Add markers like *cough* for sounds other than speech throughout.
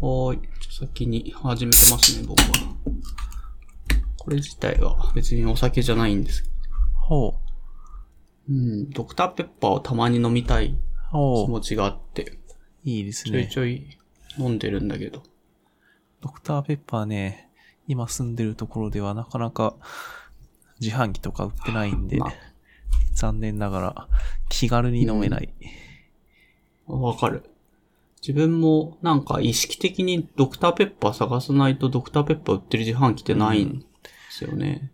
はーい。先に始めてますね、僕は。これ自体は別にお酒じゃないんです。ほう。うん、ドクターペッパーをたまに飲みたい気。持ちがあって、いいですちょいね。ちょい飲んでるんだけど。ドクターペッパーね、今住んでるところではなかなか自販機とか売ってないんで、まあ残念ながら気軽に飲めない。わかる。自分もなんか意識的にドクターペッパー探さないとドクターペッパー売ってる自販機ってないんですよね。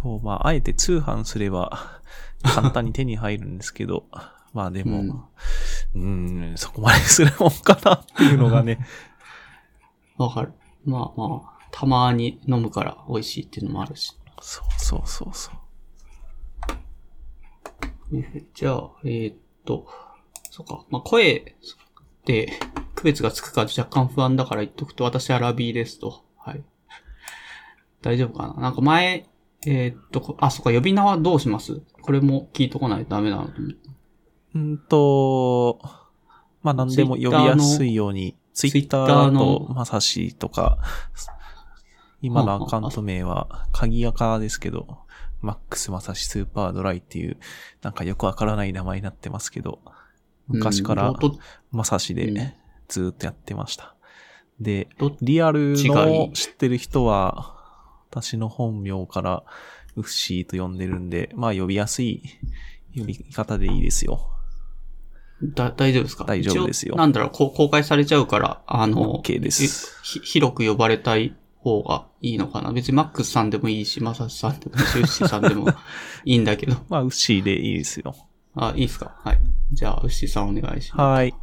そう、まあ、あえて通販すれば *laughs* 簡単に手に入るんですけど、まあでも、うーん、そこまでするもんかなっていうのがね、*laughs* わかる。まあまあ、たまに飲むから美味しいっていうのもあるし。そうそうそうそう。えじゃあ、えーっと、そっか、まあ声で区別がつくか若干不安だから言っとくと、私はラビーですと。はい。大丈夫かな？なんか前、えーっと、こあ、そっか、呼び名はどうします？これも聞いとかないとダメだなと思って。うんと、まあ何でも呼びやすいように、ツイッターのとまさしとか、今のアカウント名は、鍵垢ですけど、マックスまさしスーパードライっていう、なんかよくわからない名前になってますけど、昔からまさしでうんずーっとやってました。で、どリアルの知ってる人は、私の本名からウッシーと呼んでるんで、まあ呼びやすい呼び方でいいですよ。だ、大丈夫ですか？大丈夫ですよなんだろう、公開されちゃうから、あの、OK ですひ広く呼ばれたい方がいいのかな？別にマックスさんでもいいし、マサシさんでもいいし、ウッシーさんでもいいんだけど。*laughs* まあ、ウッシーでいいですよ。あ、いいですか？はい。じゃあ、ウッシーさんお願いします。はい。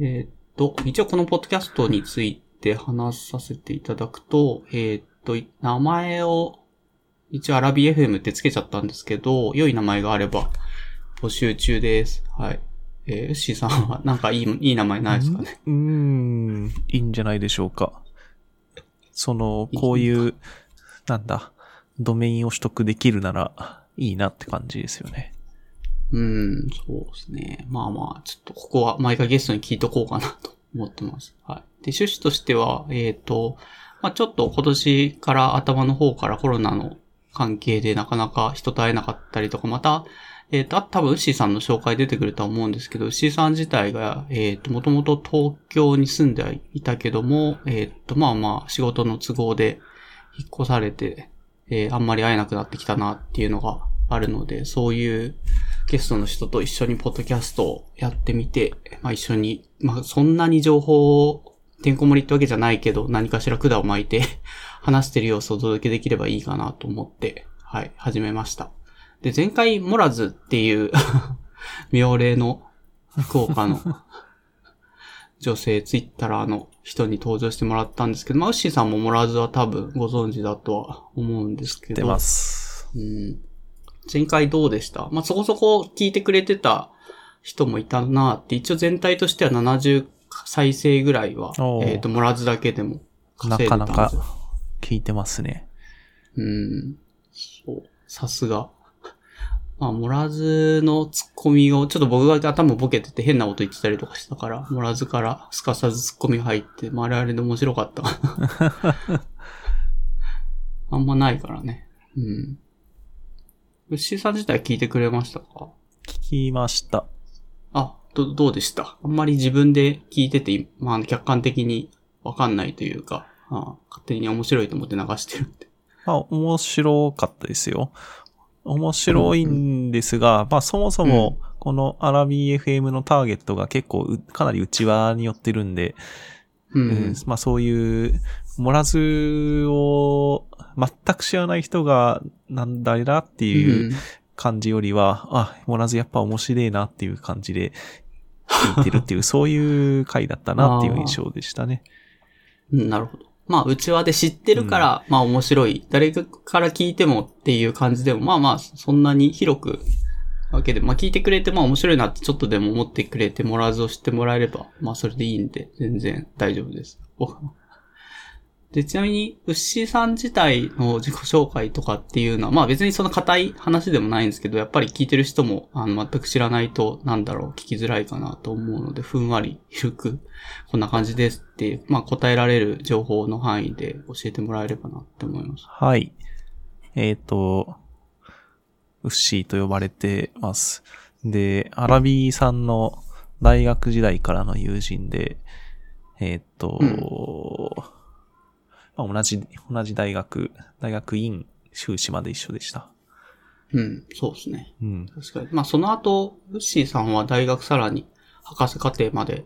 えーっと、一応このポッドキャストについて話させていただくと、えーっと、い名前を、一応アラビ FM ってつけちゃったんですけど、良い名前があれば募集中です。はい。えー、ウッシーさんはなんかいい、*laughs* いい名前ないですかね？うーん、いいんじゃないでしょうか。その、こういう、なんだ、ドメインを取得できるなら、いいなって感じですよね。うん、そうですね。まあまあ、ちょっとここは毎回ゲストに聞いとこうかなと思ってます。はい。で、趣旨としては、えっ、と、まあちょっと今年から頭の方からコロナの関係でなかなか人と会えなかったりとか、また、えっ、と、あ多分、ウッシーさんの紹介出てくるとは思うんですけど、ウッシーさん自体が、えっ、と、もともと東京に住んではいたけども、えっ、と、まあまあ、仕事の都合で引っ越されて、えーあんまり会えなくなってきたなっていうのがあるので、そういうゲストの人と一緒にポッドキャストをやってみて、まあ一緒に、まあそんなに情報をてんこ盛りってわけじゃないけど、何かしら管を巻いて *laughs* 話してる様子をお届けできればいいかなと思って、はい、始めました。で、前回、モラズっていう、*laughs* 妙齢の福岡の *laughs* 女性ツイッターの人に登場してもらったんですけど、まあ、ウッシーさんもモラズは多分ご存知だとは思うんですけど。出ます。うん。前回どうでした？まあ、そこそこ聞いてくれてた人もいたなって、一応全体としては70再生ぐらいは、えっ、と、モラズだけでもなか。なか聞いてますね。うん。そう。さすが。まあ、モラズのツッコミを、ちょっと僕が頭ボケてて変なこと言ってたりとかしたから、モラズからすかさずツッコミが入って、まあ、あれあれで面白かった。*laughs* あんまないからね。うん。牛さん自体聞いてくれましたか？聞きました。あ、ど、どうでした？あんまり自分で聞いてて、まあ、客観的にわかんないというか、あ勝手に面白いと思って流してるんで。まあ、面白かったですよ。面白いんですが、まあ、そもそも、このアラビー FM のターゲットが結構う、かなり内輪に寄ってるんで、ううんん、まあそういう、モラズを全く知らない人がなんだらっていう感じよりは、あ、モラズやっぱ面白いなっていう感じで聞いてるっていう、*laughs* そういう回だったなっていう印象でしたね。うん、なるほど。まあ、内輪で知ってるから、まあ面白い。誰から聞いてもっていう感じでも、まあまあ、そんなに広く、わけで、まあ聞いてくれて、まあ面白いなってちょっとでも思ってくれて、モラズを知ってもらえれば、まあそれでいいんで、全然大丈夫です。おで、ちなみに、ウッシーさん自体の自己紹介とかっていうのは、まあ別にその硬い話でもないんですけど、やっぱり聞いてる人も、あの、全く知らないと、なんだろう、聞きづらいかなと思うので、ふんわり、ゆるく、こんな感じですって、まあ答えられる情報の範囲で教えてもらえればなって思います。はい。えっ、と、ウッシーと呼ばれてます。で、アラビーさんの大学時代からの友人で、えっ、と、まあ、同じ、同じ大学、大学院修士まで一緒でした。うん、そうですね。うん。確かに。まあその後、ウッシーさんは大学さらに博士課程まで、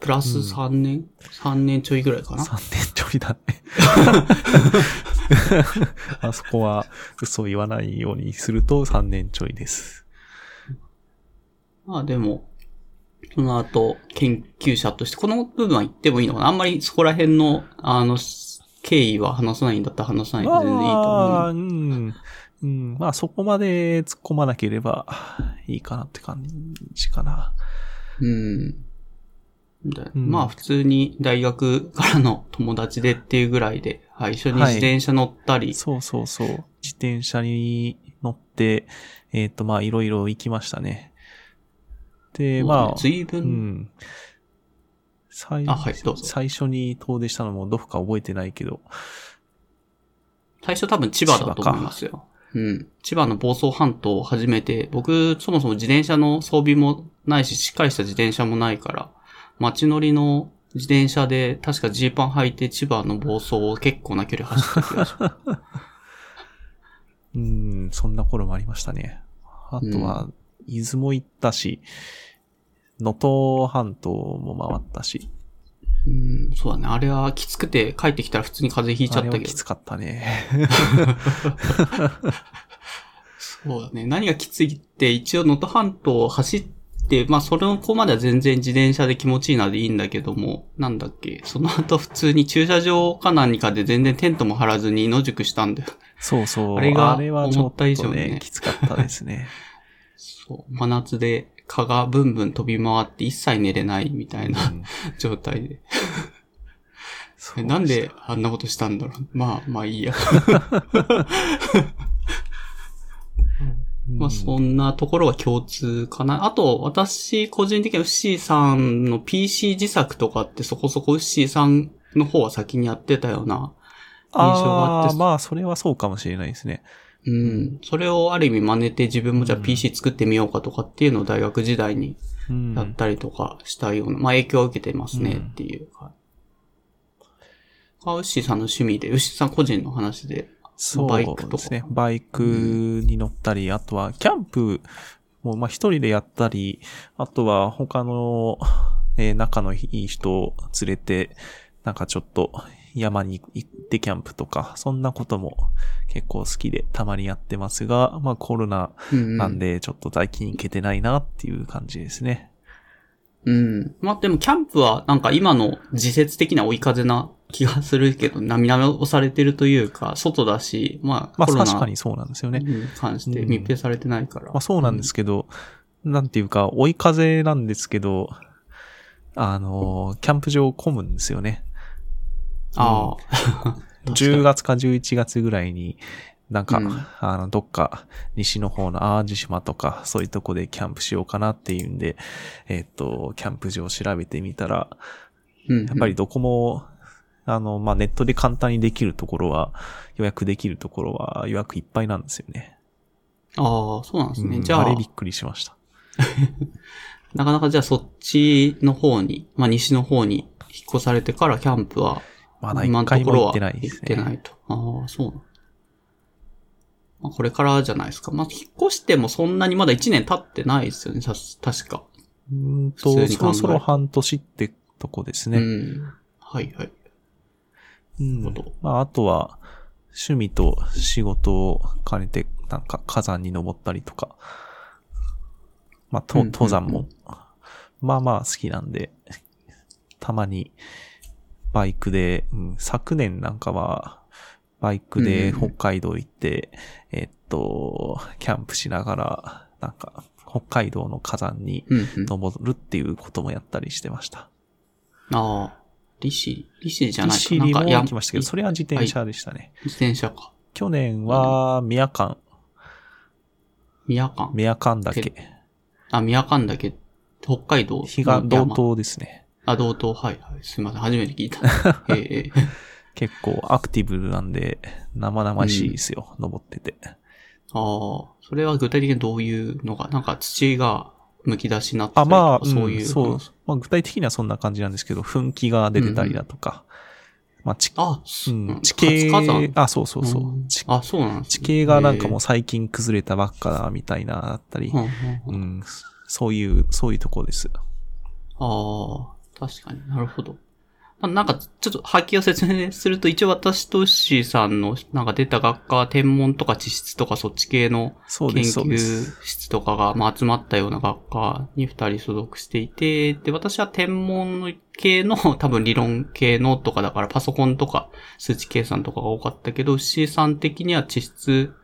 プラス3年、3年ちょいぐらいかな。3年ちょいだね。*laughs* あそこは嘘を言わないようにすると3年ちょいです。まあでも、その後、研究者として、この部分は言ってもいいのかなあんまりそこら辺の、あの、経緯は話さないんだったら話さないで全然いいとまあ、思う。うん。うん。まあそこまで突っ込まなければいいかなって感じかな。うん。だうんまあ普通に大学からの友達でっていうぐらいで、はい、一緒に自転車乗ったり、そうそうそう。自転車に乗って、えっ、とまあいろいろ行きましたね。で、まあ、随分、うん。最あはい最初に遠出したのもどこか覚えてないけど、最初多分千葉だと思いますよ。うん。千葉の房総半島を初めて、僕、そもそも自転車の装備もないし、しっかりした自転車もないから、街乗りの自転車で、確かジーパン履いて千葉の房総を結構な距離走った気がします。*laughs* うん、そんな頃もありましたね。あとは、伊豆も行ったし、能登半島も回ったし、うん、そうだね。あれはきつくて帰ってきたら普通に風邪ひいちゃったけど。あれはきつかったね。そうだね。何がきついって、一応能登半島を走って、まあそれの子までは全然自転車で気持ちいいのでいいんだけども、なんだっけ、その後普通に駐車場か何かで全然テントも張らずに野宿したんだよ。そうそう。あれが思った以上にねね、きつかったですね。そう。真夏で蚊がブンブン飛び回って一切寝れないみたいなうん状態で。そうえなんであんなことしたんだろう。まあ、まあいいや。まあそんなところは共通かな。あと、私個人的にはウッシーさんの PC 自作とかってそこそこウッシーさんの方は先にやってたような印象があってああ、まあ、それはそうかもしれないですね。うん。それをある意味真似て自分もじゃあうん PC 作ってみようかとかっていうのを大学時代にうん。やったりとかしたような、まあ影響を受けてますねっていうか。あ、ウッシーさんの趣味で、ウッシーさん個人の話で。そうバイクとかですね。バイクに乗ったり、あとはキャンプも、まあ一人でやったり、あとは他の、えー仲のいい人を連れて、なんかちょっと山に行ってキャンプとか、そんなことも結構好きでたまにやってますが、まあコロナうん、なん。でちょっと最近行けてないなっていう感じですね。うん。まあでもキャンプはなんか今の時節的な追い風な気がするけど、なみなみ押されてるというか、外だし、まあまあ確かにそうなんですよね。に関して密閉されてないから。まあそうなんですけど、なんていうか、追い風なんですけど、あの、キャンプ場混むんですよね。ああ。*laughs* 10月か11月ぐらいに、なんか、うんあの、どっか、西の方の淡路島とか、そういうとこでキャンプしようかなっていうんで、えっと、キャンプ場を調べてみたら、うんやっぱりどこも、あの、まあ、ネットで簡単にできるところは、予約できるところは予約いっぱいなんですよね。ああ、そうなんですね。うんじゃあ、れびっくりしました。*laughs* なかなかじゃあそっちの方に、まあ西の方に引っ越されてからキャンプは、まだ今一回も行ってないで行っすね。てないと。ああ、そうまあこれからじゃないですか。まあ引っ越してもそんなにまだ1年経ってないですよね、た確か。うーん普と、そろそろ半年ってとこですね。うん。はいはい。うんまあ、あとは、趣味と仕事を兼ねて、なんか火山に登ったりとか、まあ、登山も、まあまあ好きなんで、たまにバイクで、うん昨年なんかは、バイクでうんうん北海道行って、えっと、キャンプしながら、なんか、北海道の火山にうんうん。登るっていうこともやったりしてました。ああ。利子、利子じゃないか利尻もなんかや行きましたけど、それは自転車でしたね。自転車か。去年は、宮間、宮間。宮間だけ。あ、宮間だけ。北海道の日が道山。東ですね。あ、道東、はいはい。すいません。初めて聞いた。*laughs* ええ結構アクティブなんで、生々しいですよ、登ってて。ああ、それは具体的にどういうのが、なんか土が剥き出しになってたあ、りとかまあ、そういう。んそう。まあ、具体的にはそんな感じなんですけど、噴気が出てたりだとか、まあ、地あ、うん、地形あ、そうそうそう。ん地あ、そうなんね地形がなんかもう最近崩れたばっかだ、みたいな、だったりうん、うんううんん、そういう、そういうとこです。ああ、確かになるほど。まあなんか、ちょっと背景を説明すると、一応私とウッシーさんのなんか出た学科は天文とか地質とかそっち系の研究。室とかが、まあ、集まったような学科に二人所属していて、で、私は天文系の *laughs* 多分理論系のとかだからパソコンとか数値計算とかが多かったけど、C さん的には地質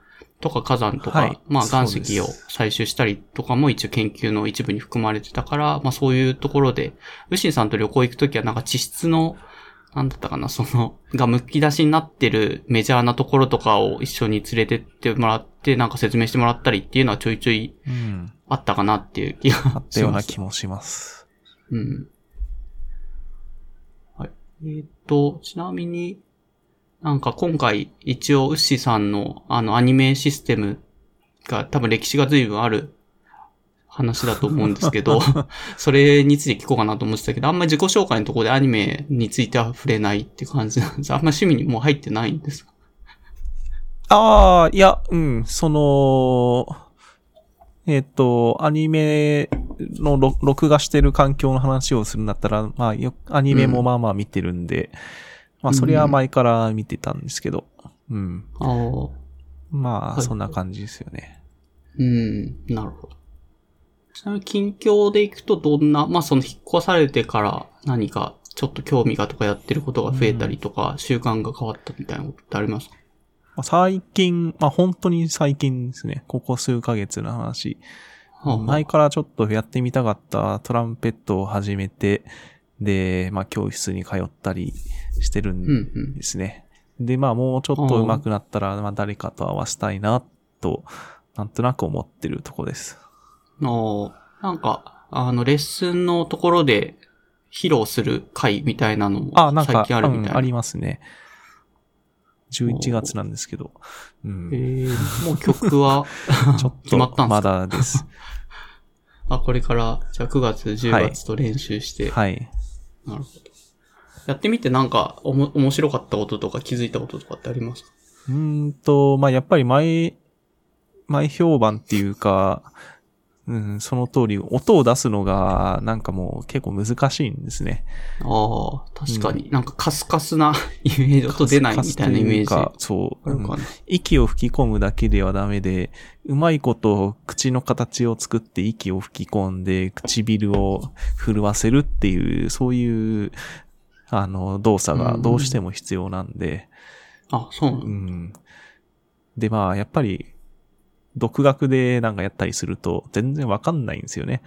とか火山とか、はいまあ岩石を採集したりとかも一応研究の一部に含まれてたから、まあそういうところで、ウッシーさんと旅行行くときはなんか地質のなんだったかな、その、が剥き出しになってるメジャーなところとかを一緒に連れてってもらって、なんか説明してもらったりっていうのはちょいちょいうん。あったかなっていう気があったような気もします。うん。はい。えーっと、ちなみに、なんか今回一応ウッシーさんのあのアニメシステムが多分歴史が随分ある話だと思うんですけど、*laughs* それについて聞こうかなと思ってたけど、あんまり自己紹介のところでアニメについては触れないって感じなんです。あんまり趣味にもう入ってないんですか？ああ、いや、うん、その、えっ、と、アニメのろ録画してる環境の話をするんだったら、まあ、よアニメもまあまあ見てるんで、まあ、それは前から見てたんですけど、うん。ああ、まあ、はいそんな感じですよね。うん、なるほど。ちなみに近況で行くとどんな、まあその引っ越されてから何かちょっと興味がとかやってることが増えたりとか、習慣が変わったみたいなことってありますか？まあ、最近、まあ本当に最近ですね。ここ数ヶ月の話。はあ前からちょっとやってみたかったトランペットを始めて、で、まあ教室に通ったりしてるうんんうん。ですね。で、まあもうちょっと上手くなったら、まあ誰かと合わせたいな、と、なんとなく思ってるとこです。ああ、なんか、あの、レッスンのところで披露する会みたいなのもあ、なんか、あるみたいな。うんありますね。11月なんですけど。うん。えー、もう曲は *laughs* ちょっ決まったんですか？とまだです。*laughs* あ、これから、じゃあ9月、10はい月と練習して。はい。なるほど。やってみてなんか、おも、面白かったこととか気づいたこととかってありますか？うーんと、まあ、やっぱり前、前評判っていうか、うん、その通り、音を出すのが、なんかもう結構難しいんですね。ああ、確かに。なんかカスカスな *laughs* イメージ、音出ないみたいなイメージ。あカスそう、うん。息を吹き込むだけではダメで、うまいこと口の形を作って息を吹き込んで、唇を震わせるっていう、そういう、あの、動作がどうしても必要なんで、あ、そうなの、うん。で、まあ、やっぱり、独学でなんかやったりすると、全然わかんないんですよね。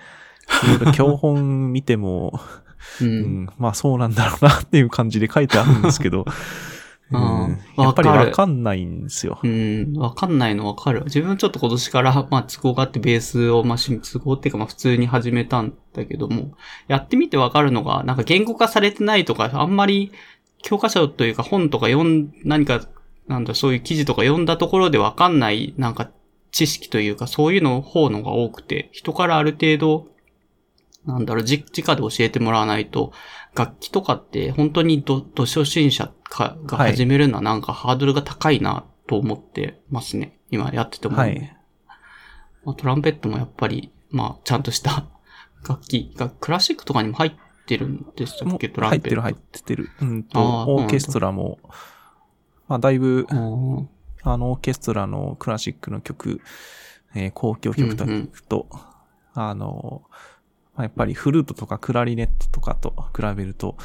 教本見ても、*laughs* う。うんん、まあそうなんだろうなっていう感じで書いてあるんですけど、あ *laughs* うんーやっぱりわかんないんですよ。うん、わかんないのわかる。自分ちょっと今年から、まあ、都合があってベースを、まあ、し都合っていうか、まあ、普通に始めたんだけども、やってみてわかるのが、なんか言語化されてないとか、あんまり、教科書というか本とか読ん、何か、なんだ、そういう記事とか読んだところでわかんない、なんか、知識というか、そういうの方のが多くて、人からある程度、なんだろう、じ、直で教えてもらわないと、楽器とかって本当にど、ど初心者かがはい始めるのはなんかハードルが高いなと思ってますね。今やってても、はい。まあ、トランペットもやっぱり、まあ、ちゃんとした楽器が、クラシックとかにも入ってるんでしたっトランペット。入ってる入ってる。うんと、オーケストラも、まあだいぶ、うんあの、オーケストラのクラシックの曲、えー交響曲とうんうんと、あの、まあやっぱりフルートとかクラリネットとかと比べると、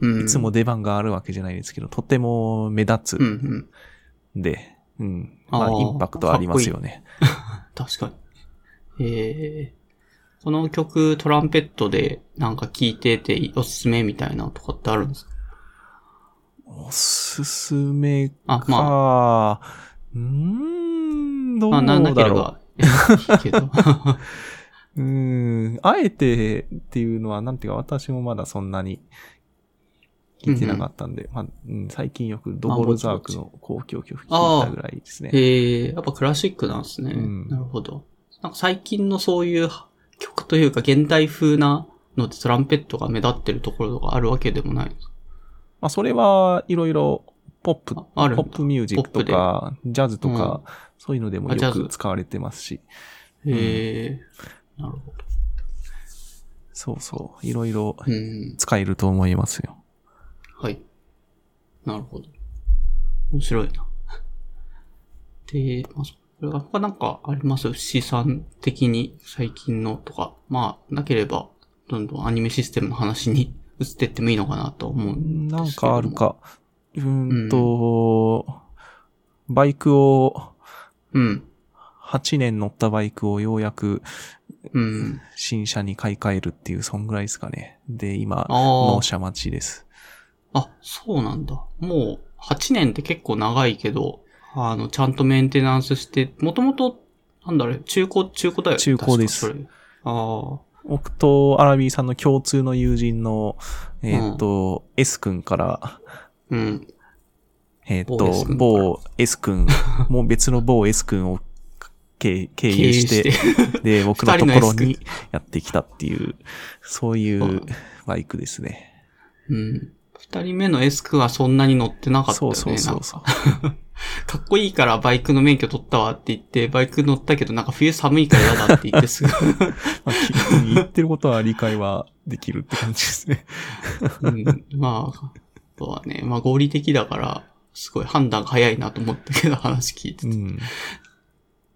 うん。いつも出番があるわけじゃないですけど、とても目立。つんで、うん。まあ、あーインパクトありますよね。*laughs* 確かに。ええこの曲トランペットでなんか聴いてておすすめみたいなとかってあるんですか？おすすめか。あまうーん、どうまあ、なんなけれだろばいいけど。*laughs* う。うーん、あえてっていうのは、なんていうか、私もまだそんなに聞いてなかったんで、まあうん、最近よくドボルザークの公共曲聞いたぐらいですね。へえ、やっぱクラシックなんですね。うん。なるほど。なんか最近のそういう曲というか現代風なのでトランペットが目立ってるところがあるわけでもないんですか？まあ、それはいろいろポップ、ポップミュージックとか、ジャズとか、そういうのでもよく使われてますし、へえ、なるほそうそう、いろいろど。うん。使えると思いますよ。はい。なるほど。面白いな。で、まあ、それが他なんかあります？資産的に最近のとか。まあ、なければ、どんどんアニメシステムの話に移ってってもいいのかなと思うんなんですけどもかある。か。うーんと、バイクを、うん。8年乗ったバイクをようやくうん。新車に買い替えるっていう、そんぐらいですかね。で、今、あ納車待ちです。あ。あ、そうなんだ。もう、8年って結構長いけど、あの、ちゃんとメンテナンスして、もともと、なんだろう、中古、中古だよね。中古です確かそれあ僕とアラビーさんの共通の友人の、えっ、と、S 君から、あ。うん。えっ、と、君某 S 君、もう別の某 S 君を経経由して、で、*laughs* 僕のところにやってきたっていう、そういうバイクですね。うん。二人目の S 君はそんなに乗ってなかったよね。そうそうそう。か *laughs* かっこいいからバイクの免許取ったわって言って、バイク乗ったけどなんか冬寒いから嫌だって言ってすぐ。*laughs* まあ、き言ってることは理解はできるって感じですね。うん、まあ、あとはね、まあ合理的だから、すごい判断が早いなと思ったけど話聞いてて。うん。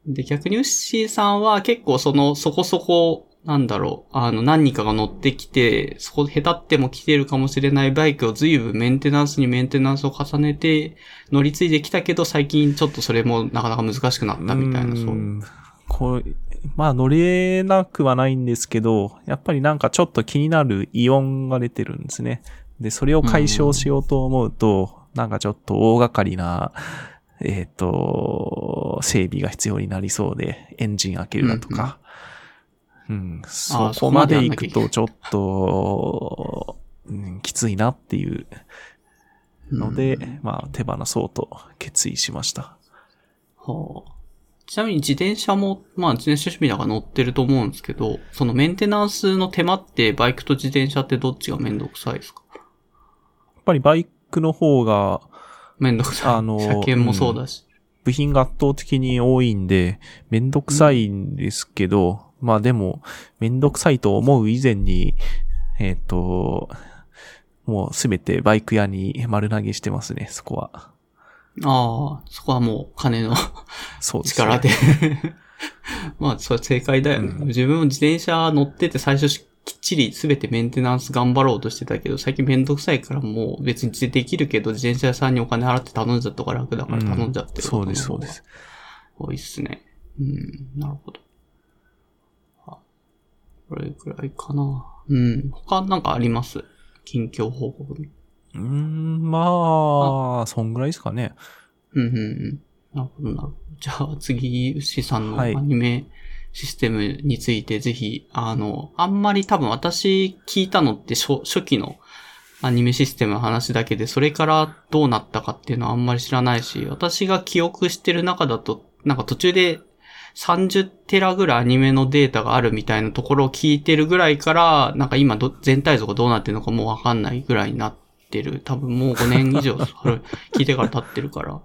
で、逆にウッシーさんは結構その、そこそこ、なんだろう、あの、何人かが乗ってきて、そこで下手っても来てるかもしれないバイクを随分メンテナンスにメンテナンスを重ねて、乗り継いできたけど、最近ちょっとそれもなかなか難しくなったみたいな、そういう。んこう、まあ乗れなくはないんですけど、やっぱりなんかちょっと気になるイオンが出てるんですね。で、それを解消しようと思うと、なんかちょっと大掛かりな、えっ、と、整備が必要になりそうで、エンジン開けるだとか。うん、そこまで行くとちょっと、うん、きついなっていうので、うんまあ手放そうと決意しました。はあ。ちなみに自転車も、まあ自転車趣味だから乗ってると思うんですけど、そのメンテナンスの手間ってバイクと自転車ってどっちがめんどくさいですか？やっぱりバイクの方が、めんどくさい。あの車検もそうだし。部品が圧倒的に多いんで、めんどくさいんですけど、まあでも、めんどくさいと思う以前に、えっ、と、もうすべてバイク屋に丸投げしてますね、そこは。ああ、そこはもう金の。*laughs* 力で。*laughs* まあ、それ正解だよね。うん自分も自転車乗ってて最初しきっちりすべてメンテナンス頑張ろうとしてたけど、最近めんどくさいからもう別にできるけど、自転車屋さんにお金払って頼んじゃった方が楽だから頼んじゃってる、そうです、そうで。す。多いっすね。うん、なるほど。あこれくらいかな。うん。他なんかあります？近況報告に。うーん、まあ、そんぐらいですかね。うんうんうん。なるほど、なるほど。じゃあ次、牛さんのアはいニメシステムについてぜひ、あの、あんまり多分私聞いたのって初初期のアニメシステムの話だけで、それからどうなったかっていうのはあんまり知らないし、私が記憶してる中だと、なんか途中で30テラぐらいアニメのデータがあるみたいなところを聞いてるぐらいから、なんか今全体像がどうなってるのかもうわかんないぐらいになってる。多分もう5年以上それ聞いてから経ってるから。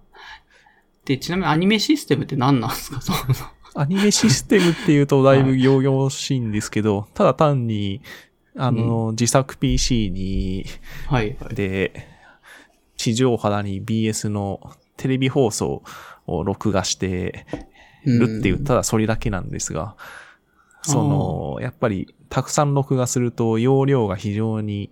で、ちなみにアニメシステムって何なんですか？そのアニメシステムっていうとだいぶ行々しいんですけど、ただ単に、あの、自作 PC に、はいはい。で、地上波に BS のテレビ放送を録画してるっていう、ただそれだけなんですが、その、やっぱりたくさん録画すると容量が非常にうん。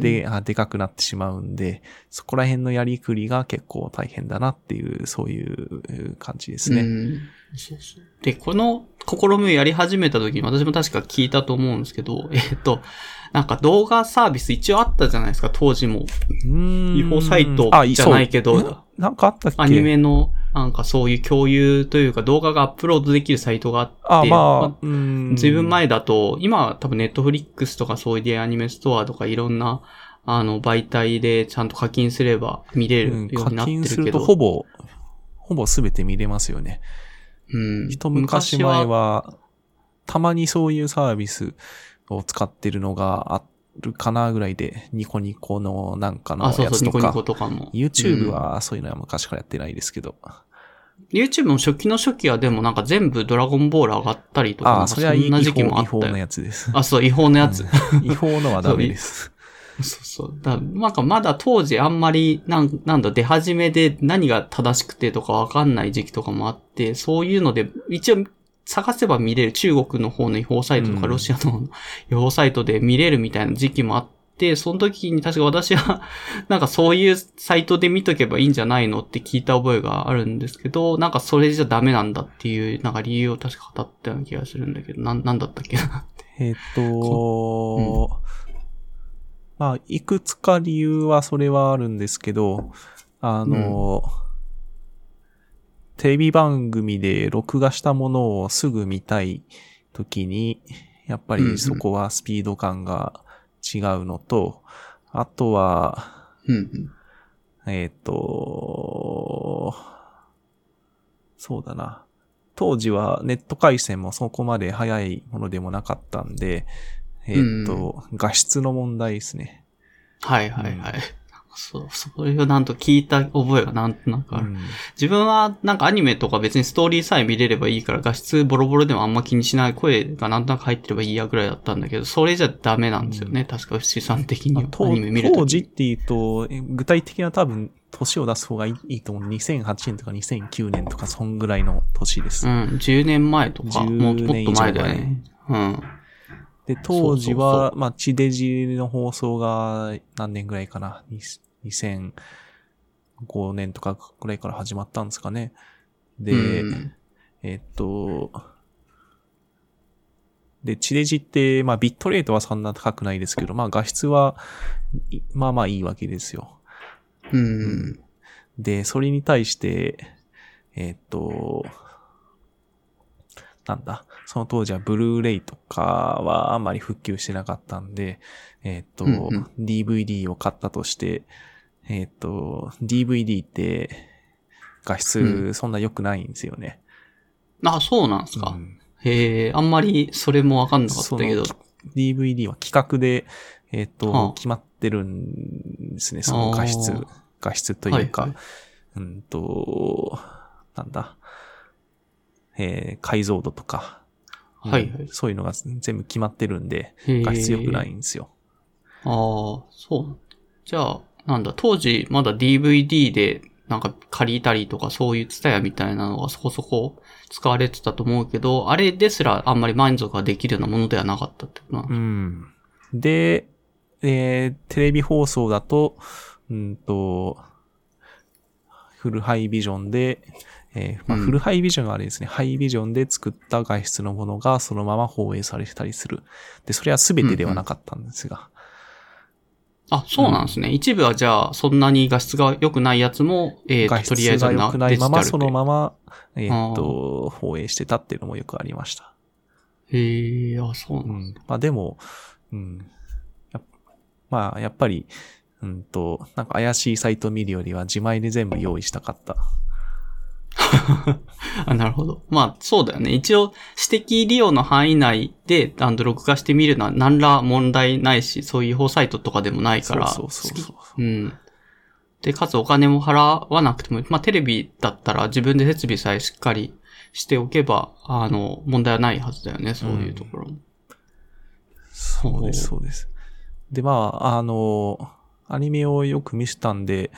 で、あでかくなってしまうんで、そこら辺のやりくりが結構大変だなっていう、そういう感じですね。うん。そうそうで、この試みをやり始めた時に私も確か聞いたと思うんですけど、えっ、と、なんか動画サービス一応あったじゃないですか、当時も。うーん。違法サイトあじゃないけど。なんかあったっけ？アニメの、なんかそういう共有というか動画がアップロードできるサイトがあって、あ、まあ、まうん。ずいぶん前だと、今は多分ネットフリックスとかそういうアニメストアとかいろんな、あの、媒体でちゃんと課金すれば見れるようになって金するるけど。とほぼ、ほぼすべて見れますよね。うん。一昔前は、たまにそういうサービスを使ってるのがあるかなぐらいで、ニコニコのなんかのあ、そうそう、やつとかニコニコ、とかも。YouTube うんはそういうのは昔からやってないですけど。YouTube も初期の初期はでもなんか全部ドラゴンボール上がったりとか、ああ、それは違んな時期も法違法なあったよ。やつです。あ、そう、違法なやつ。*laughs* 違法のはダメです。そうそう。だなんかまだ当時あんまり、なんなんだ、出始めで何が正しくてとかわかんない時期とかもあって、そういうので、一応探せば見れる中国の方の違法サイトとか、うん。ロシアの違法サイトで見れるみたいな時期もあって、その時に確か私は、*laughs* なんかそういうサイトで見とけばいいんじゃないのって聞いた覚えがあるんですけど、なんかそれじゃダメなんだっていう、なんか理由を確か語ったような気がするんだけど、なん、なんだったっけなって。えっと、まあ、いくつか理由はそれはあるんですけど、あの、テレビ番組で録画したものをすぐ見たいときに、やっぱりそこはスピード感が違うのと、あとは。えっ、と、そうだな。当時はネット回線もそこまで速いものでもなかったんで、えっ、と、画質の問題ですね。はいはいはい。そう、それをなんと聞いた覚えがなんとなくある。うん自分はなんかアニメとか別にストーリーさえ見れればいいから画質ボロボロでもあんま気にしない声がなんとなく入ってればいいやぐらいだったんだけど、それじゃダメなんですよね。確か資産的にはまあ当アニメ見ると当時っていうと、え具体的な多分、年を出す方がいいと思う。2008年とか2009年とか、そんぐらいの年です。うん、10年前とか、10もっともっと前だよね。うん。で、当時は、まあ、地デジの放送が何年ぐらいかな。に2005年とかぐらいから始まったんですかね。で、うんえっと、で、地デジって、まあ、ビットレートはそんな高くないですけど、まあ、画質は、いまあまあいいわけですよ。うん。で、それに対して、えーっと、なんだ、その当時はブルーレイとかはあんまり復旧してなかったんで、えーっと、うんうん。DVD を買ったとして、えーっと、DVD って画う質そんな良くないんですよね。あ、そうなんですか。うん。へえ、あんまりそれもわかんなかったけど。DVD は企画で、えーっと、はあ。決まってるんですね、その画質。画質というか、はいはい。うんと、なんだ、えー解像度とか、うんはいはいそういうのが全部決まってるんで、画質良くないんですよ。ああ、そう。じゃあ、なんだ、当時まだ DVD でなんか借りたりとかそういうツタヤみたいなのがそこそこ使われてたと思うけど、あれですらあんまり満足ができるようなものではなかったってことなのうん。で、えーテレビ放送だと、うんと、フルハイビジョンで、えーまあ、うんフルハイビジョンはあれですね、ハイビジョンで作った画質のものがそのまま放映されてたりする。で、それは全てではなかったんですが。あ、そうなんですね。一部はじゃあ、そんなに画質が良くないやつも、えー画と、とりあえ質がずな良くないまま、そのま。まま、えーっと、放映してたっていうのもよくありました。へえ、あ、そうなんうん。まあでも、うん。まあ、やっぱり、うんと、なんか怪しいサイト見るよりは自前で全部用意したかった。*laughs* あ、なるほど。まあ、そうだよね。一応、指摘利用の範囲内で、あの、録画してみるのは何ら問題ないし、そういう違法サイトとかでもないから。そうそうそうそうん。で、かつお金も払わなくても、まあ、テレビだったら自分で設備さえしっかりしておけば、あの、問題はないはずだよね、そういうところも。そうです、ほそうです。で、まあ、あの、アニメをよく見せたんで、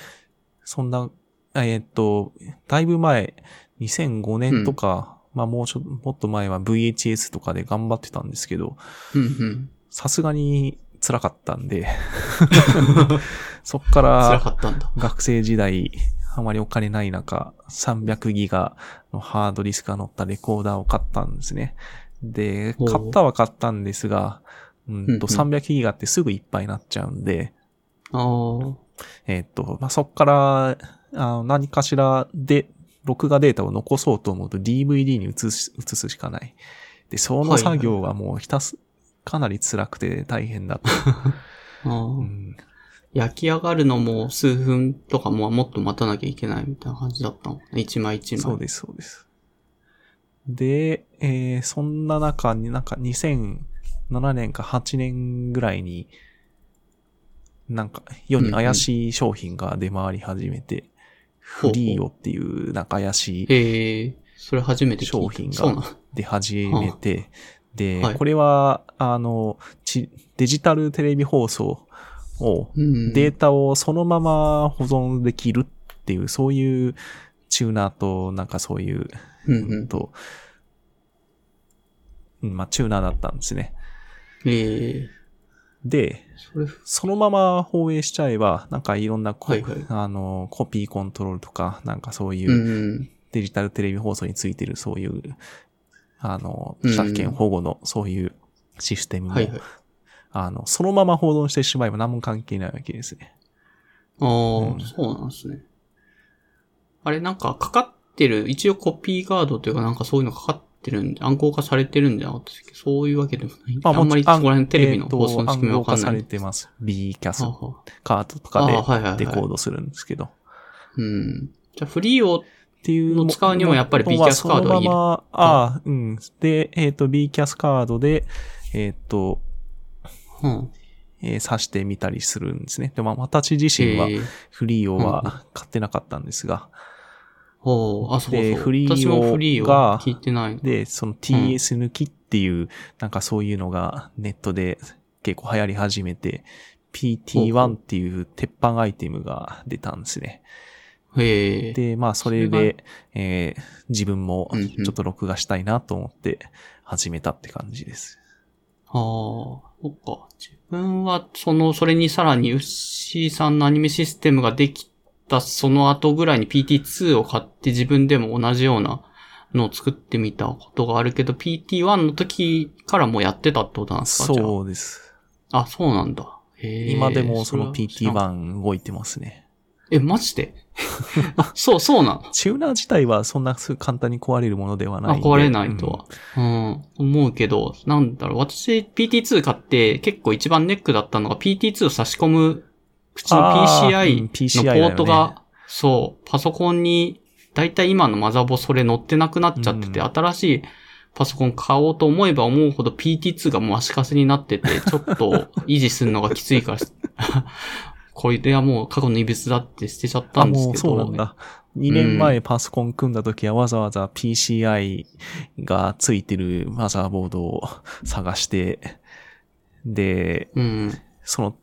そんな、えーっと、だいぶ前、2005年とか、まあもうちょっと、もっと前は VHS とかで頑張ってたんですけど、うんうん。さすがに辛かったんで、*laughs* そっか辛ら。学生時代、あまりお金ない中、300ギガのハードディスクが乗ったレコーダーを買ったんですね。で、買ったは買ったんですが、うんと、うんうん300ギガってすぐいっぱいになっちゃうんで。えっと、まあ、そっから、あの何かしらで、録画データを残そうと思うと DVD に移す、移すしかない。で、その作業がもうひたす、かなり辛くて大変だ *laughs* うん焼き上がるのも数分とかももっと待たなきゃいけないみたいな感じだったの。一枚一枚。そうです、そうです。で、えーそんな中になんか2007年か8年ぐらいに、なんか世に怪しい商品が出回り始めて、フリーオっていうなんか怪しいへえ、それ初めて聞いた。商品が出始めて、で、はい。これは、あの、ちデジタルテレビ放送を、うん。データをそのまま保存できるっていう、そういうチューナーと、なんかそういう、うんと、うんまあ、チューナーだったんですね。ええで、そのまま放映しちゃえば、なんかいろんなコ,、はいはいあのコピーコントロールとか、なんかそうういう、ん。デジタルテレビ放送についてるそういう、あの、うん著作権保護のそういうシステムも、はいはい。あの、そのまま保存してしまえば何も関係ないわけですね。ああ、うんそうなんですね。あれ、なんかかかってる、一応コピーガードというかなんかそういうのかかってるんで、暗号化されてるんじゃなかったですけ？ど、そういうわけでもない。あんまりそこら辺テレビの放送の仕組みわかんない。えーと暗号化されてます。B キャスカードとあかでレコードするんですけど。うん。じゃあフリーを、っていうの使うにもやっぱり B キャスカードはいるそのまま、ああ、うん。で、えっ、と、B キャスカードで、えっ、と、うん。えー挿してみたりするんですね。でも、私自身はえーフリーオうんうんは買ってなかったんですが、ほう、あ、そうそう。でフリーを私もフリーをが聞いてないの。で、その TS 抜きっていう、なんかそういうのがネットで結構流行り始めて、ほうほ PT1 うっていう鉄板アイテムが出たんですね。へえ。で、まあそれで、えー自分もうんうんちょっと録画したいなと思って始めたって感じです。ああ、そっか。自分は、その、それにさらに、ウッシーさんのアニメシステムができた、その後ぐらいに PT2 を買って自分でも同じようなのを作ってみたことがあるけど、PT1 の時からもうやってたってことなんですか？そうです。あ。あ、そうなんだ。今でもそのれは知らん PT1 動いてますね。え、マジで？あ、*laughs* そう、そうなのチューナー自体はそんなすぐ簡単に壊れるものではない。壊れないとは。うん、思うけど、なんだろう、私 PT2 買って結構一番ネックだったのが PT2 を差し込む口の PCI のポートが、そう、パソコンに、だいたい今のマザボそれ乗ってなくなっちゃってて、うん新しいパソコン買おうと思えば思うほど PT2 がもう足かせになってて、ちょっと維持するのがきついから、*laughs* これはもう過去の異物だって捨てちゃったあ、んですけど。もうそうなんだ。2年前パソコン組んだ時はわざわざ PCI がついてるマザーボードを探して、で、うん。その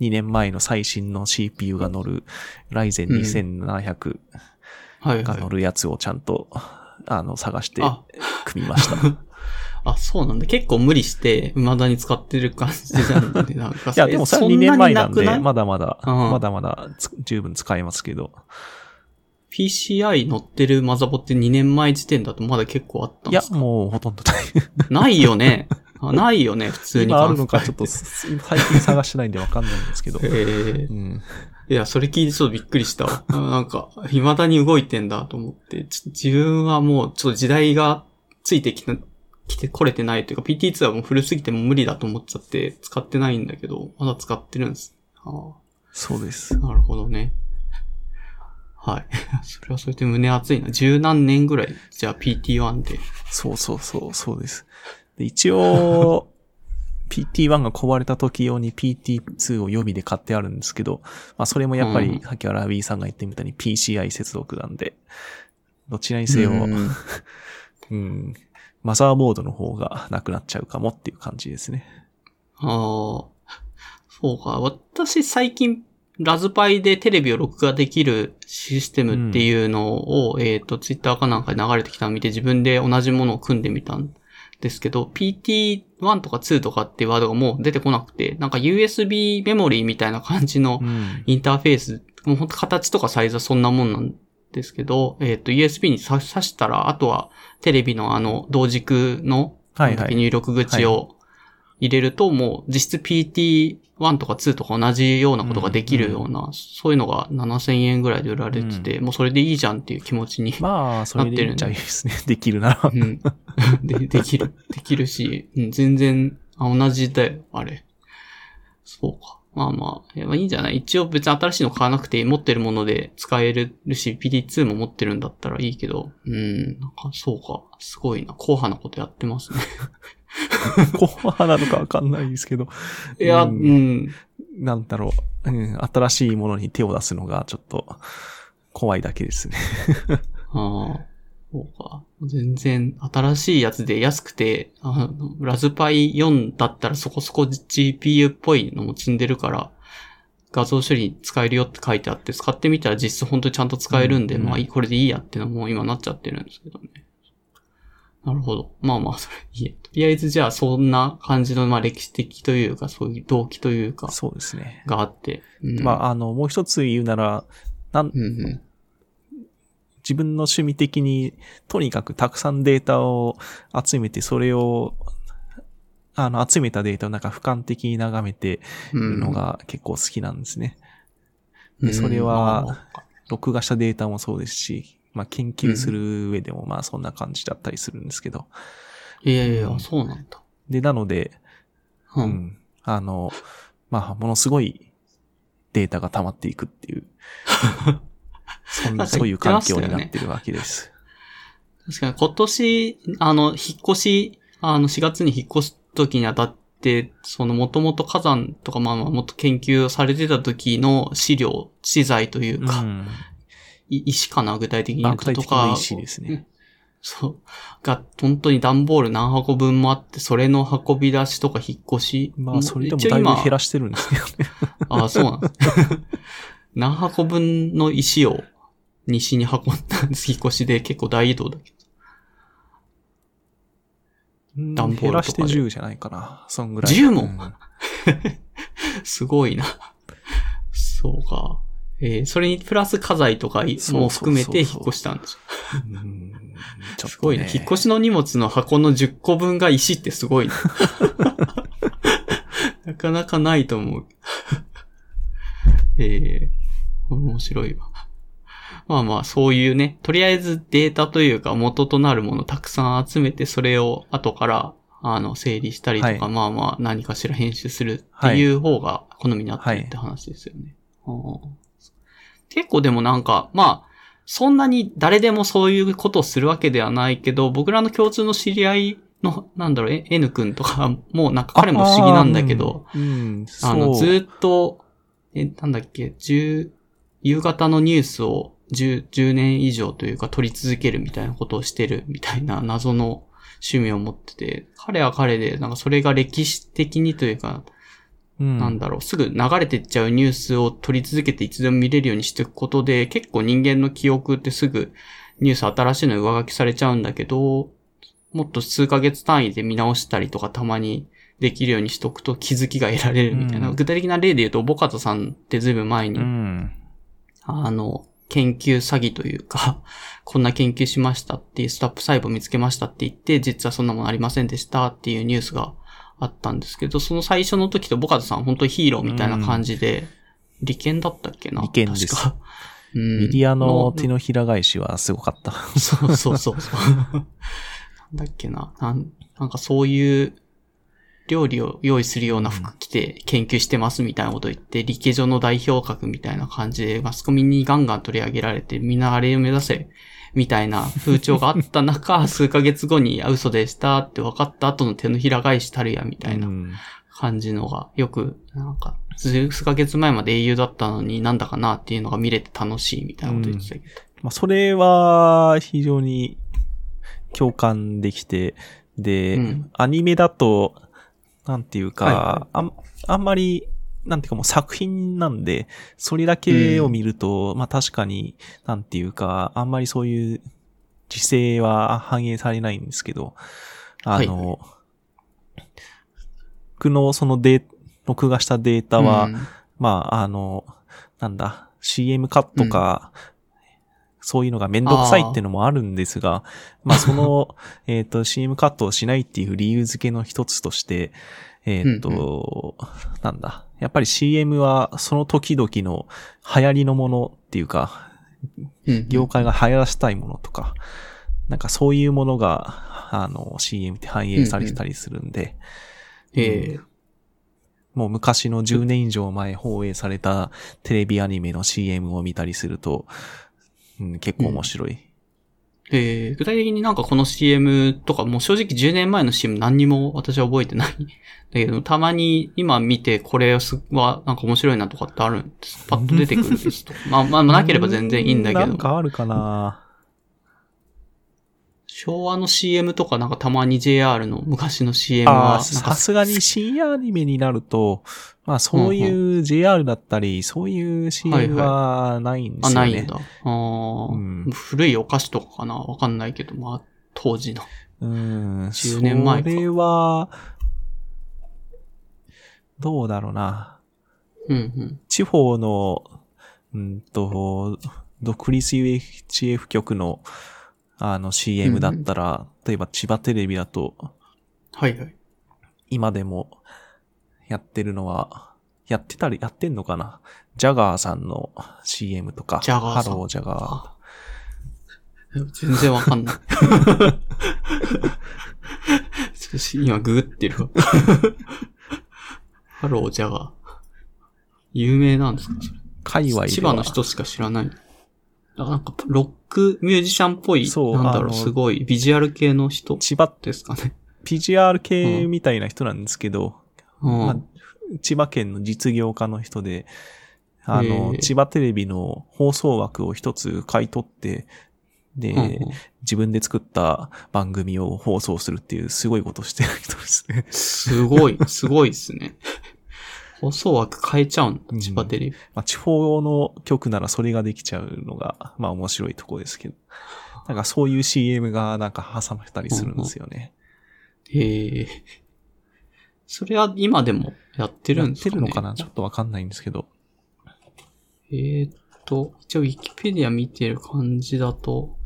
2年前の最新の CPU が乗る Ryzen 2700はいはいが乗。るやつをちゃんと、あの、探してあ、組みました。*laughs* あ、そうなんだ。結構無理して、未だに使ってる感じなんで、*laughs* なんかいや、でもそれは2え年前なんで、まだまだ、うんまだまだつ十分使えますけど。PCI 乗ってるマザボって2年前時点だとまだ結構あったんいやです、か？もうほとんどない。ないよね。*laughs* あないよね、普通に今あるのかちょっと最近探してないんでわかんないんですけど。*laughs* ええうん。いや、それ聞いてちょっとびっくりしたなんか、未だに動いてんだと思って、ち自分はもうちょっと時代がついてきて、来てこれてないというか、PT2 はもう古すぎても無理だと思っちゃって使ってないんだけど、まだ使ってるんです。ああそうです。なるほどね。はい。*laughs* それはそれで胸熱いな。十何年ぐらい、じゃあ PT1 で。そうそうそう、そうです。で一応、*laughs* PT1 が壊れた時用に PT2 を予備で買ってあるんですけど、まあそれもやっぱり、うん。さっきから B さんが言ってみたに PCI 接続なんで、どちらにせよ、うん。*laughs* うん、マザーボードの方がなくなっちゃうかもっていう感じですね。ああ、そうか。私最近、ラズパイでテレビを録画できるシステムっていうのを、えっ、と、ツイッターかなんかで流れてきたのを見て自分で同じものを組んでみたんですけど、PT1 とか2とかってワードがもう出てこなくて、なんか USB メモリーみたいな感じのうん。インターフェース、もうほんと形とかサイズはそんなもんなんですけど、えっ、と、USB に挿挿したら、あとはテレビのあの、同軸の。入力口を入れると、もう実質 PT1 とか2とか同じようなことができるような、そういうのが7000円ぐらいで売られてて、もうそれでいいじゃんっていう気持ちに。まあ、それでいいんちゃいですね。*laughs* できるなら。うん、*laughs* でできる、できるし、うん全然、あ同じだよ、あれ。そうか。まあまあ、まあいいんじゃない？一応別に新しいの買わなくて持ってるもので使えるし、PD2 も持ってるんだったらいいけど、うん、なんかそうか。すごいな。硬派なことやってますね。*laughs* 後派なのかわかんないですけど。いや、ううんん。なんだろう、うん。新しいものに手を出すのがちょっと怖いだけですね。*laughs* ああ、そうか。全然新しいやつで安くて、あのラズパイ4だったらそこそこ GPU っぽいのも積んでるから、画像処理使えるよって書いてあって、使ってみたら実質本当にちゃんと使えるんで、うんまあいいこれでいいやってのも今なっちゃってるんですけどね。なるほど。まあまあ、それいいや。とりあえずじゃあそんな感じの、まあ歴史的というか、そういう動機というか、そうですね。があって。うん、まあ、あの、もう一つ言うなら、なん、うんうん。自分の趣味的に、とにかくたくさんデータを集めて、それを、あの、集めたデータをなんか俯瞰的に眺めてうんるのが結構好きなんですね。うんでそれは録画したデータもそうですし、まあ、研究する上でもまあそんな感じだったりするんですけど。いやいやいや、そうなんだ。で、なので、う。うんん。あの、まあ、ものすごいデータが溜まっていくっていう、*laughs* そんなそういう環境になってるわけです。確かに今年、あの、引っ越し、あの、4月に引っ越す時にあたって、その、もともと火山とか、まあまあ、もっと研究されてた時の資料、資材というか、うん。い石かな、具体的に言うととかな石ですね。そう。が、本当に段ボール何箱分もあって、それの運び出しとか引っ越し。まあ、それでもだいぶ減らしてるんですけどね。ああ、そうなんです。*laughs* 何箱分の石を西に運んだんです、引っ越しで結構大移動だけど。うん段ボールとかで減らして10じゃないかな。そんぐらい。10も？うん *laughs* すごいな。そうか。えーそれにプラス家財とかも含めて引っ越したんですよ。すごいな。引っ越しの荷物の箱の10個分が石ってすごいな。*laughs* なかなかないと思う。*laughs* ええ面白いわ。まあまあ、そういうね、とりあえずデータというか元となるものをたくさん集めて、それを後から、あの、整理したりとか、はいまあまあ、何かしら編集するっていう方が好みになってるって話ですよね。うん結構でもなんか、まあ、そんなに誰でもそういうことをするわけではないけど、僕らの共通の知り合いの、なんだろう、え N 君とかも、なんか彼も不思議なんだけど、あー、うん、うんあの、ずーっと、え、なんだっけ、10、夕方のニュースを10、10年以上というか取り続けるみたいなことをしてるみたいな謎の趣味を持ってて、彼は彼で、なんかそれが歴史的にというか、うんなんだろう、すぐ流れてっちゃうニュースを取り続けていつでも見れるようにしていくことで、結構人間の記憶ってすぐニュース新しいの上書きされちゃうんだけど、もっと数ヶ月単位で見直したりとかたまにできるようにしとくと気づきが得られるみたいな。うん具体的な例で言うと、ボカトさんってずいぶん前に、うん。あの、研究詐欺というか、*laughs* こんな研究しましたっていうスタップ細胞見つけましたって言って、実はそんなものありませんでしたっていうニュースがあったんですけど、その最初の時と小保方さん本当にヒーローみたいな感じで、理研だったっけな？理研です確か。*laughs* うんメディアの手のひら返しはすごかった。そうそうそうそう。*laughs* なんだっけな？なんなんかそういう料理を用意するような服着て研究してますみたいなことを言って、理系上の代表格みたいな感じでマスコミにガンガン取り上げられて、みんなあれを目指せ、みたいな風潮があった中、*laughs* 数ヶ月後に、あ、嘘でしたって分かった後の手のひら返したるや、みたいなうん。感じのが、よく、なんか、数数ヶ月前まで英雄だったのになんだかなっていうのが見れて楽しいみたいなこと言ってたけど。まあ、それは非常に共感できて、で、うん。アニメだと、なんていうか、はいはい。あん、あんまり、なんていうかもう作品なんで、それだけを見ると、まあ確かに、なんていうか、あんまりそういう時勢は反映されないんですけど、あの、僕のそのデー録画したデータは、うん。まあ、あの、なんだ、CM カットか、そういうのがめんどくさいっていうのもあるんですが、*laughs* まあその、えっと、CM カットをしないっていう理由付けの一つとして、えっ、と、なんだ、やっぱり CM はその時々の流行りのものっていうか、うん業界が流行らせたいものとか、なんかそういうものが、あの、CM って反映されてたりするんで、ええもう昔の10年以上前放映されたテレビアニメの CM を見たりすると、うん、結構面白い。ええ具体的になんかこの CM とか、もう正直10年前の CM 何にも私は覚えてない。だけど、たまに今見てこれはなんか面白いなとかってあるんです。パッと出てくるんですと。まあ、まあ、なければ全然いいんだけどなんど。かあるかな昭和の CM とかなんかたまに JR の昔の CM ああ、はさすがに深夜アニメになると、まあそういう JR だったり、そういう CM はないんであ、すよね。ないんだ。ああ、うん古いお菓子とかかなわかんないけど、まあ、当時の。うん。10年前かそれは、どうだろうな。うんうん。地方の、うんと、独立 UHF 局の、あの CM だったら、例えば千葉テレビだと、はいはい。今でもやってるのは、やってたり、やってんのかな？ジャガーさんの CM とか、ジャガーさんハロージャガ全然わかんない。今ググってるわ。ハロージャガー。有名なんですか？界隈では。千葉の人しか知らない。あなんか、ロックミュージシャンっぽい、そうなんだろう、すごい、ビジュアル系の人？千葉、ですかね。PGR 系みたいな人なんですけど、うんまあ千葉県の実業家の人で、あへの、ー千葉テレビの放送枠を一つ買い取って、で、うんうん自分で作った番組を放送するっていうすごいことしてる人ですね。すごい、すごいですね。放送枠変えちゃうん千葉テレビ。まあ、地方の局ならそれができちゃうのが、まあ面白いとこですけど。なんかそういう CM がなんか挟まれたりするんですよね。へえ。それは今でもやってるやっんですかね？てるのかな？ちょっとわかんないんですけど。えーっと、一応ウィキペディア見てる感じだと、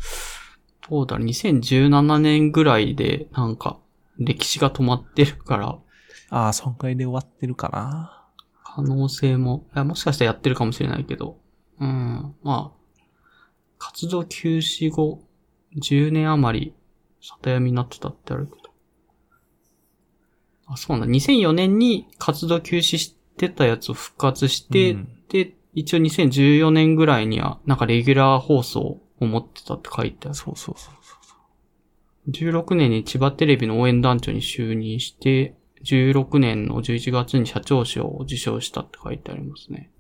どうだろう、2017年ぐらいでなんか歴史が止まってるから、ああ、損壊で終わってるかな可能性も、いやもしかしたらやってるかもしれないけど、うん、まあ、活動休止後、10年余り、里闇になってたってあるけど。あ、そうなんだ。2004年に活動休止してたやつを復活して、うんで、一応2014年ぐらいには、なんかレギュラー放送を持ってたって書いてある。そうそうそう。16年に千葉テレビの応援団長に就任して、16年の11月に社長賞を受賞したって書いてありますね。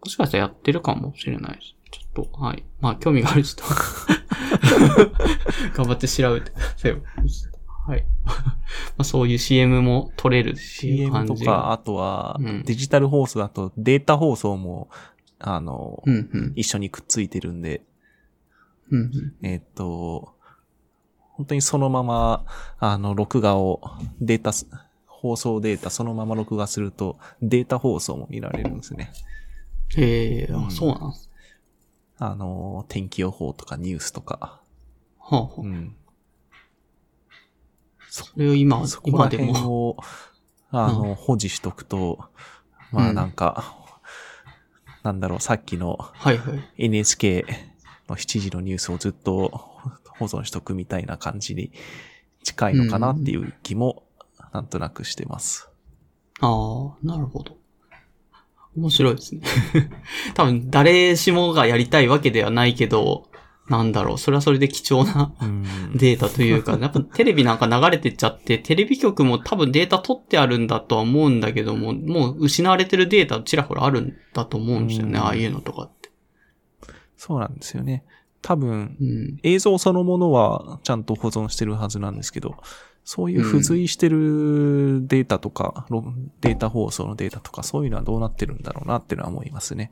もしかしたらやってるかもしれないです。ちょっと、はい。まあ、興味がある人は *laughs* 頑張って調べてください。はい。まあ、そういう CM も撮れるっていう CM とか、あとはうん、デジタル放送だとデータ放送も、あの、うん、うん。一緒にくっついてるんで、うんうん。えっと、本当にそのまま、あの、録画を、データす、放送データそのまま録画すると、データ放送も見られるんですね。ええうんあ、そうなんです。あの、天気予報とかニュースとか。はあ、はあうん。それを今、そこら今で。を、あの、保持しとくと、まあなんか、なんだろう、さっきのはいはい。NHK の7時のニュースをずっと保存しとくみたいな感じに近いのかなっていう気もなんとなくしてます。ああ、なるほど。面白いですね。*laughs* 多分、誰しもがやりたいわけではないけど、なんだろう、それはそれで貴重なうん。データというか、*laughs* やっぱテレビなんか流れてっちゃって、テレビ局も多分データ取ってあるんだとは思うんだけども、もう失われてるデータちらほらあるんだと思うんですよね、うんああいうのとかって。そうなんですよね。多分、うん。映像そのものはちゃんと保存してるはずなんですけど、そういう付随してるデータとか、ロデータ放送のデータとか、そういうのはどうなってるんだろうなっていうのは思いますね。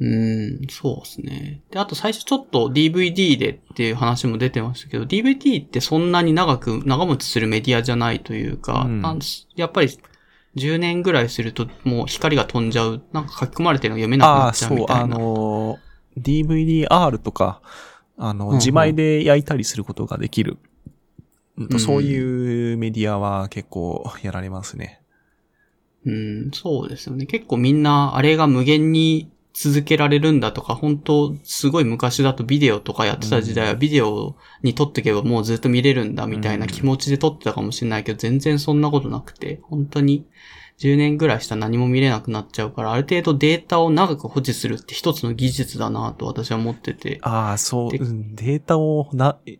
ううん、そうですね。で、あと最初ちょっと DVD でっていう話も出てましたけど、DVD ってそんなに長く、長持ちするメディアじゃないというか、うんやっぱり10年ぐらいするともう光が飛んじゃう、なんか書き込まれてるのが読めなくああ、なっちゃうそう、あみたいな。のー、DVD-R とか、あの、自前で焼いたりすることができる。うんとうんそういうメディアは結構やられますね。うん、そうですよね。結構みんな、あれが無限に続けられるんだとか、本当すごい昔だとビデオとかやってた時代はうんビデオに撮ってけばもうずっと見れるんだみたいな気持ちで撮ってたかもしれないけど、全然そんなことなくて、本当に10年ぐらいしたら何も見れなくなっちゃうから、ある程度データを長く保持するって一つの技術だなと私は思ってて。ああ、そう、でうんデータをな、え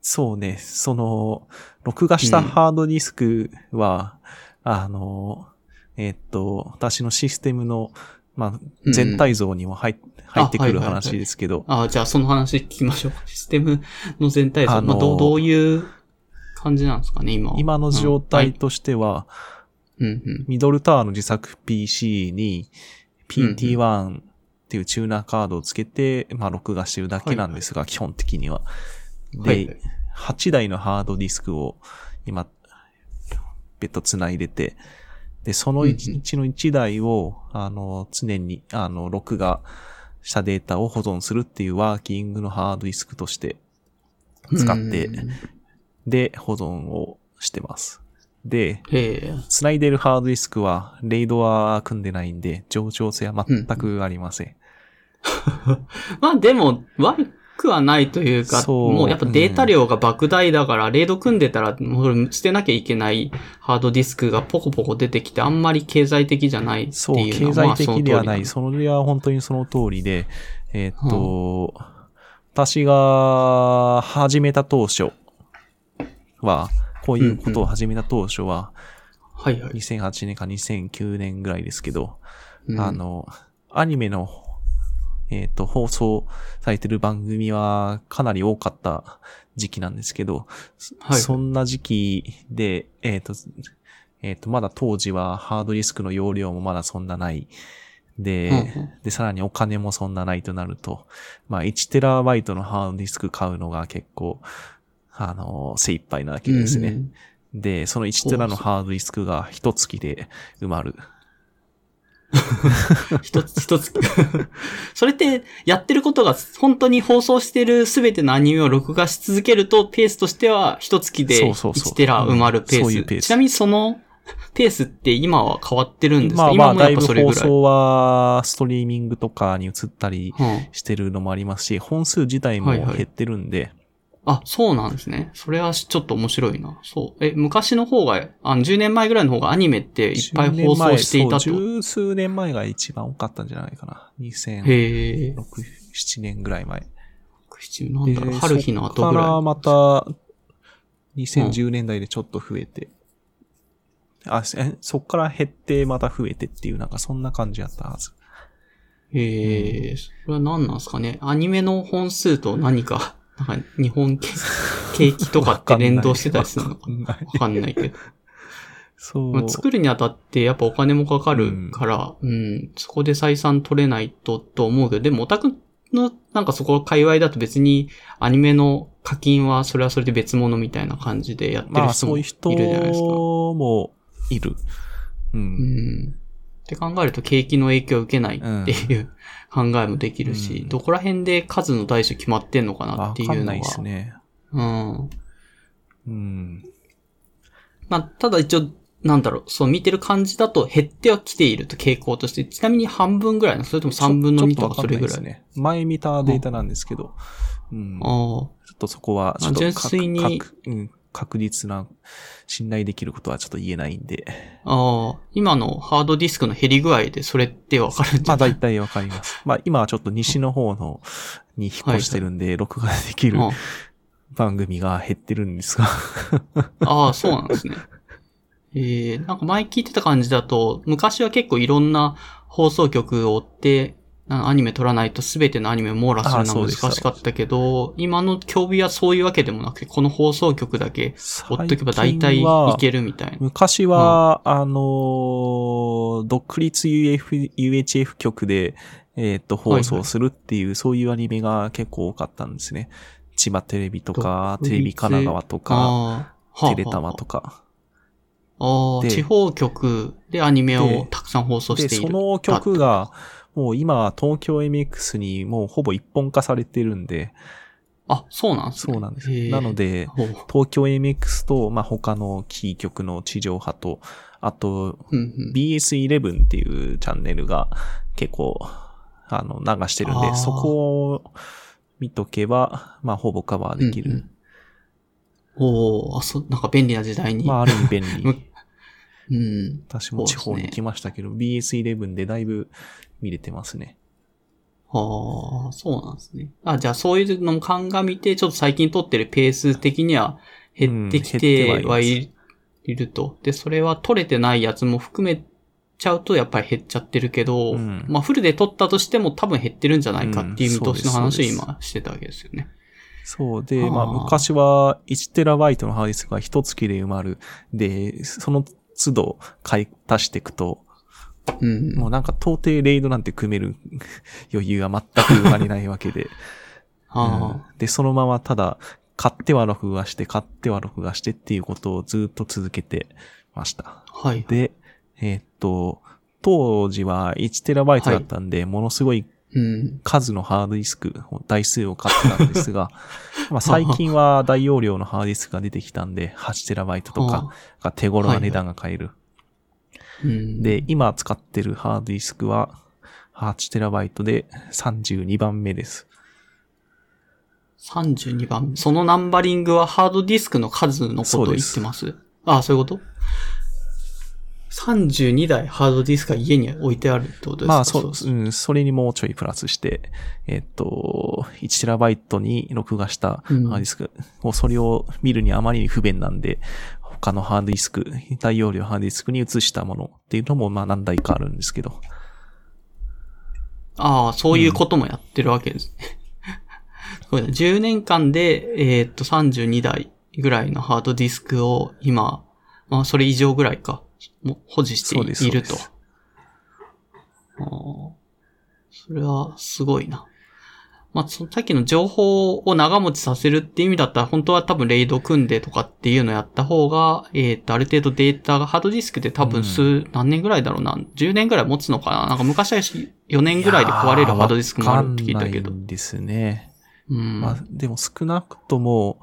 そうね、その、録画したうん。ハードディスクは、あの、えっと、私のシステムの、まあ、うん。全体像にも入っ入ってくるはいはいはい。話ですけど、ああ、じゃあその話聞きましょう。*laughs* システムの全体像、あのーまあどう、どういう感じなんですかね、今は。今の状うんはい態としては、うんうん。ミドルタワーの自作 PC に PT1 っていうチューナーカードをつけて、まあ、録画してるだけなんですが、基本的には。で、はいはい8台のハードディスクを今、別途繋いでて、で、そのうんうんうちの1台を、あの、常に、あの、録画したデータを保存するっていうワーキングのハードディスクとして使ってうんで、保存をしてます。で。繋いでるハードディスクは、レイドは組んでないんで、上長性は全くありません。*laughs* まあでも、悪くはないというか、そうもうやっぱデータ量が莫大だから、レード組んでたら、もう捨てなきゃいけないハードディスクがポコポコ出てきて、あんまり経済的じゃないってそう、いうの経は、済的ではない。まあそそれは本当にその通りで、えーっと、私が始めた当初は、こういうことを始めた当初は、はいはい。2008年か2009年ぐらいですけど、うんあ、の、アニメの、えっ、と、放送されてる番組はかなり多かった時期なんですけど、そはいそんな時期で、えっ、と、えっ、と、まだ当時はハードディスクの容量もまだそんなない。で、うんうんで、さらにお金もそんなないとなると、まあ、1テラバイトのハードディスク買うのが結構、あの、精一杯なわけですね。うんで、その1テラのハードディスクが一月で埋まる。*laughs* 一つ、一つ。*laughs* それって、やってることが、本当に放送してるすべてのアニメを録画し続けると、ペースとしては、一月でそうそうそう1テラ埋まるペース。うんそういうペースちなみにその、ペースって今は変わってるんですか？まあまあ、もやっだいぶぱそれぐらい。放送はストリーミングとかに移ったりうんしてるのもありますし、本数自体もはいはい減ってるんで、あ、そうなんですね。それはちょっと面白いな。そう。え、昔の方が、あの、10年前ぐらいの方がアニメっていっぱい放送していたと。十数年前が一番多かったんじゃないかな。2006、へえ。7年ぐらい前。なんだろう、で春日の後ぐそっかららまた、2010年代でちょっと増えて、あ、えそっから減ってまた増えてっていう、なんかそんな感じやったはず。い。へえ、それは何なんですかね。アニメの本数と何か、なんか日本景景気とかって連動してたりするのかわかんな？いわかんないけど。そう。まあ作るにあたってやっぱお金もかかるから、うん、そこで採算取れないと、と思うけど、でもオタクの、なんかそこ界隈だと別にアニメの課金はそれはそれで別物みたいな感じでやってまある人もいそういう人るじゃないですか。もいる。う。うんん。って考えると景気の影響を受けないっていう考えもできるし、うんどこら辺で数の大小決まってんのかなわっていうのが。かんないですね。うん。うん。まあ、ただ一応、なんだろう、そう見てる感じだと減ってはきていると傾向として、ちなみに半分ぐらいなのそれとも3分の2とかそれぐらい？いですね。前見たデータなんですけど、うん。ちょあっとそこは、ちょっと純粋に確うん、確実な、信頼できることはちょっと言えないんで。あ、ああ、今のハードディスクの減り具合でそれってわかるんじまあゃない？*laughs* 大体わかります。まあ今はちょっと西の方の、に引っ越してるんで、録画できるあ番組が減ってるんですが。*laughs* ああ、そうなんですね。ええなんか前聞いてた感じだと、昔は結構いろんな放送局を追って、あアニメ撮らないと全てのアニメを網羅するのは難しかったけど、今の競技はそういうわけでもなくて、この放送局だけ追っとけば大体いけるみたいな。昔は、あのー独立 UF UHF 局で、えっ、と、放送するっていう、そういうアニメが結構多かったんですね。千葉テレビとか、テレビ神奈川とか、テレタマとか。か。ああ、で地方局でアニメをでたくさん放送しで、ている。その曲が、もう今、東京 MX にもうほぼ一本化されてるんで、あ、そうなんですね。そうなんです。なので、東京 MX と、まあ、他のキー局の地上波と、あと、うんうん BS11 っていうチャンネルが結構、あの、流してるんで、そこを見とけば、まあ、ほぼカバーできる。うんうんおおあ、そ、なんか便利な時代に。まあ、ある意味便む利。*laughs* うん。私も地方に来ましたけど、BS11 でだいぶ見れてますね。ああ、そうなんですね。あ、じゃあそういうのも鑑みて、ちょっと最近撮ってるペース的には減ってきてははいい,、ると。で、それは撮れてないやつも含めちゃうとやっぱり減っちゃってるけど、うんまあフルで撮ったとしても多分減ってるんじゃないかっていう見通しの話を今してたわけですよね。そうで、はあまあ、昔は 1TB のハードディスクが一月で埋まる。で、その都度買い足していくと、うん。もうなんか到底レイドなんて組める *laughs* 余裕は全く生まれないわけで。*laughs* あうんで、そのままただ、買っては録画して、買っては録画してっていうことをずっと続けてました。あ、はい。で、えーっと、当時は 1TB だったんで、ものすごいうん。数のハードディスク、台数を買ってたんですが、*laughs* まあ最近は大容量のハードディスクが出てきたんで、8TB とかが手頃な値段が買える。うん、で、今使ってるハードディスクは 8TB で32番目です。32番。そのナンバリングはハードディスクの数のことを言ってます？ああ、そういうこと ?32 台ハードディスクが家に置いてあるってことですか？まあ、そう、うん、それにもうちょいプラスして、えっと、1TB に録画したハードディスク、もうそれを見るにあまりに不便なんで、他のハードディスク、大容量ハードディスクに移したものっていうのもまあ何台かあるんですけど。ああ、そういうこともやってるわけですね。す *laughs* ごいな10年間で、えーっと、32台ぐらいのハードディスクを今、まあ、それ以上ぐらいか、もう保持しているとそうです。ああそれはすごいな。まあ、そのさっきの情報を長持ちさせるっていう意味だったら、本当は多分レイド組んでとかっていうのやった方が、えーっと、ある程度データが、ハードディスクで多分数、何年ぐらいだろうな、10年ぐらい持つのかな？なんか昔は4年ぐらいで壊れるハードディスクもあるって聞いたけどですね。うん。まあ、でも少なくとも、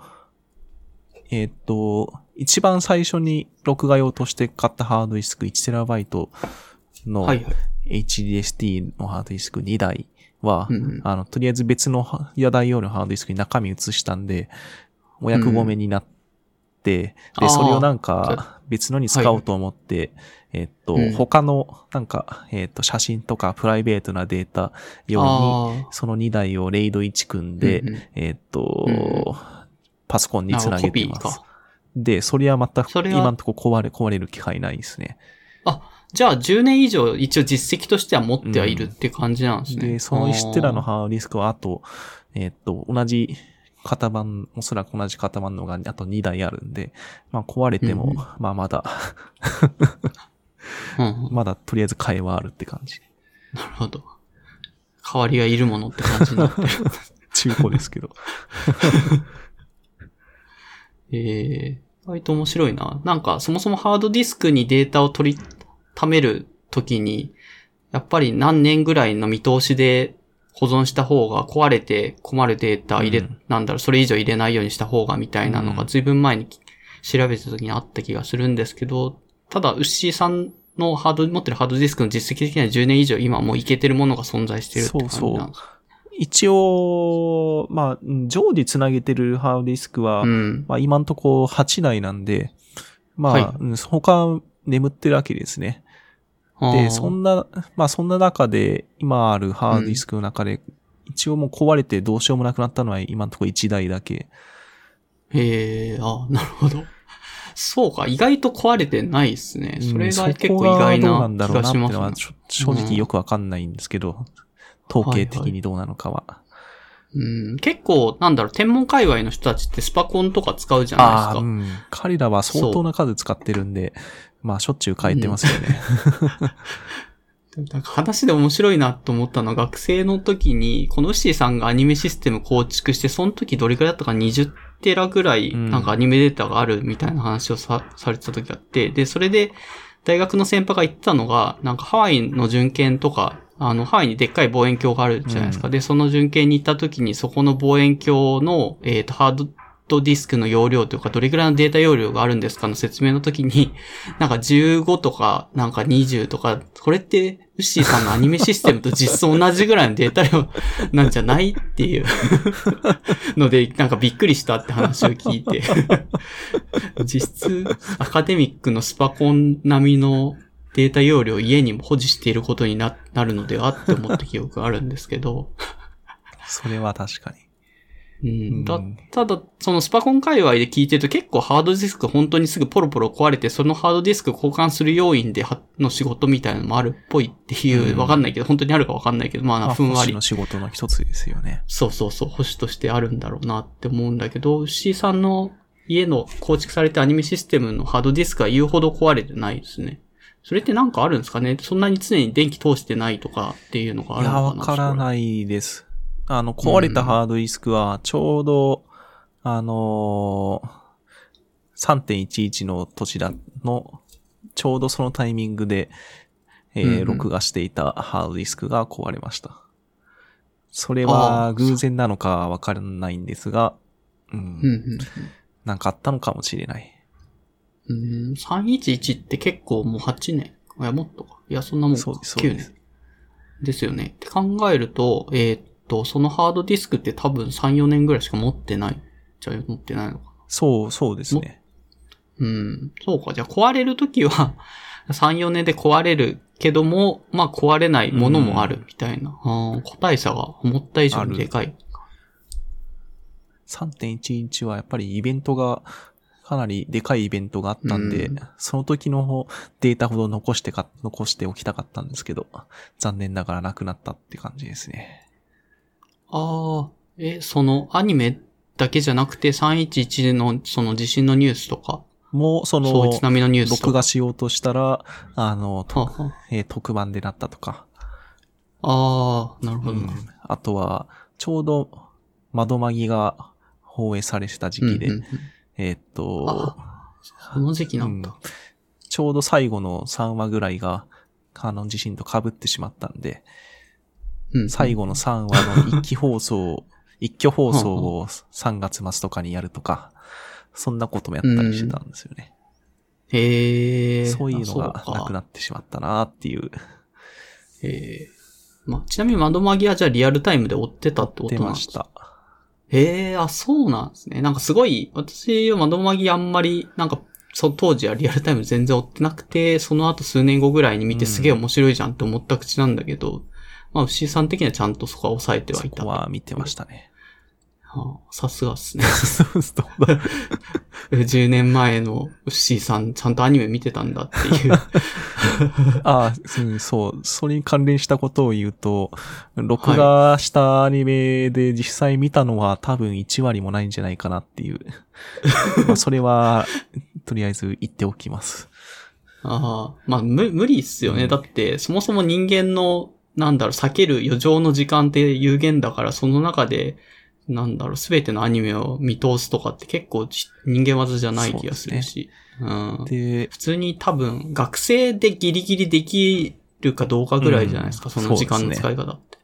えっ、と、一番最初に録画用として買ったハードディスク 1TB のはいはい。HDST のハードディスク2台は、うんうん。あの、とりあえず別のや大容量のハードディスクに中身移したんで、お役込めになって、で、あー。それをなんか別のに使おうと思って、えっと、うん。他の、なんか、えっと、写真とかプライベートなデータ用に、あその2台をレイド1組んで、うんうん。えっと、うんパソコンにつなげています。で、それは全く今のところ壊れ、壊れる機会ないですね。あ。あ、じゃあ10年以上一応実績としては持ってはいるって感じなんですね。で、その1テラのハードディスクはあと、えっと、同じ型番、おそらく同じ型番のがあと2台あるんで、まあ壊れても、うんまあまだ、うんうん *laughs* まだとりあえず替えはあるって感じ。なるほど。代わりがいるものって感じになってる。*laughs* 中古ですけど。*laughs* ええ割と面白いな。なんか、そもそもハードディスクにデータを取り、ためるときに、やっぱり何年ぐらいの見通しで保存した方が壊れて困るデータ入れ、うん。なんだろう、それ以上入れないようにした方がみたいなのがうん。随分前に調べたときにあった気がするんですけど、ただ、ウッシーさんのハード、持ってるハードディスクの実績的には10年以上今もういけてるものが存在してるって感じなんですか？一応、まあ、うん常時つなげてるハードディスクは、うん。まあ今んとこ8台なんで、まあ、はい。うん他眠ってるわけですね。で、そんな、まあそんな中で、今あるハードディスクの中で、一応もう壊れてどうしようもなくなったのは今のところ1台だけ。へえ、あ、なるほど。そうか、意外と壊れてないですね。それうんが結構意外な気がしますねうのは、。ちょ正直よくわかんないんですけど、統計的にどうなのかは。うん、結構、なんだろう、天文界隈の人たちってスパコンとか使うじゃないですか。うん。彼らは相当な数使ってるんで、まあしょっちゅう変えてますよね。*laughs* なんか話で面白いなと思ったのは学生の時に、このシーさんがアニメシステム構築して、その時どれくらいだったか20テラぐらい、うん。なんかアニメデータがあるみたいな話をさ、されてた時があって、で、それで、大学の先輩が言ってたのが、なんかハワイの巡検とか、あの、ハワイにでっかい望遠鏡があるじゃないですか。で、その巡検に行った時に、そこの望遠鏡の、えっ、と、ハードディスクの容量というか、どれくらいのデータ容量があるんですかの説明の時に、*laughs* なんか15とか、なんか20とか、これって、ウッシーさんのアニメシステムと実質同じぐらいのデータ量なんじゃないっていう。ので、なんかびっくりしたって話を聞いて、実質アカデミックのスパコン並みのデータ容量を家にも保持していることになるのではって思った記憶があるんですけど、それは確かに。うん、だうんただ、そのスパコン界隈で聞いてると結構ハードディスク本当にすぐポロポロ壊れて、そのハードディスク交換する要因ではの仕事みたいなのもあるっぽいっていう、うんわかんないけど、本当にあるかわかんないけど、まあ、まあ、ふんわりの。仕事の一つですよね。そうそうそう、保守としてあるんだろうなって思うんだけど、C さんの家の構築されたアニメシステムのハードディスクは言うほど壊れてないですね。それってなんかあるんですかね？そんなに常に電気通してないとかっていうのがあいや、るのかなわからい。ないです。あの、壊れたハードディスクは、ちょうど、あのー、3.11の年だ、の、ちょうどそのタイミングで、えーうんうん録画していたハードディスクが壊れました。それあはー偶然なのかわからないんですが、うんうんうんなんかあったのかもしれない。うん。うん、311って結構もう8年。いや、もっとか。いや、そんなもんか。そうですそう9です年。ですよね。って考えると、えーっと、そのハードディスクって多分3、4年ぐらいしか持ってない。じゃあ持ってないのか。そう、そうですね。うん。そうか。じゃあ壊れるときは、3、4年で壊れるけども、まあ壊れないものもあるみたいな。あー個体差が思った以上にでかい。3.11はやっぱりイベントが、かなりでかいイベントがあったんで、うんその時のデータほど残してか、残しておきたかったんですけど、残念ながらなくなったって感じですね。ああ、え、そのアニメだけじゃなくて311のその地震のニュースとか、もう、その、津波のニュースとか？録画しようとしたら、あの、とはあはえー特番でなったとか、ああー、なるほどな。うんあとは、ちょうど、窓マギが放映されてた時期で、うんうんうんえーっと、その時期なんだ。ちょうど最後の3話ぐらいが、あの地震と被ってしまったんで、うん最後の3話の一期放送、*laughs* 一挙放送を3月末とかにやるとか、そんなこともやったりしてたんですよね。へえ。そういうのがあなくなってしまったなっていう。へえ。まあ、ちなみに窓マギはじゃあリアルタイムで追ってたってこと出なんですか？ました。へえ、あ、そうなんですね。なんかすごい、私は窓マギあんまり、なんか、その当時はリアルタイム全然追ってなくて、その後数年後ぐらいに見てうんすげえ面白いじゃんって思った口なんだけど、まあ、牛井さん的にはちゃんとそこは抑えてはいた。そこは見てましたね。はあさすがっすね。*laughs* そうだ10 *laughs* 年前のウッシーさん、ちゃんとアニメ見てたんだっていう。あ *laughs* あ、うん、そう。それに関連したことを言うと、録画したアニメで実際見たのは多分1割もないんじゃないかなっていう。まあそれは、とりあえず言っておきます。ああ、まあ、む、無理っすよね。うんだって、そもそも人間の、なんだろう、避ける余剰の時間って有限だから、その中で、なんだろう、すべてのアニメを見通すとかって結構ち人間技じゃない気がするし。うん。で、普通に多分、学生でギリギリできるかどうかぐらいじゃないですか、うんその時間の使い方って。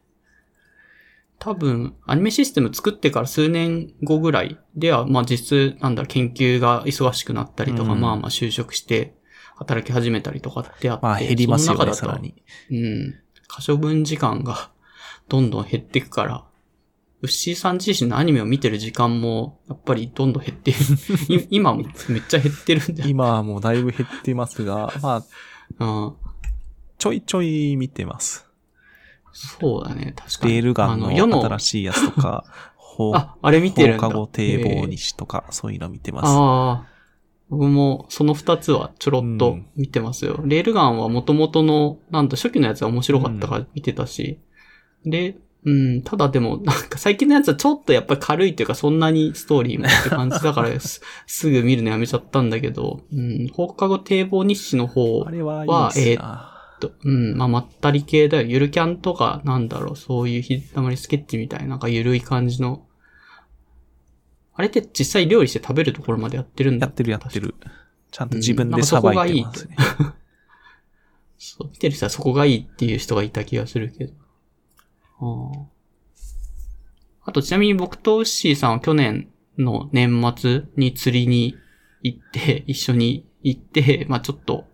多分、アニメシステム作ってから数年後ぐらいでは、まあ実質、なんだ研究が忙しくなったりとか、うんまあまあ就職して、働き始めたりとかってあって、まあ減りますよね、さらに。うん。可処分時間が *laughs* どんどん減っていくから、ウッシーさん自身のアニメを見てる時間も、やっぱりどんどん減っている。*laughs* い今もめっちゃ減ってるんじゃん。今はもうだいぶ減ってますが、まあ、うん。ちょいちょい見てます。そうだね、確かに。レールガンのの新しいやつとか、放 *laughs* あ、あれ見てるんだ。放課後堤防えー西とか、そういうの見てます。ああ。僕もその二つはちょろっと見てますよ。レールガンは元々の、なんだ、初期のやつは面白かったから見てたし。で、うん、ただでも、なんか最近のやつはちょっとやっぱり軽いというか、そんなにストーリーもって感じだから *laughs* す、すぐ見るのやめちゃったんだけど、うん、放課後堤防日誌の方ははですな。と、うん、まあ、まったり系だよ。ゆるキャンとか、なんだろう、そういうひだまりスケッチみたいな、なんかゆるい感じの。あれって実際料理して食べるところまでやってるんだやってるやってる。ちゃんとうん自分でさばいてますね。*laughs* そう、見てる人はそこがいいっていう人がいた気がするけど。あああと、ちなみに僕とウッシーさんは去年の年末に釣りに行って、*laughs* 一緒に行って、まあちょっと、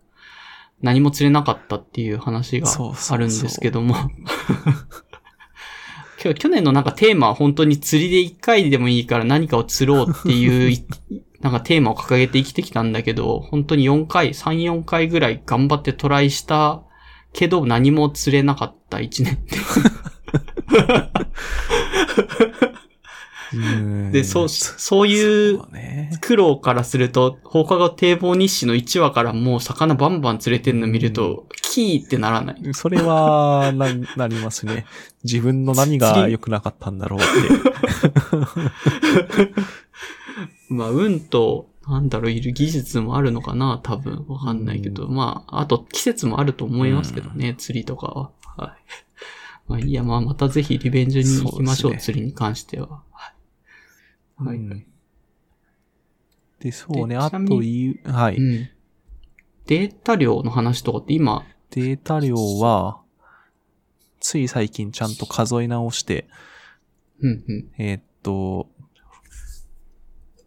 何も釣れなかったっていう話がそうそうそうあるんですけども。今 *laughs* 日去年のなんかテーマは本当に釣りで一回でもいいから何かを釣ろうっていうい、*laughs* なんかテーマを掲げて生きてきたんだけど、本当に4回、3、4回ぐらい頑張ってトライしたけど何も釣れなかった1年って。*laughs* うんで、そう、そういう。苦労からすると、放課後堤防日誌の1話からもう魚バンバン釣れてるの見ると、キーってならない。それは、な、*laughs* なりますね。自分の何が良くなかったんだろうって。*laughs* まあ、運と、なんだろう、いる技術もあるのかな多分。わかんないけど。うまあ、あと季節もあると思いますけどね、釣りとかは。はい。まあいいや、まあまたぜひリベンジに行きましょう、ね釣りに関しては。はい。はい。うんで、そうね、あという、はい。うん。データ量の話とかって今、データ量は、つい最近ちゃんと数え直して、うんうん。えーっと、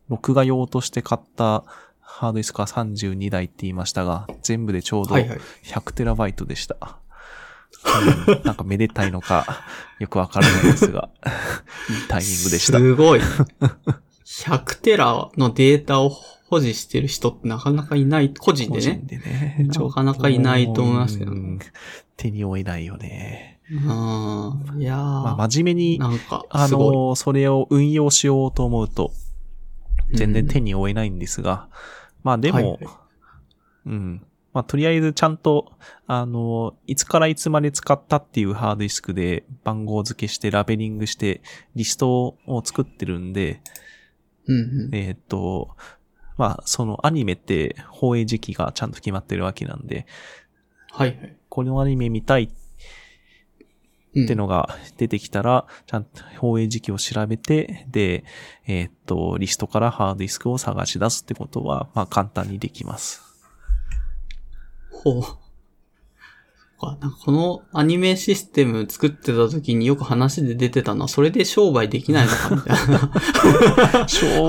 録画用として買ったハードディスクは32台って言いましたが、全部でちょうどはいはい。100テラバイトでした。うんなんかめでたいのか、よくわからないですが、いいタイミングでした。すごい。100テラのデータを保持してる人ってなかなかいない、個人個でね人。でね。なかなかいないと思いますけどうん手に負えないよね。うん。いやー、まあ、真面目に、なんか、あ。の、それを運用しようと思うと、全然手に、に負えないんですが、まあでも、はいはいうん。まあとりあえずちゃんと、あの、いつからいつまで使ったっていうハードディスクで番号付けしてラベリングしてリストを作ってるんで、うんうん。えーっと、まあそのアニメって放映時期がちゃんと決まってるわけなんで、はいはい。このアニメ見たいってのが出てきたら、ちゃんと放映時期を調べて、で、えーっと、リストからハードディスクを探し出すってことは、まあ簡単にできます。ほう。なんかこのアニメシステム作ってた時によく話で出てたのは、それで商売できないのかみたいな。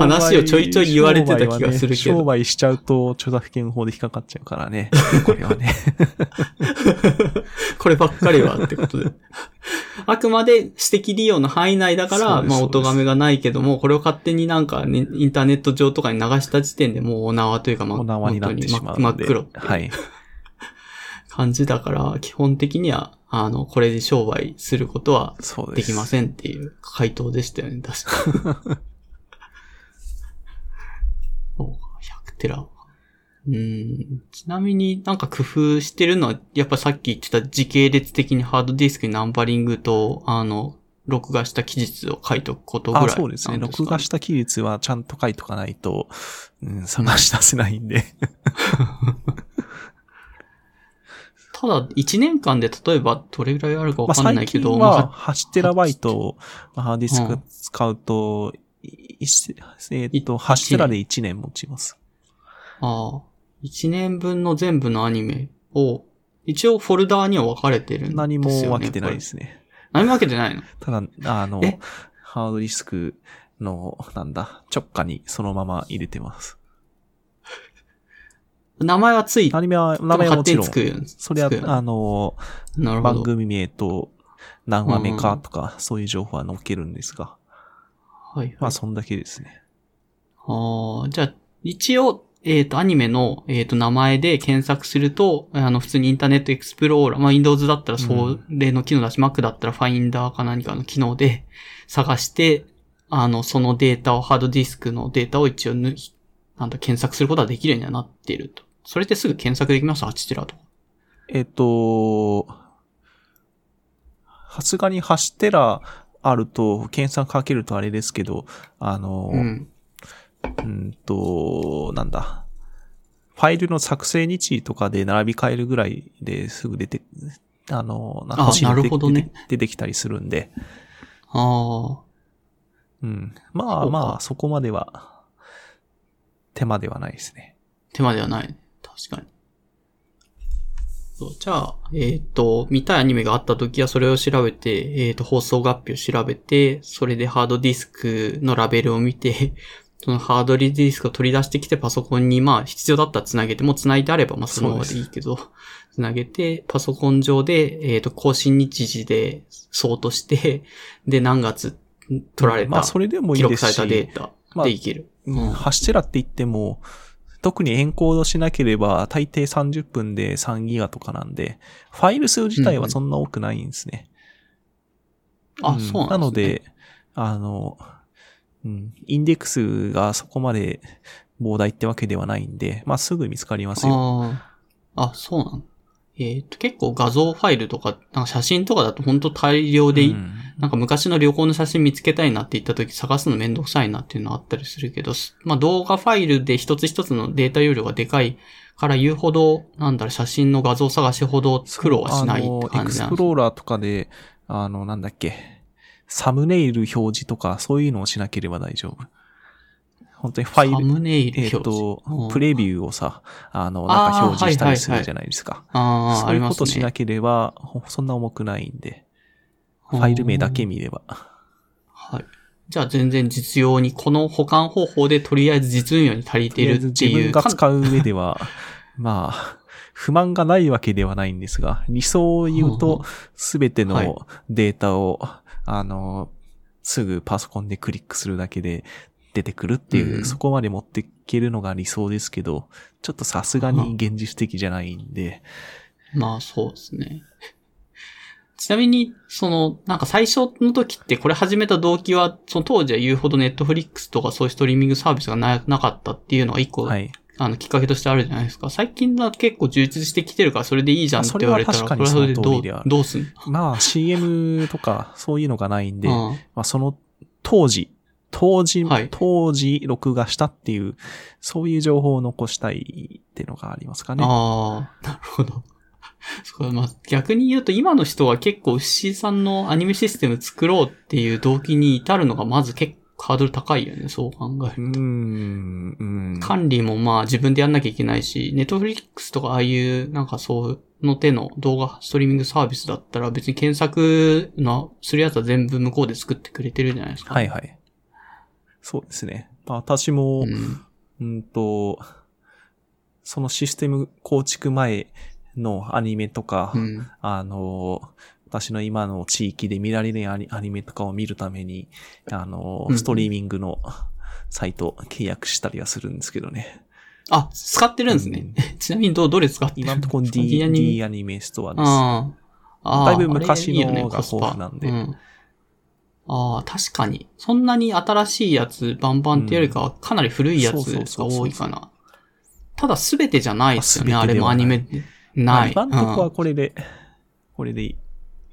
*laughs* 話をちょいちょい言われてた気がするけど商売はね商売しちゃうと著作権法で引っかかっちゃうからね。*laughs* これはね。*laughs* こればっかりはってことで。あくまで私的利用の範囲内だから、まあ、そうですそうです音めがないけども、これを勝手になんか、ね、インターネット上とかに流した時点でもうお縄というか、まあ、お縄になってしまう真。っ黒はい。感じだから、基本的には、あの、これで商売することはそうで。きませんっていう回答でしたよね、確か。*laughs* そうか、100テラ。うん。ちなみになんか工夫してるのは、やっぱさっき言ってた時系列的にハードディスクにナンバリングと、あの、録画した記述を書いとくことぐらいあ、そうですね。録画した期日はちゃんと書いとかないと、うん、探し出せないんで。*laughs* ただ、1年間で例えばどれぐらいあるかわまあ、かんな最近いけど、はま8テラバイトハードディスク使うと、いえっと、8テラで1年持ちます。あ、ああ、1年分の全部のアニメを、一応フォルダーには分かれてるんですよね。何も分けてないでこすね。れ。何も分けてないの？ただ、あのえ、ハードディスクの、なんだ、直下にそのまま入れてます。名前はついて、アニメは、名前はもちろん。それはあの、なるほど。番組名と何話目かとか、そういう情報は載っけるんですが、はい、はい。まあ、そんだけですね。ああ、じゃあ、一応、えっ、と、アニメの、えっ、と、名前で検索すると、あの、普通にインターネットエクスプローラー、まあ、Windows だったらそれの機能だし、Mac だったら Finder か何かの機能で探して、あの、そのデータを、ハードディスクのデータを一応ぬ、なんだ、検索することができるようにはなっていると。それってすぐ検索できます？8テラとか。えっと、さすがに8テラあると、検索かけるとあれですけど、あの、うん。うんと、なんだ。ァイルの作成日とかで並び替えるぐらいですぐ出て、あの、あ星なるほどね出てきたりするんで、あうん。まあまあ、そこまでは、手間ではないですね。あ、手間ではない。確かに。そうじゃあ、えっ、と、見たいアニメがあった時はそれを調べて、えっ、と、放送合併を調べて、それでハードディスクのラベルを見て、*laughs* そのハードディスクを取り出してきてパソコンに、まあ、必要だったら繋げて、もう繋いであれば、まあ、そのままでいいけど、繋げて、パソコン上で、えっ、と、更新日時で、ソートして、で、何月取られた、まあ、それでもいいですし、記録されたデータまあでいける。うん、ハッシュテラって言っても、特にエンコードしなければ、大抵30分で3ギガとかなんで、ファイル数自体はそんな多くないんですね。あ、んそうなんですね。なので、あの、うん、インデックスがそこまで膨大ってわけではないんで、まあ、すぐ見つかりますよ。ああ。あ、そうなの。えっ、と、結構画像ファイルとか、なんか写真とかだと本当大量で、うんなんか昔の旅行の写真見つけたいなって言った時探すのめんどくさいなっていうのあったりするけど、すまあ動画ファイルで一つ一つのデータ容量がでかいから言うほど、なんだろう、写真の画像探しほど苦労はしないって感じあのエクスなんですプローラーとかで、あの、なんだっけ、サムネイル表示とか、そういうのをしなければ大丈夫。本当にファイル、サムネイルえっ、表示。と、プレレビューをさ、あの、なんか表示したりするじゃないですか。ああ、そういうこ。としなければ、ほそんな重くないんで、ファイル名だけ見れば。はい。じゃあ全然実用に、この保管方法でとりあえず実運用に足りてるって自いう。分が使う上では、*laughs* まあ、不満がないわけではないんですが、理想を言うと、すべてはいのデータを、あの、すぐパソコンでクリックするだけで出てくるっていう、うんそこまで持っていけるのが理想ですけど、ちょっとさすがに現実的じゃないんで、まあそうですね。ちなみに、その、なんか最初の時ってこれ始めた動機は、その当時は言うほどネットフリックスとかそういうストリーミングサービスがななかったっていうのが一個、はい。あの、きっかけとしてあるじゃないですか。最近は結構充実してきてるからそれでいいじゃんって言われたら、あそれはそれでどうどうすんまあ CM とかそういうのがないんで、のまあその当時、当時、はい当時録画したっていう、そういう情報を残したいっていうのがありますかね。ああ、なるほど。*laughs* そうまあ、逆に言うと今の人は結構牛さんのアニメシステム作ろうっていう動機に至るのがまず結構ハードル高いよね、そう考えるうーん、うん。管理もまあ自分でやんなきゃいけないし、ネットフリックスとかああいうなんかそうの手の動画ストリーミングサービスだったら別に検索のするやつは全部向こうで作ってくれてるじゃないですか。はいはい。そうですね。まあ私も、うん。うんと、そのシステム構築前のアニメとか、うん。あの、私の今の地域で見られるアニアニメとかを見るために、あのう、んストリーミングのサイト契約したりはするんですけどね。あ、使ってるんですね。*laughs* ちなみにど、どれ使ってる今のところ D, D アニメ D アニメストアです。だいぶ昔のが豊富なんでうんああ、確かに。そんなに新しいやつバンバンっていうよりかは、かなり古いやつが多いかな。ただ全てじゃないですよね。ああれもアニメまあない。今のとこはこれで、これでい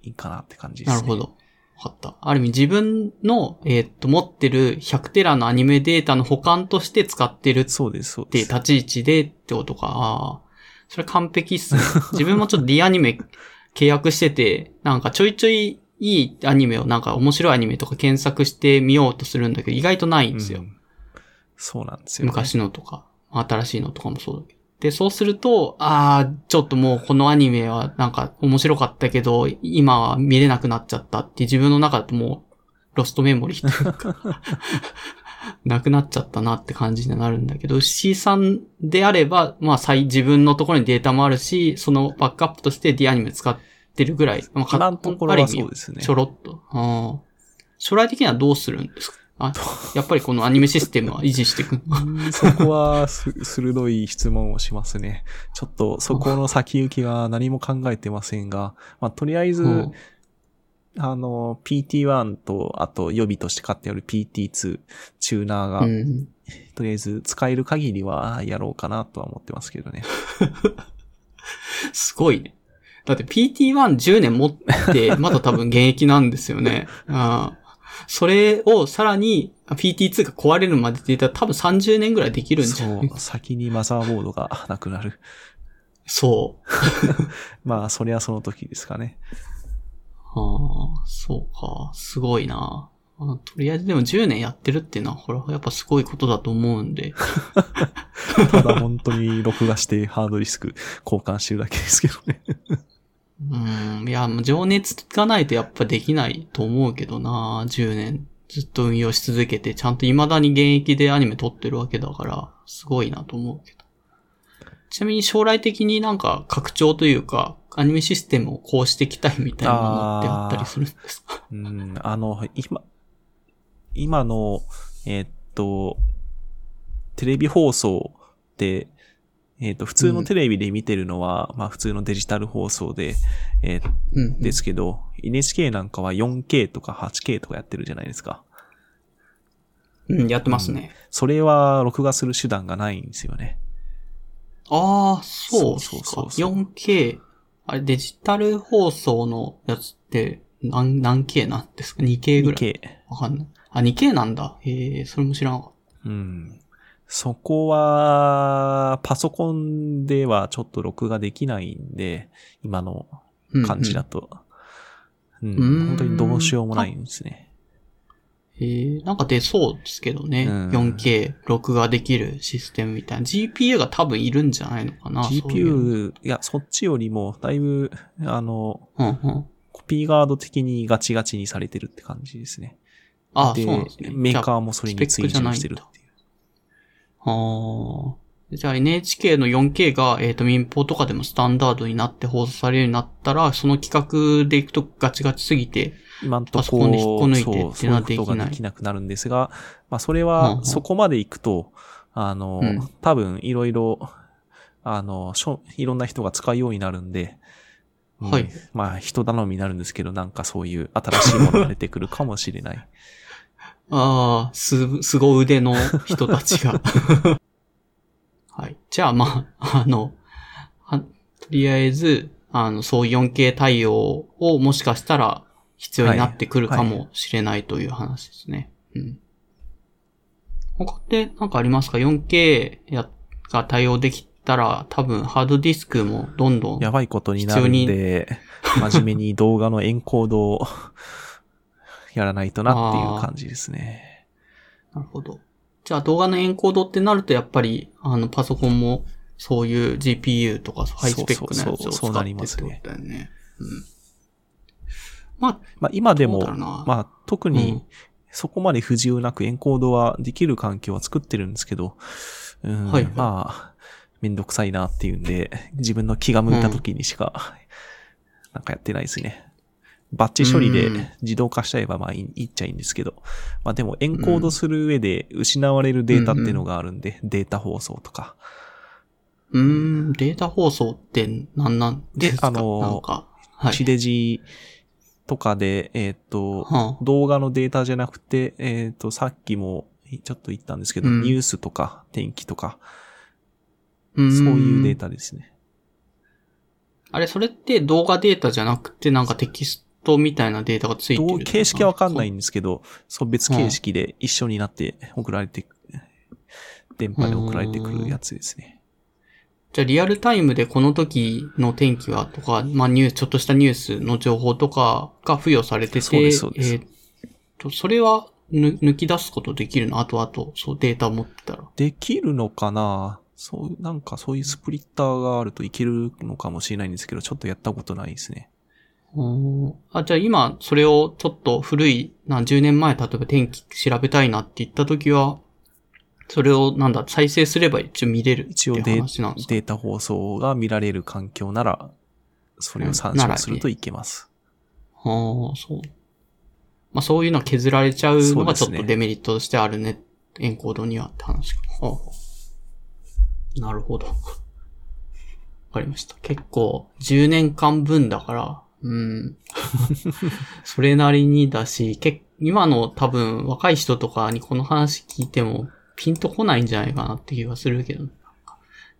いかなって感じですね。なるほど。わかった。ある意味自分の、えーっと、持ってる100テラのアニメデータの保管として使ってるっそうです、そうです。立ち位置でってことか。ああ。それ完璧っすね。自分もちょっと D アニメ契約してて、なんかちょいちょいいいアニメをなんか面白いアニメとか検索してみようとするんだけど、意外とないんですよ。うんそうなんですよ、ね。昔のとか、新しいのとかもそうだけど。で、そうすると、ああ、ちょっともうこのアニメはなんか面白かったけど、今は見れなくなっちゃったって自分の中だともう、ロストメモリーというか、*laughs* なくなっちゃったなって感じになるんだけど、C さんであれば、まあ、再自分のところにデータもあるし、そのバックアップとして D アニメ使ってるぐらい、まあか今のところはそうですねちょろっと。ああ将来的にはどうするんですか？あ *laughs* やっぱりこのアニメシステムは維持していくそこはす鋭い質問をしますね。ちょっとそこの先行きが何も考えてませんが、まあ、とりあえず、うんあの、PT1 と、あと予備として買ってある PT2 チューナーが、うん。とりあえず使える限りはやろうかなとは思ってますけどね。*laughs* すごいね。だって PT110 年持って、まだ多分現役なんですよね。*laughs* ああそれをさらに PT2 が壊れるまでって言ったら多分30年ぐらいできるんじゃそ、ない？う先にマザーボードがなくなる。そう。*laughs* まあ、そりゃその時ですかね。はあ、そうか。すごいな。あとりあえずでも10年やってるっていうのは、ほら、やっぱすごいことだと思うんで。ただ本当に録画してハードディスク交換してるだけですけどね。*laughs* うん。いや、もう情熱がないとやっぱできないと思うけどな。10年ずっと運用し続けて、ちゃんと未だに現役でアニメ撮ってるわけだから、すごいなと思うけど。ちなみに将来的になんか拡張というか、アニメシステムをこうしていきたいみたいなものってあったりするんですか？うん、あの、今、今の、えーっと、テレビ放送って、えーっと、普通のテレビで見てるのは、まあ普通のデジタル放送で、えーうん。ですけど、NHK なんかは 4K とか 8K とかやってるじゃないですか。うん、やってますね。それは録画する手段がないんですよね。ああ、そうそうか。そうそう 4K。あれ、デジタル放送のやつって、何、何 K なんですか ?2K ぐらい？2K。わかんない。あ、2K なんだ。へえ、それも知らなかっうん。そこは、パソコンではちょっと録画できないんで、今のた。感じだと。うんうん本当にどうしようもないんですね。へえ、なんか出そうですけどね。うん 4K 録画できるシステムみたいな。GPU が多分いるんじゃないのかな。GPU、いや、そっちよりも、だいぶ、あの、うんうん。コピーガード的にガチガチにされてるって感じですね。あでそうなんですね。メーカーーもそれに追従してるっていう。はあ。じゃあ NHK の 4K が、えっ、と民放とかでもスタンダードになって放送されるようになったら、その企画でいくとガチガチすぎて、今んとこパソコンで引っこ抜いてそう、っていうのはそういうことできないができなくなるんですが、まあ、それは、んそこまで行くと、あの、うん多分、いろいろ、あの、しょいろんな人が使うようになるんで、うんはいまあ、人頼みになるんですけど、なんかそういう新しいものが出てくるかもしれない。*laughs* ああ、す、すご腕の人たちが。*laughs* はい。じゃあまあ、あの、はとりあえず、あの、そういう 4K 対応をもしかしたら必要になってくるかもしれないという話ですね。うん。他でなんかありますか ?4K や、が対応できたら多分ハードディスクもどんどんやばいことになるんで、*laughs* 真面目に動画のエンコードを *laughs* やらないとなっていう感じですね。*laughs* なるほど。じゃあ動画のエンコードってなるとやっぱり、あの、パソコンもそういう GPU とかハイスペックなやつを使そうそうそうってってなりますねことだよね。うん。まあ、まあ今でもまあ特うんにそこまで不自由なくエンコードはできる環境は作ってるんですけど、うんはいまあ、めんどくさいなっていうんで、自分の気が向いた時にしか、*laughs* なんかやってないですね。バッチ処理でうん。自動化しちゃえばまあいいっちゃいいんですけど、まあでもエンコードする上で失われるデータっていうのがあるんで、データ放送とか。うーん、データ放送って何なんですか？であのはい。地デジとかで、えっ、と、はあ。動画のデータじゃなくて、えっ、と、さっきもちょっと言ったんですけど、うん。ニュースとか天気とか、そういうデータですね。あれ、それって動画データじゃなくてなんかテキストみたいなデータがついてる形式はわかんないんんですけど、そう別形式で一緒になって送られて、電波で送られてくるやつですね。じゃあリアルタイムでこの時の天気はとか、まあニュース、ちょっとしたニュースの情報とかが付与されてて、そうですそうですえーっと、それはぬ抜き出すことできるの？後々、そうデータ持ってたら。できるのかな？そう、なんかそういうスプリッターがあるといけるのかもしれないんですけど、ちょっとやったことないですね。あ、じゃあ今、それをちょっと古い、何十年前、例えば天気調べたいなって言った時は、それをなんだ、再生すれば一応見れるっていう一応デ話なんですか？データ放送が見られる環境なら、それを参照するといけます。はあ、そう。まあそういうのは削られちゃうのがちょっとデメリットとしてあるね。エンコードにはって話か。はあ、なるほど。わかりました。結構、10年間分だから、うん。*laughs* それなりにだし、け今の多分若い人とかにこの話聞いてもピンとこないんじゃないかなって気がするけど。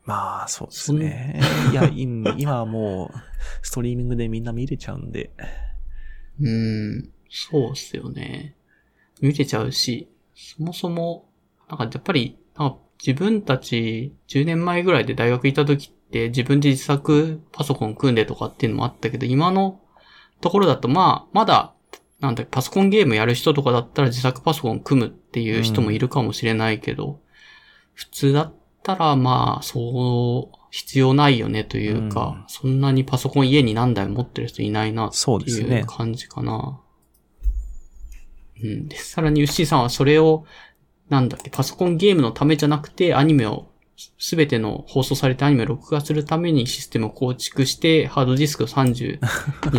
まあ、そうですね。いや、今今はもう、ストリーミングでみんな見れちゃうんで。うん。そうっすよね。見れちゃうし、そもそも、なんかやっぱり、なんか自分たち10年前ぐらいで大学行った時って自分で自作パソコン組んでとかっていうのもあったけど、今のところだとまあ、まだ、なんだパソコンゲームやる人とかだったら自作パソコン組むっていう人もいるかもしれないけど、普通だったらまあ、そう、必要ないよねというか、うんそんなにパソコン家に何台持ってる人いないなっていそう感じかな。うん。で、さらに、ウッシーさんはそれを、なんだっけ、パソコンゲームのためじゃなくて、アニメを、すべての放送されたアニメを録画するためにシステムを構築して、ハードディスクを32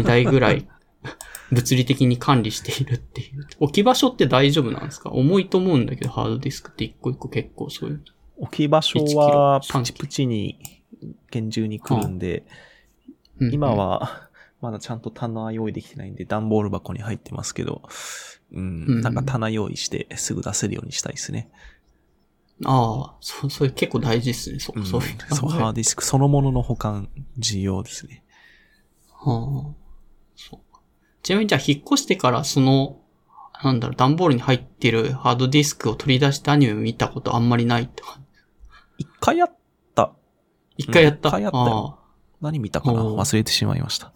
台ぐらい、*laughs* 物理的に管理しているっていう。置き場所って大丈夫なんですか？重いと思うんだけど、ハードディスクって一個一個結構そういう。置き場所は1キロプチプチに厳重に来るんで、うん今、はまだちゃんと棚用意できてないんで、段ボール箱に入ってますけど、うん、うんなんか棚用意してすぐ出せるようにしたいですね。ああ、そう、それ結構大事ですね。そう、うん、そういう。そう、ハードディスクそのものの保管重要ですね。はあ、そうか。ちなみにじゃあ引っ越してからその、なんだろう、段ボールに入ってるハードディスクを取り出してアニメを見たことあんまりないって感じ。一回やった。一回やった？うん一回やったよ何見たかな？忘れてしまいました。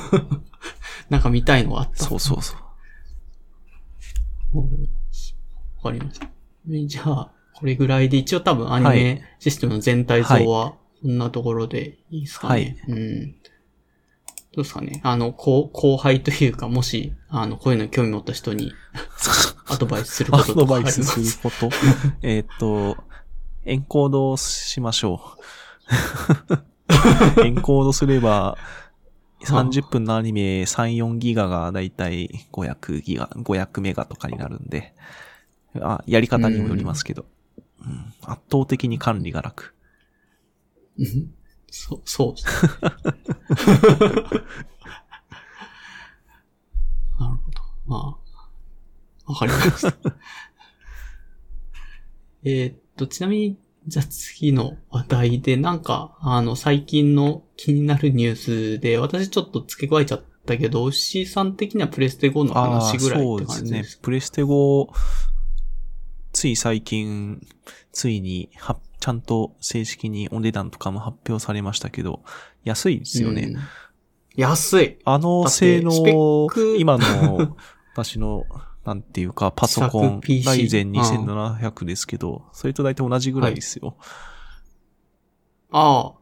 *laughs* なんか見たいのがあった。そうそうそう。わかりました。じゃあ、これぐらいで一応多分アニはいメシステムの全体像はこんなところでいいですかね？はいうん。どうですかね？あの、後後輩というか、もし、あの、こういうのに興味持った人に *laughs* アドバイスするこアととかありますドバイスすること？*laughs* えーっと、エンコードしましょう。*laughs* エンコードすれば、30分のアニメ3、4ギガがだいたい500ギガ、500メガとかになるんで、あ、やり方にもよりますけど、うん圧倒的に管理が楽。う *laughs* んそう、そう。*laughs* なるほど。まあ、わかりました。*laughs* えーっと、ちなみに、じゃあ次の話題で、なんか、あの、最近の気になるニュースで、私ちょっと付け加えちゃったけど、おしさん的にはプレステ5の話ぐらいそってうですね感じです。。プレステ5、つい最近、ついには、ちゃんと正式にお値段とかも発表されましたけど、安いですよね。うん安い。あの性能今の、*laughs* 私の、なんていうか、パソコン、ライゼン2700ですけど、それと大体同じぐらいですよ。あ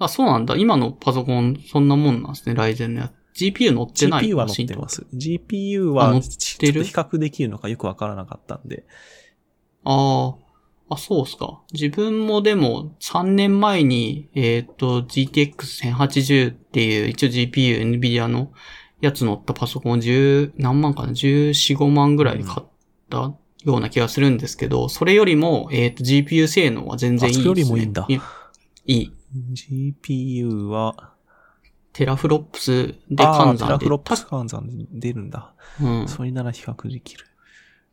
あ。あ、そうなんだ。今のパソコン、そんなもんなんですね、ライゼンのやつ。GPU 乗ってない GPU は乗ってます。GPU あは、乗っと比較できるのかよくわからなかったんで。ああ。あ、そうっすか。自分もでも3年前に、えっ、と、GTX1080 っていう一応 GPU、NVIDIA のやつ乗ったパソコンを10、何万かな ?14、5万ぐらいで買ったような気がするんですけど、それよりも、えっ、と、GPU 性能は全然いいです、ね。あそれよりもいいんだいいい。GPU は、テラフロップスで換算で。テラフロップス換算で出るんだ。うん。それなら比較できる。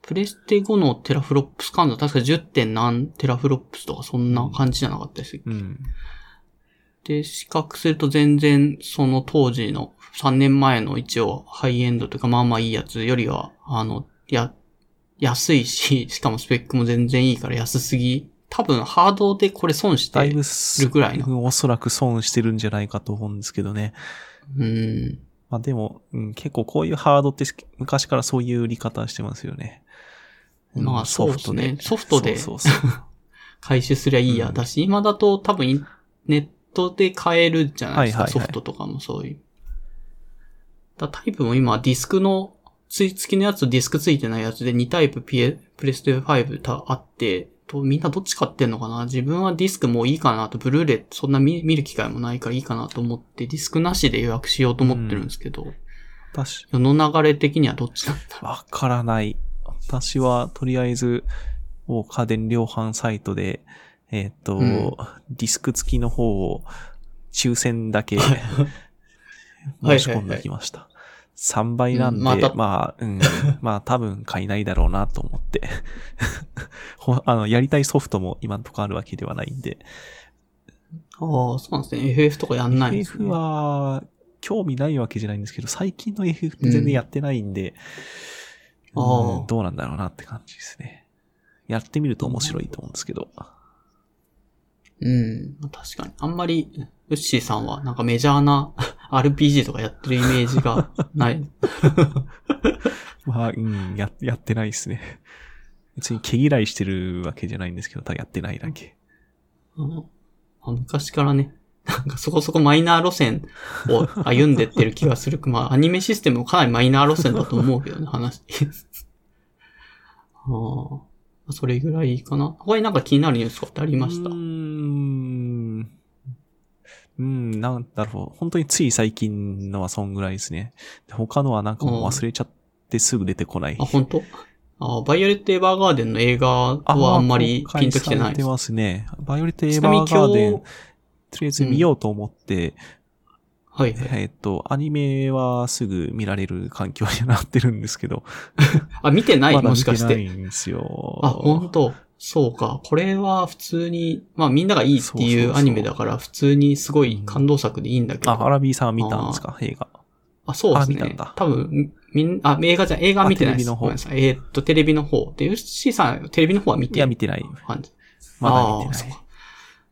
プレステ5のテラフロップス換算、確か 10. 点何テラフロップスとかそんな感じじゃなかったです。うん。で、比較すると全然その当時の3年前の一応ハイエンドというかまあまあいいやつよりは、あの、や、安いし、*laughs* しかもスペックも全然いいから安すぎ。多分ハードでこれ損してだいぶるぐらいの。おそらく損してるんじゃないかと思うんですけどね。うん。まあでも、うん、結構こういうハードって昔からそういう売り方してますよね。うんまあそうですねソソフトでそうそうそう。*laughs* 回収すりゃいいや。うんだし、今だと多分ネットで買えるじゃないですか。はいはいはいソフトとかもそういう。だタイプも今ディスクの、付きのやつとディスクついてないやつで2タイプピエプレステ5たあって、とみんなどっち買ってんのかな？自分はディスクもういいかなと、ブルーレイそんな見見る機会もないからいいかなと思って、ディスクなしで予約しようと思ってるんですけど、私、世の流れ的にはどっちなんだろわからない。私は、とりあえず、もう家電量販サイトで、えーっ、と、うんディスク付きの方を、抽選だけ、う。申し込んできました。3倍なんで、まうんまたあ、うん、*laughs* まあ多分買いないだろうなと思って。*laughs* ほあの、やりたいソフトも今んとこあるわけではないんで。ああ、そうなんですね。FF とかやんないんですね。FF は、興味ないわけじゃないんですけど、最近の FF って全然やってないんで、あうんどうなんだろうなって感じですね。やってみると面白いと思うんですけど。うん。確かに。あんまり、ウッシーさんはなんかメジャーな *laughs* RPG とかやってるイメージが *laughs* ない。まあ、うん、や、やってないですね。別に毛嫌いしてるわけじゃないんですけど、ただやってないだけ。うんあ昔からね、なんかそこそこマイナー路線を歩んでってる気がする。*laughs* まあ、アニメシステムもかなりマイナー路線だと思うけどね、話。ああ、それぐらいかな。他になんか気になるニュースとかってありました？うーん。うん、なんだろう。本当につい最近のはそんぐらいですね。で他のはなんかもう忘れちゃってすぐ出てこない。あ、本当？あバイオレット・エヴァーガーデンの映画はあんまりピンときてないです。てますね。バイオレット・エヴァーガーデン今、とりあえず見ようと思って、はいはい。えっと、アニメはすぐ見られる環境になってるんですけど。*laughs* あ、見てない？まだもしかして。見てないんですよ。あ、本当そうか。これは普通に、まあみんながいいっていうアニメだから普通にすごい感動作でいいんだけど。あ、アラビーさんは見たんですか？映画。あ、そうですね。あ見たんだ多分、みんあ、映画じゃ、映画見てないです。あテレビの方ごめんなさい。えーっと、テレビの方。で、ヨッシーさん、テレビの方は見ていや、る見てない。感じ。まだ見てない。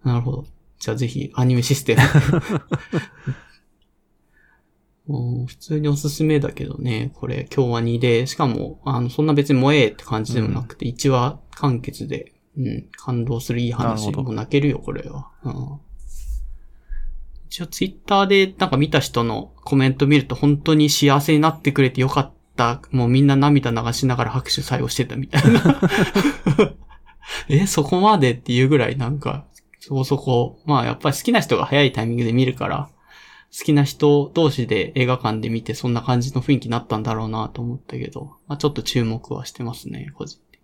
なるほど。じゃあぜひ、アニメシステム。*laughs* もう普通におすすめだけどね、これ、今日は2で、しかも、あの、そんな別に萌えって感じでもなくて、1話完結で、うん、感動するいい話。もう泣けるよ、これは。うん。一応ツイッターでなんか見た人のコメント見ると本当に幸せになってくれてよかった。もうみんな涙流しながら拍手最後してたみたいな。*laughs* え、そこまでっていうぐらいなんか、そこそこ、まあやっぱり好きな人が早いタイミングで見るから、好きな人同士で映画館で見てそんな感じの雰囲気になったんだろうなと思ったけど、まあちょっと注目はしてますね、個人的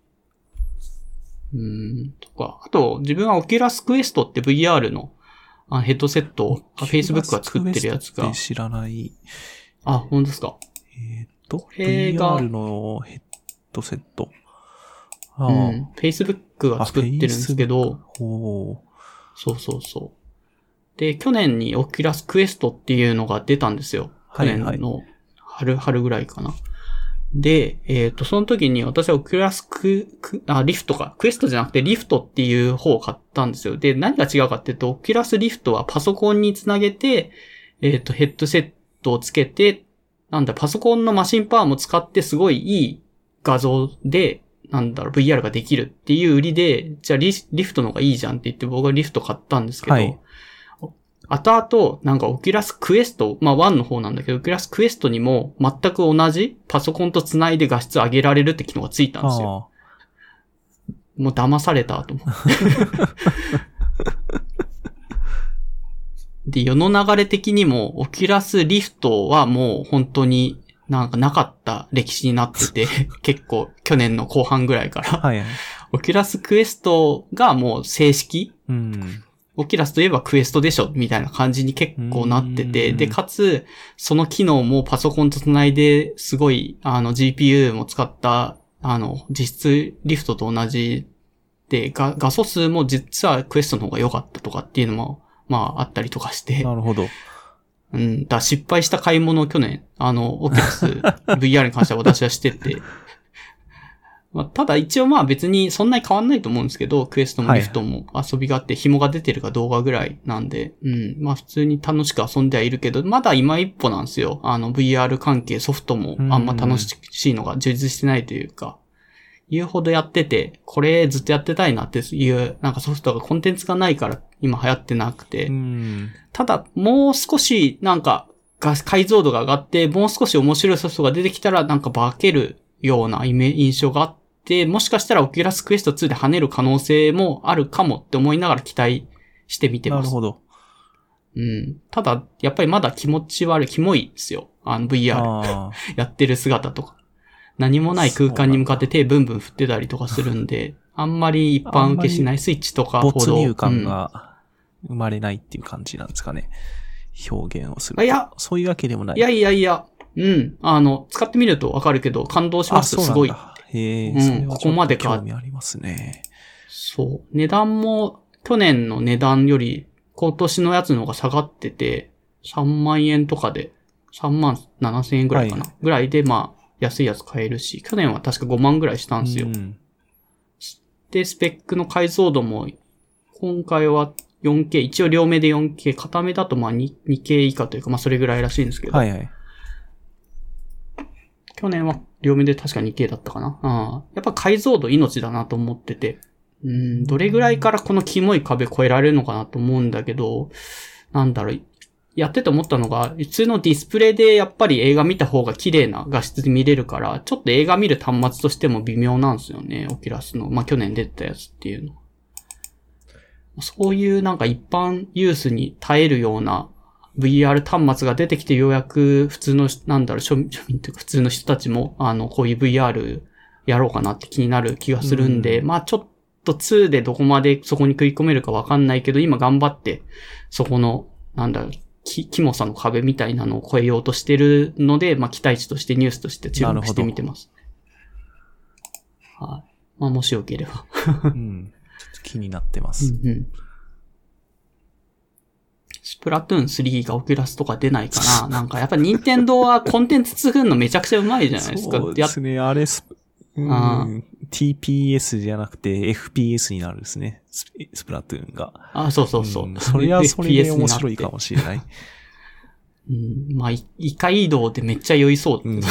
に。うーん、とか。あと、自分はオキュラスクエストって VR のあヘッドセットを、あ Facebook が作ってるやつが。知らない。あ、本当ですか？えっと、れが VR のヘッドセット。ああ、うん。Facebook が作ってるんですけど、そうそうそう。で、去年にオキュラスクエストっていうのが出たんですよ。去はいはい年の春、春ぐらいかな。で、えっ、と、その時に私はオキュラスク、クあ、リフトか。クエストじゃなくてリフトっていう方を買ったんですよ。で、何が違うかっていうと、オキュラスリフトはパソコンにつなげて、えっ、と、ヘッドセットをつけて、なんだ、パソコンのマシンパワーも使ってすごいいい画像で、なんだろう、VR ができるっていう売りで、じゃあリリフトの方がいいじゃんって言って僕はリフト買ったんですけど、はい後々、なんかオキュラスクエスト、まあ1の方なんだけど、オキュラスクエストにも全く同じパソコンと繋いで画質上げられるって機能がついたんですよ。あもう騙されたと思って。で、世の流れ的にも、オキュラスリフトはもう本当になんかなかった歴史になってて、*laughs* 結構去年の後半ぐらいから。はい。オキュラスクエストがもう正式？うん。オキュラスといえばクエストでしょみたいな感じに結構なってて、うん。で、かつ、その機能もパソコンと繋いで、すごい、あの、GPU も使った、あの、実質リフトと同じで、画画素数も実はクエストの方が良かったとかっていうのも、まあ、あったりとかして、なるほど。うん、だ失敗した買い物を去年、あの、オキュラス *laughs* VR に関しては私はしてて、まあ、ただ一応まあ別にそんなに変わんないと思うんですけど、クエストもリフトも遊びがあって紐が出てるか動画ぐらいなんで、うん、まあ普通に楽しく遊んではいるけど、まだ今一歩なんですよ。あの VR 関係ソフトもあんま楽しいのが充実してないというか、言うほどやってて、これずっとやってたいなっていう、なんかソフトがコンテンツがないから今流行ってなくて、うん。ただ、もう少し、なんか、が解像度が上がって、もう少し面白いソフトが出てきたら、なんか化けるようなイメ印象があって、もしかしたらオキュラスクエスト2で跳ねる可能性もあるかもって思いながら期待して見てます。なるほど。うん。ただ、やっぱりまだ気持ち悪い、キモいですよ。あの VR あ *laughs* やってる姿とか。何もない空間に向かって手ブンブン振ってたりとかするんで、あんまり一般受けしないスイッチとかあ。ほど。没入感うんが生まれないっていう感じなんですかね。表現をするあいや、そういうわけでもない。いやいやいや、うん。あの、使ってみるとわかるけど、感動しますあ、すごい。へえ、うんそれはここまでかちょっと興味ありますね。そう。値段も、去年の値段より、今年のやつの方が下がってて、3万円とかで、3万7千円ぐらいかな。はぐらいで、まあ、安いやつ買えるし、去年は確か5万ぐらいしたんですよ。うんで、スペックの解像度も、今回は 4K、一応両目で 4K、片目だとまあ 2, 2K 以下というか、まあそれぐらいらしいんですけど、はいはい。去年は両目で確か 2K だったかな。あやっぱ解像度命だなと思ってて、うん、どれぐらいからこのキモい壁越えられるのかなと思うんだけど、なんだろう、やってて思ったのが、普通のディスプレイでやっぱり映画見た方が綺麗な画質で見れるから、ちょっと映画見る端末としても微妙なんですよね、オキラスの。まあ、去年出てたやつっていうの。そういうなんか一般ユースに耐えるような VR 端末が出てきてようやく普通の、なんだろう、庶民というか普通の人たちも、あの、こういう VR やろうかなって気になる気がするんで、うんまあちょっと2でどこまでそこに食い込めるかわかんないけど、今頑張って、そこの、なんだろう、き、キモさの壁みたいなのを超えようとしてるので、まあ期待値としてニュースとして注目して見てます。はい。まあもしよければ。*laughs* うん。ちょっと気になってます。うんうん。スプラトゥーン3がオキュラスとか出ないかななんかやっぱ任天堂はコンテンツ作るのめちゃくちゃうまいじゃないですか。そうですね。あれス、うあん、TPS じゃなくて FPS になるんですね。ススプラトゥーンが。あ、そうそうそう。んそれはそれで面白いかもしれない。*laughs* うん。まあ、いイカ移動でめっちゃ酔いそう。うん、*laughs*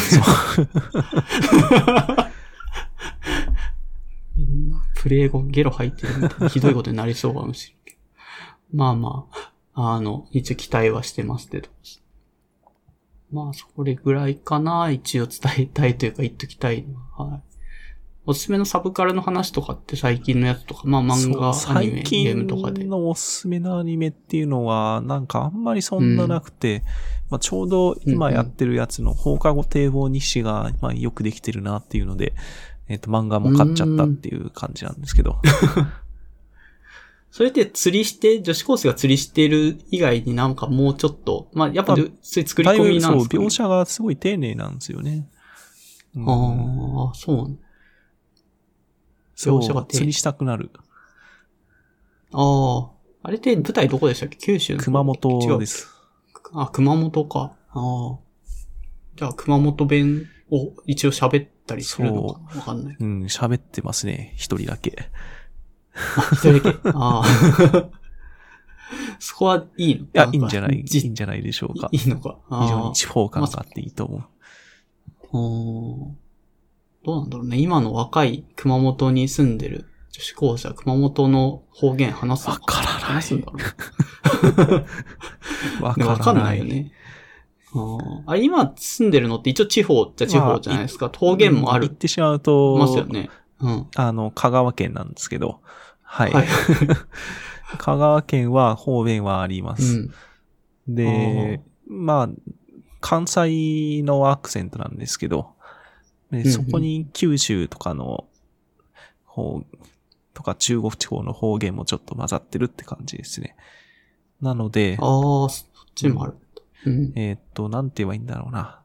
プレイ後ゲロ吐いてるみたいなひどいことになりそうかもしれんけど。まあまあ、あの、一応期待はしてますけど。まあ、それぐらいかな。一応伝えたいというか言っときたいのは。はい。おすすめのサブカルの話とかって最近のやつとか、まあ漫画、アニメ、最ゲームとかで近。のおすすめのアニメっていうのは、なんかあんまりそんななくて、まあ、ちょうど今やってるやつの放課後堤防日誌が、まあ、よくできてるなっていうので、えっ、と、漫画も買っちゃったっていう感じなんですけど。*laughs* それって釣りして、女子高生が釣りしてる以外になんかもうちょっと、まあやっぱ、まあそういう作り込みなんですか、ね、描写がすごい丁寧なんですよね。うんああ、そう。そう描写が釣りしたくなる。ああ。あれって舞台どこでしたっけ？九州の熊本違うです。あ、熊本か。ああ。じゃあ、熊本弁を一応喋ったりするのかなわかんない。うん、喋ってますね。一人だけ。あ、一人だけ。*laughs* ああ。*laughs* そこはいいの？いいや、いいんじゃない？いじいんじゃないでしょうか。いいのか？ああ非常に地方感があっていいと思う。あーどうなんだろうね。今の若い熊本に住んでる女子高生は熊本の方言話すのわからない話すんだろう *laughs* わかんないよ。ね。あーあれ、今住んでるのって一応地方っちゃ地方じゃないですか。方言もある言ってしまうと、ますよね。うん。あの、香川県なんですけど、はい。はい。*laughs* 香川県は方言はありまうす。ん。で、まあ、関西のアクセントなんですけど、でそこに九州とかの方、とか中国地方の方言もちょっと混ざってるって感じですね。なので、ああ、そっちもある。うん。えーっと、なんて言えばいいんだろうな。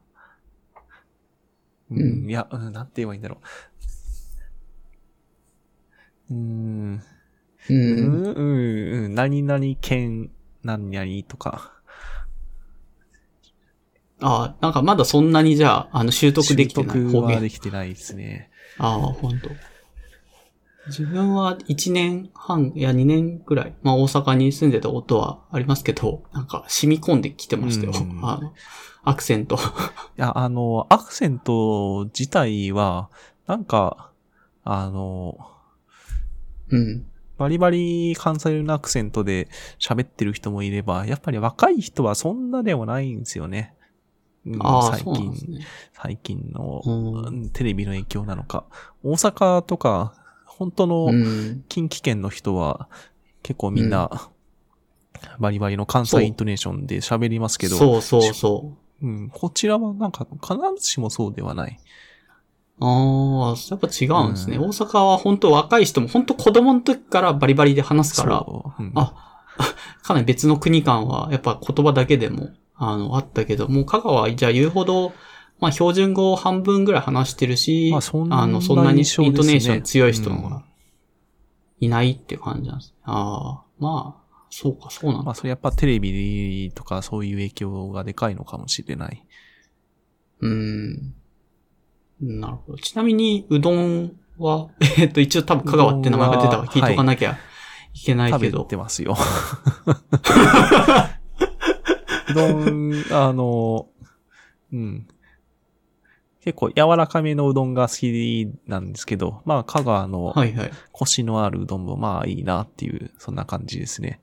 うん、うんいや、うん、なんて言えばいいんだろう。うーん、う。うんん、うん、うん、何々県、何々とか。ああ、なんかまだそんなにじゃあ、あの、習得できてない習得は方言。できてないですね。ああ、本当。自分は1年半、いや2年くらい、まあ大阪に住んでたことはありますけど、なんか染み込んできてましたよ。うん *laughs* あの、アクセント。いや、あの、アクセント自体は、なんか、あの、うん。バリバリ関西のアクセントで喋ってる人もいれば、やっぱり若い人はそんなでもないんですよね。うんああ、最近、ね。最近の、テレビの影響なのか。大阪とか、本当のうん。近畿圏の人は、結構みんな、バリバリの関西イントネーションで喋りますけど、そうそうそう。うん、こちらはなんか必ずしもそうではない。ああ、やっぱ違うんですね。うん大阪は本当若い人も本当子供の時からバリバリで話すから、そう。うんあ、*laughs* かなり別の国間はやっぱ言葉だけでも、あの、あったけど、もう香川はじゃあ言うほど、まあ標準語を半分ぐらい話してるし、まあそんなあの、そんなにイントネーション強い人がいないっていう感じなんです。ああ、まあ、そうか、そうなんだ。まあそれやっぱテレビとかそういう影響がでかいのかもしれない。うん。なるほど。ちなみに、うどんは、*laughs* えっと、一応多分香川って名前が出たから聞いとかなきゃいけない食べけど。てますよ。うどん、あの、うん。結構柔らかめのうどんが好きなんですけど、まあ、香川のはいはい。コシのあるうどんもまあいいなっていう、そんな感じですね。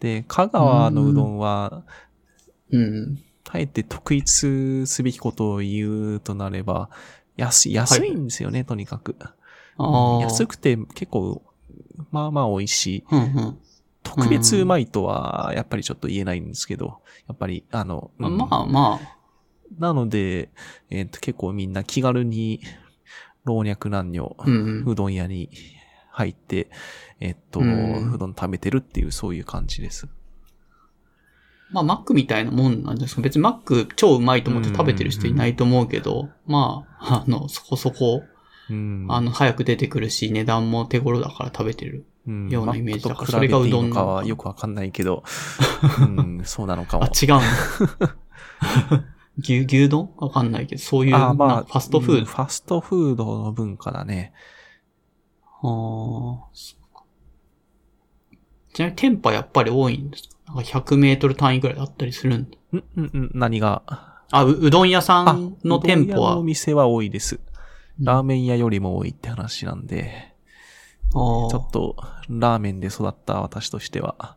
で、香川のうどんは、うん。あえて特筆すべきことを言うとなれば、安い、安いんですよね、とにかく。安くて結構、まあまあ美味しい。うんうん。特別うまいとは、やっぱりちょっと言えないんですけど、やっぱり、あの、うんまあまあ。なので、えっ、と、結構みんな気軽に、老若男女、うんうん。うどん屋に入って、えっ、と、うんうどん食べてるっていう、そういう感じです。まあ、マックみたいなもんなんですけど、別にマック超うまいと思って食べてる人いないと思うけど、まあ、あの、そこそこ、うん。あの、早く出てくるし、値段も手頃だから食べてる。うんようなイメージだからそれがうどんのかはよくわかんないけど、*laughs* うん、そうなのかあ、も。違うの？牛、牛丼？わかんないけど、そういう、あまあ、ファストフード？うんファストフードの文化だね。ああ、そうか。ちなみに店舗やっぱり多いんですか？なんか100メートル単位ぐらいあったりするん？だ。うん、うん、うん、何が？あ、う、うどん屋さあんの店舗は？うどん屋のお。店は多いです。うんラーメン屋よりも多いって話なんで、あーちょっと、ラーメンで育った私としては、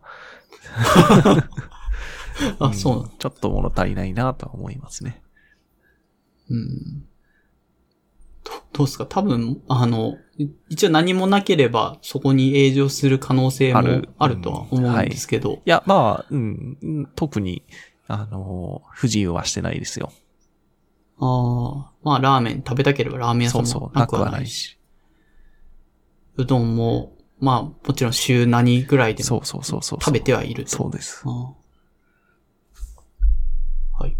*laughs* あ、そうなのんちょっと物足りないなとは思いますね。うん。どどうですか？多分、あの、い一応何もなければそこに営業する可能性もあるとは思うんですけど。いや、まあ、うん、うん特に、あの、不自由はしてないですよ。ああ、まあラーメン食べたければラーメン屋さんもなくはないし。し。うどんも、まあもちろん週何ぐらいでもそうそうそうそう。食べてはいると。そうです。はい。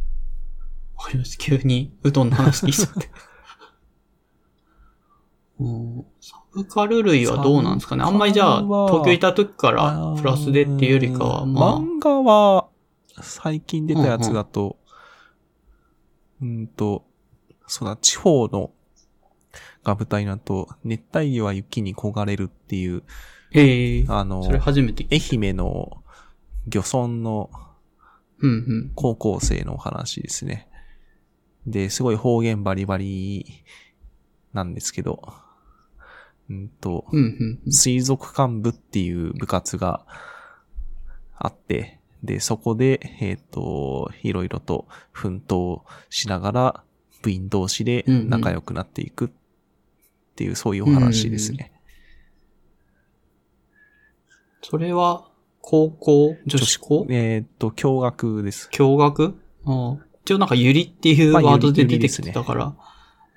わかりました。急にうどんの話聞いちゃって。うんサブカル類はどうなんですかね？あんまりじゃあ、東京いた時からプラスでっていうよりかは、うんまあ、漫画は、最近出たやつだと、うんと、そうだ、地方の、が舞台だと、熱帯魚は雪に焦がれるっていう、へえ、あの、それ初めて愛媛の漁村のうんうん。高校生のお話ですね。で、すごい方言バリバリなんですけど、うんと、うんうんうん。水族館部っていう部活があって、で、そこで、えっ、と、いろいろと奮闘しながら、部員同士で仲良くなっていくっていう、そういうお話ですね。それは、高校？女子校？えっ、と、共学です。共学？ああ一応なんかゆりっていうまあワードで出てきてたから。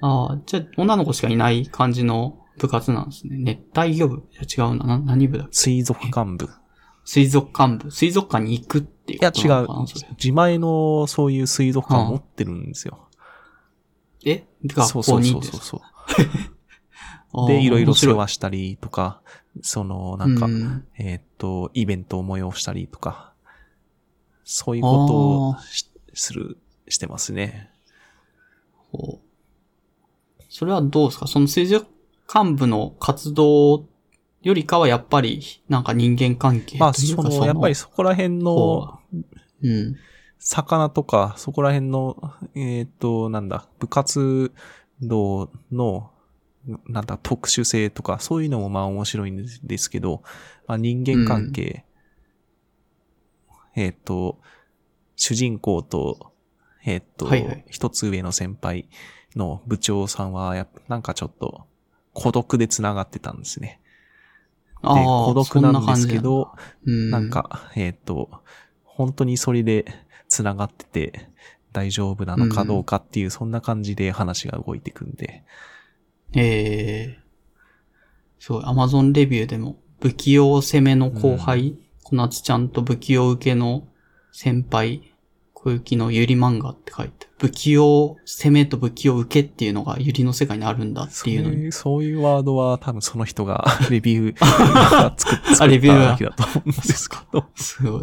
ああ、じゃあ女の子しかいない感じの部活なんですね。熱帯魚部？いや違うな。な何部だっけ？水族館部。水族館部。水族館に行くっていういや、こと違うなのかなそれ。自前のそういう水族館持ってるんですよ。え？学そうそう校にそうそうそう。*laughs* ああで、いろいろ世話したりとか、その、なんか、うんえーっと、イベントを催したりとか、そういうことをしする、してますね。ほうそれはどうですか？その水族館部の活動よりかはやっぱりなんか人間関係まあ、というかその、やっぱりそこら辺の、うん。魚とか、そこら辺の、えーっと、なんだ、部活動の、なんだ、特殊性とか、そういうのもまあ面白いんですけど、まあ人間関係、えーっと、主人公と、えーっと、はいはい一つ上の先輩の部長さんは、やっぱなんかちょっと孤独で繋がってたんですね。で、ああ孤独なんですけど、ななんか、えっ、と、本当にそれで繋がってて大丈夫なのかどうかっていう、そんな感じで話が動いていくんで。うん、ええすごい、アマゾンレビューでも、不器用攻めの後輩、小夏ちゃんと不器用受けの先輩、小雪のゆり漫画って書いてある、不器用攻めと不器用受けっていうのがゆりの世界にあるんだっていうのに。そういう、ワードは多分その人が *laughs* レビューが作っ作っレビューだけだと思うんですけど。すご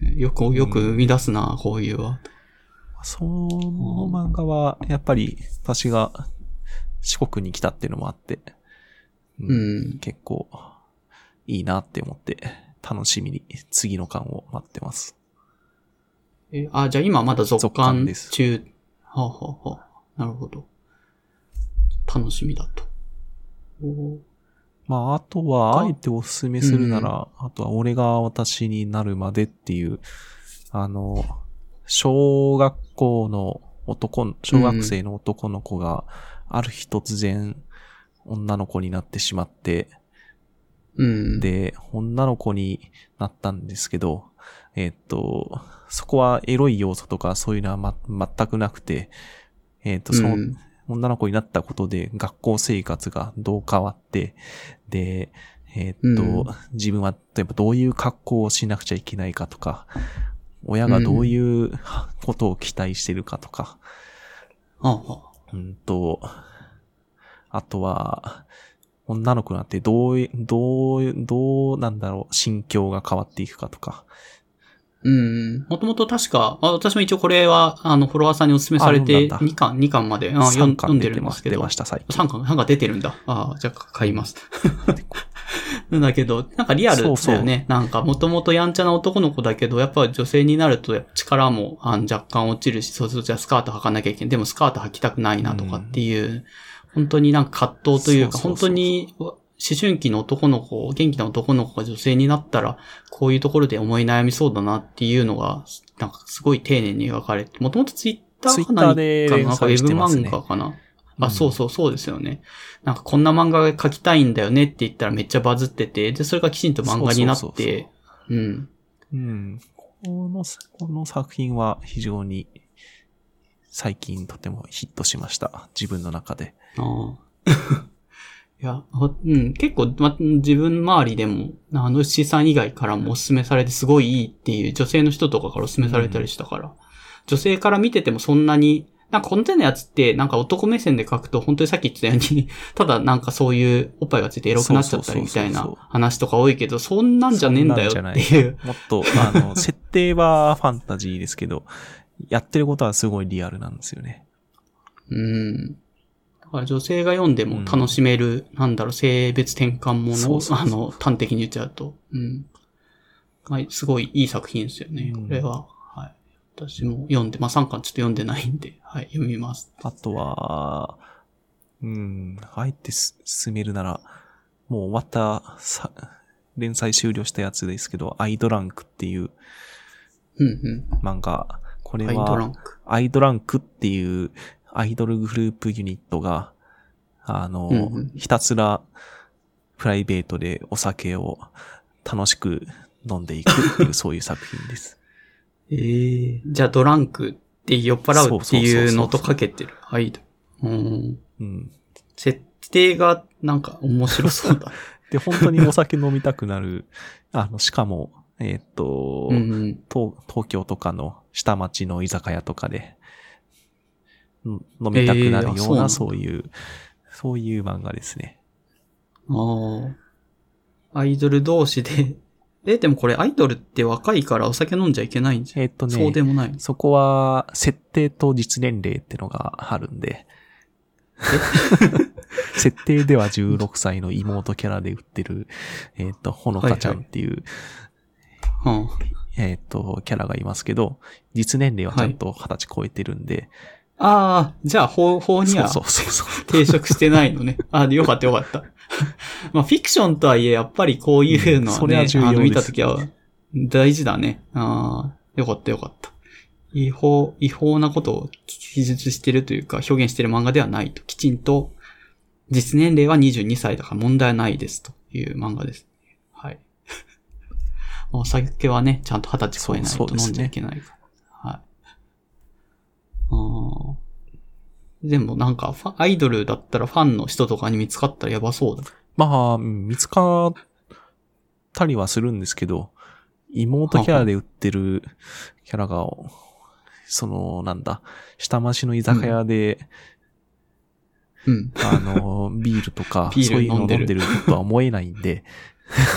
い。よく、よく生み出すな、こういうは。その漫画は、やっぱり私が四国に来たっていうのもあって、うん。結構いいなって思って、楽しみに次の巻を待ってます。え、あ、じゃあ今まだ続続刊刊です中。はあ、はあはあ、なるほど。楽しみだと。おーまあ、あとは、あえておすすめするなら、あとは、俺が私になるまでっていう、あの、小学校の男の、小学生の男の子が、ある日突然、女の子になってしまって、うん。、で、女の子になったんですけど、えっと、そこはエロい要素とかそういうのは、ま、全くなくて、えっと、その、うん女の子になったことで学校生活がどう変わって、で、えっと、うん自分は例えばどういう格好をしなくちゃいけないかとか、親がどういうことを期待してるかとか、はあ、はあ。うんと、あとは、女の子になってどうい、どう、どうなんだろう、心境が変わっていくかとか。うん。もともと確か、あ私も一応これは、あの、フォロワーさんにお勧めされて、あ読んだんだ2巻、2巻まで、あ読ん3巻読んでるんですけど。出ました、最近。3巻、3巻出てるんだ。ああ、じゃあ買います。な *laughs* んだけど、なんかリアルだよね。そうそうなんか、もともとやんちゃな男の子だけど、やっぱ女性になると力もあの若干落ちるし、そうするとじゃあスカート履かなきゃいけない。でもスカート履きたくないなとかっていう、本当になんか葛藤というか、本当に思春期の男の子、元気な男の子が女性になったら、こういうところで思い悩みそうだなっていうのが、なんかす。ごい丁寧に描かれて、もともとツイッターか何 Twitter でかのなんかウェブ漫画かな。あ、そうそうそうです。よね。なんかこんな漫画が描きたいんだよねって言ったらめっちゃバズってて、で、それがきちんと漫画になって、うん。うん。この、この作品は非常に最近とてもヒットしました。自分の中で。ああ。いや、ほうん、結構、ま、自分周りでも、あの資産以外からもおすすめされてすごいいいっていう女性の人とかからおすすめされたりしたから、女性から見ててもそんなに、なんかこの手のやつって、なんか男目線で書くと、本当にさっき言ってたように、*laughs* ただなんかそういうおっぱいがついてエロくなっちゃったりみたいな話とか多いけど、そんなんじゃねえんだよっていう。もっと、あの、設定はファンタジーですけど、やってることはすごいリアルなんですよね。うん。だから女性が読んでも楽しめる、なんだろう、性別転換ものを、あの、端的に言っちゃうと。うん。まあ、すごいいい作品ですよね、うんこれは。はい。私も読んで、まあ3巻ちょっと読んでないんで、はい、読みます。あとは、うん、あえてす進めるなら、もう終わったさ、連載終了したやつですけど、アイドランクっていううん漫画。これうん。アイドランは、ク。アイドランクっていうアイドルグループユニットが、あの、うんうんひたすらプライベートでお酒を楽しく飲んでいくっていう、そういう作品です。*laughs* ええじゃあドランクって酔っ払うっていうのとかけてる。アイドル。うん。うん。設定がなんか面白そうだ。*laughs* で、本当にお酒飲みたくなる、*laughs* あの、しかも、えーっと、うんうん。東東京とかの下町の居酒屋とかで、うん飲みたくなるような、えーあそういう、そういう漫画ですね。ああ。アイドル同士で、*laughs* え、でもこれアイドルって若いからお酒飲んじゃいけないんじゃん。えーっとね、そうでもない。そこは、設定と実年齢ってのがあるんで。*laughs* 設定では16歳の妹キャラで売ってる、えっ、と、ほのかちゃんっていう、うん。えっ、と、キャラがいますけど、実年齢はちゃんと20歳超えてるんで、ああ、じゃあ法、法にはそうそうそうそう。抵触してないのね。あよかったよかった。*laughs* まあ、フィクションとはいえ、やっぱりこういうのはね、うんはあの、見たときは大事だね。ああ、よかったよかった。違法、違法なことを記述してるというか、表現してる漫画ではないと。きちんと、実年齢は22歳だから問題ないですという漫画です。はい。*laughs* お酒はね、ちゃんと20歳超えないと飲んじゃいけないから。はい。ああ。でもなんかアイドルだったらファンの人とかに見つかったらやばそうだ。まあ、うん見つかったりはするんですけど、妹キャラで売ってるキャラが、その、なんだ、下町の居酒屋で、うん。あの、ビールとか、*laughs* そういうのを飲んでるとは思えないんで、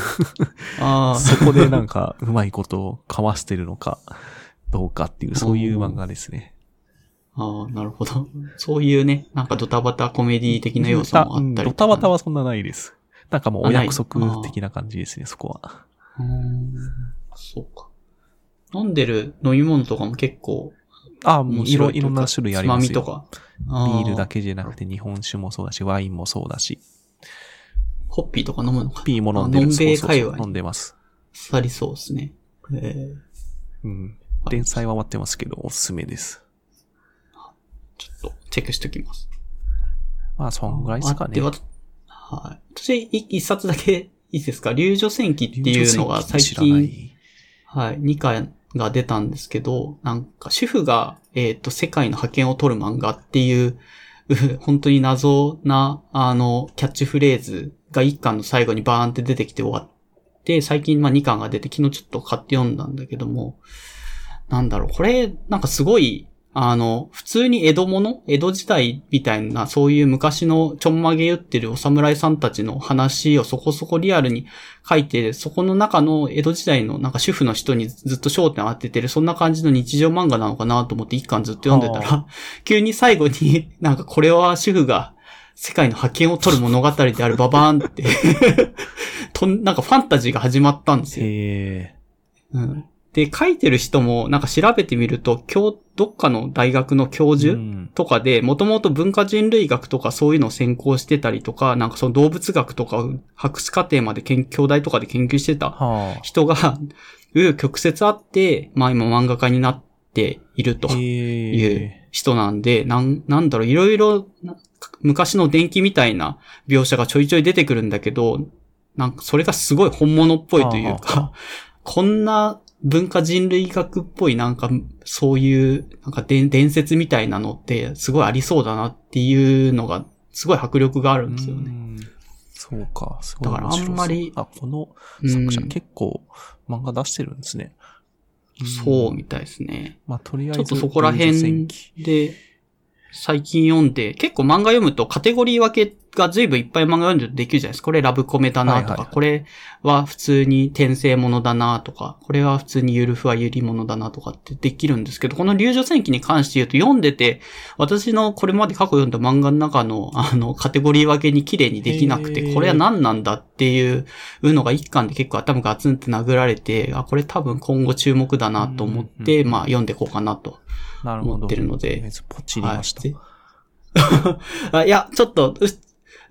*laughs* ああ。そこでなんか、うまいことを交わしてるのか、どうかっていう、そういう漫画ですね。ああ、なるほど。そういうね、なんかドタバタコメディ的な要素もあったりドタバタはそんなないです。なんかもうお約束的な感じですね、そこは。うーんそうか。飲んでる飲み物とかも結構あ、面いろ、白いといろんな種類ありますよ。つまみとか。ビあールだけじゃなくて日本酒もそうだし、ワインもそうだし、ホッピーとか飲むのか。ピーも飲んでる。んべいそうそうそう界隈飲んでます。さりそうですね。えー、うん。連載は終わってますけど、おすすめです。ちょっとチェックしておきます。まあ、そんぐらいですかねはい。私、い一冊だけいいですか？流女戦記っていうのが最近、い。はい、2巻が出たんですけど、なんか主婦が、えっ、と、世界の覇権を取る漫画っていう、う *laughs* 本当に謎な、あの、キャッチフレーズが1巻の最後にバーンって出てきて終わって、最近まあ2巻が出て、昨日ちょっと買って読んだんだけども、なんだろう、これ、なんかすごい、あの、普通に江戸物江戸時代みたいな、そういう昔のちょんまげ言ってるお侍さんたちの話をそこそこリアルに書いて、そこの中の江戸時代のなんか主婦の人にずっと焦点を当ててる、そんな感じの日常漫画なのかなと思って一巻ずっと読んでたら、急に最後になんかこれは主婦が世界の覇権を取る物語であるババーンって *laughs* とん、なんかファンタジーが始まったんですよ。へうんで、書いてる人もなんか調べてみると、教、どっかの大学の教え。授、うんとかで、もともと文化人類学とかそういうのを専攻してたりとか、なんかその動物学とかを博士課程まで研究、兄弟とかで研究してたは人が、う々曲折あって、まあ今漫画家になっているというえ。人なんで、なん、なんだろう、いろいろな昔の電気みたいな描写がちょいちょい出てくるんだけど、なんかそれがすごい本物っぽいというはあはか、こんな文化人類学っぽいなんかそういうなんか伝伝説みたいなのってすごいありそうだなっていうのがすごい迫力があるんですよね。うんそうか、すごいだから。あんまりあ、このうん作者結構漫画出してるんですね。そうみたいですね。まあ、とりあえず、ちょっとそこら辺で、最近読んで、結構漫画読むとカテゴリー分けが随分いっぱい漫画読んでるとできるじゃないですか。これラブコメだなとか、はいはいはいこれは普通に転生ものだなとか、これは普通にゆるふわゆりものだなとかってできるんですけど、この流女戦記に関して言うと読んでて、私のこれまで過去読んだ漫画の中の *laughs* あのカテゴリー分けに綺麗にできなくて、これは何なんだっていうのが一巻で結構頭がガツンって殴られて、あ、これ多分今後注目だなと思って、うんまあ読んでいこうかなとなるほど。思ってるのでとりあえずポチりました。はい *laughs* あいや、ちょっと、う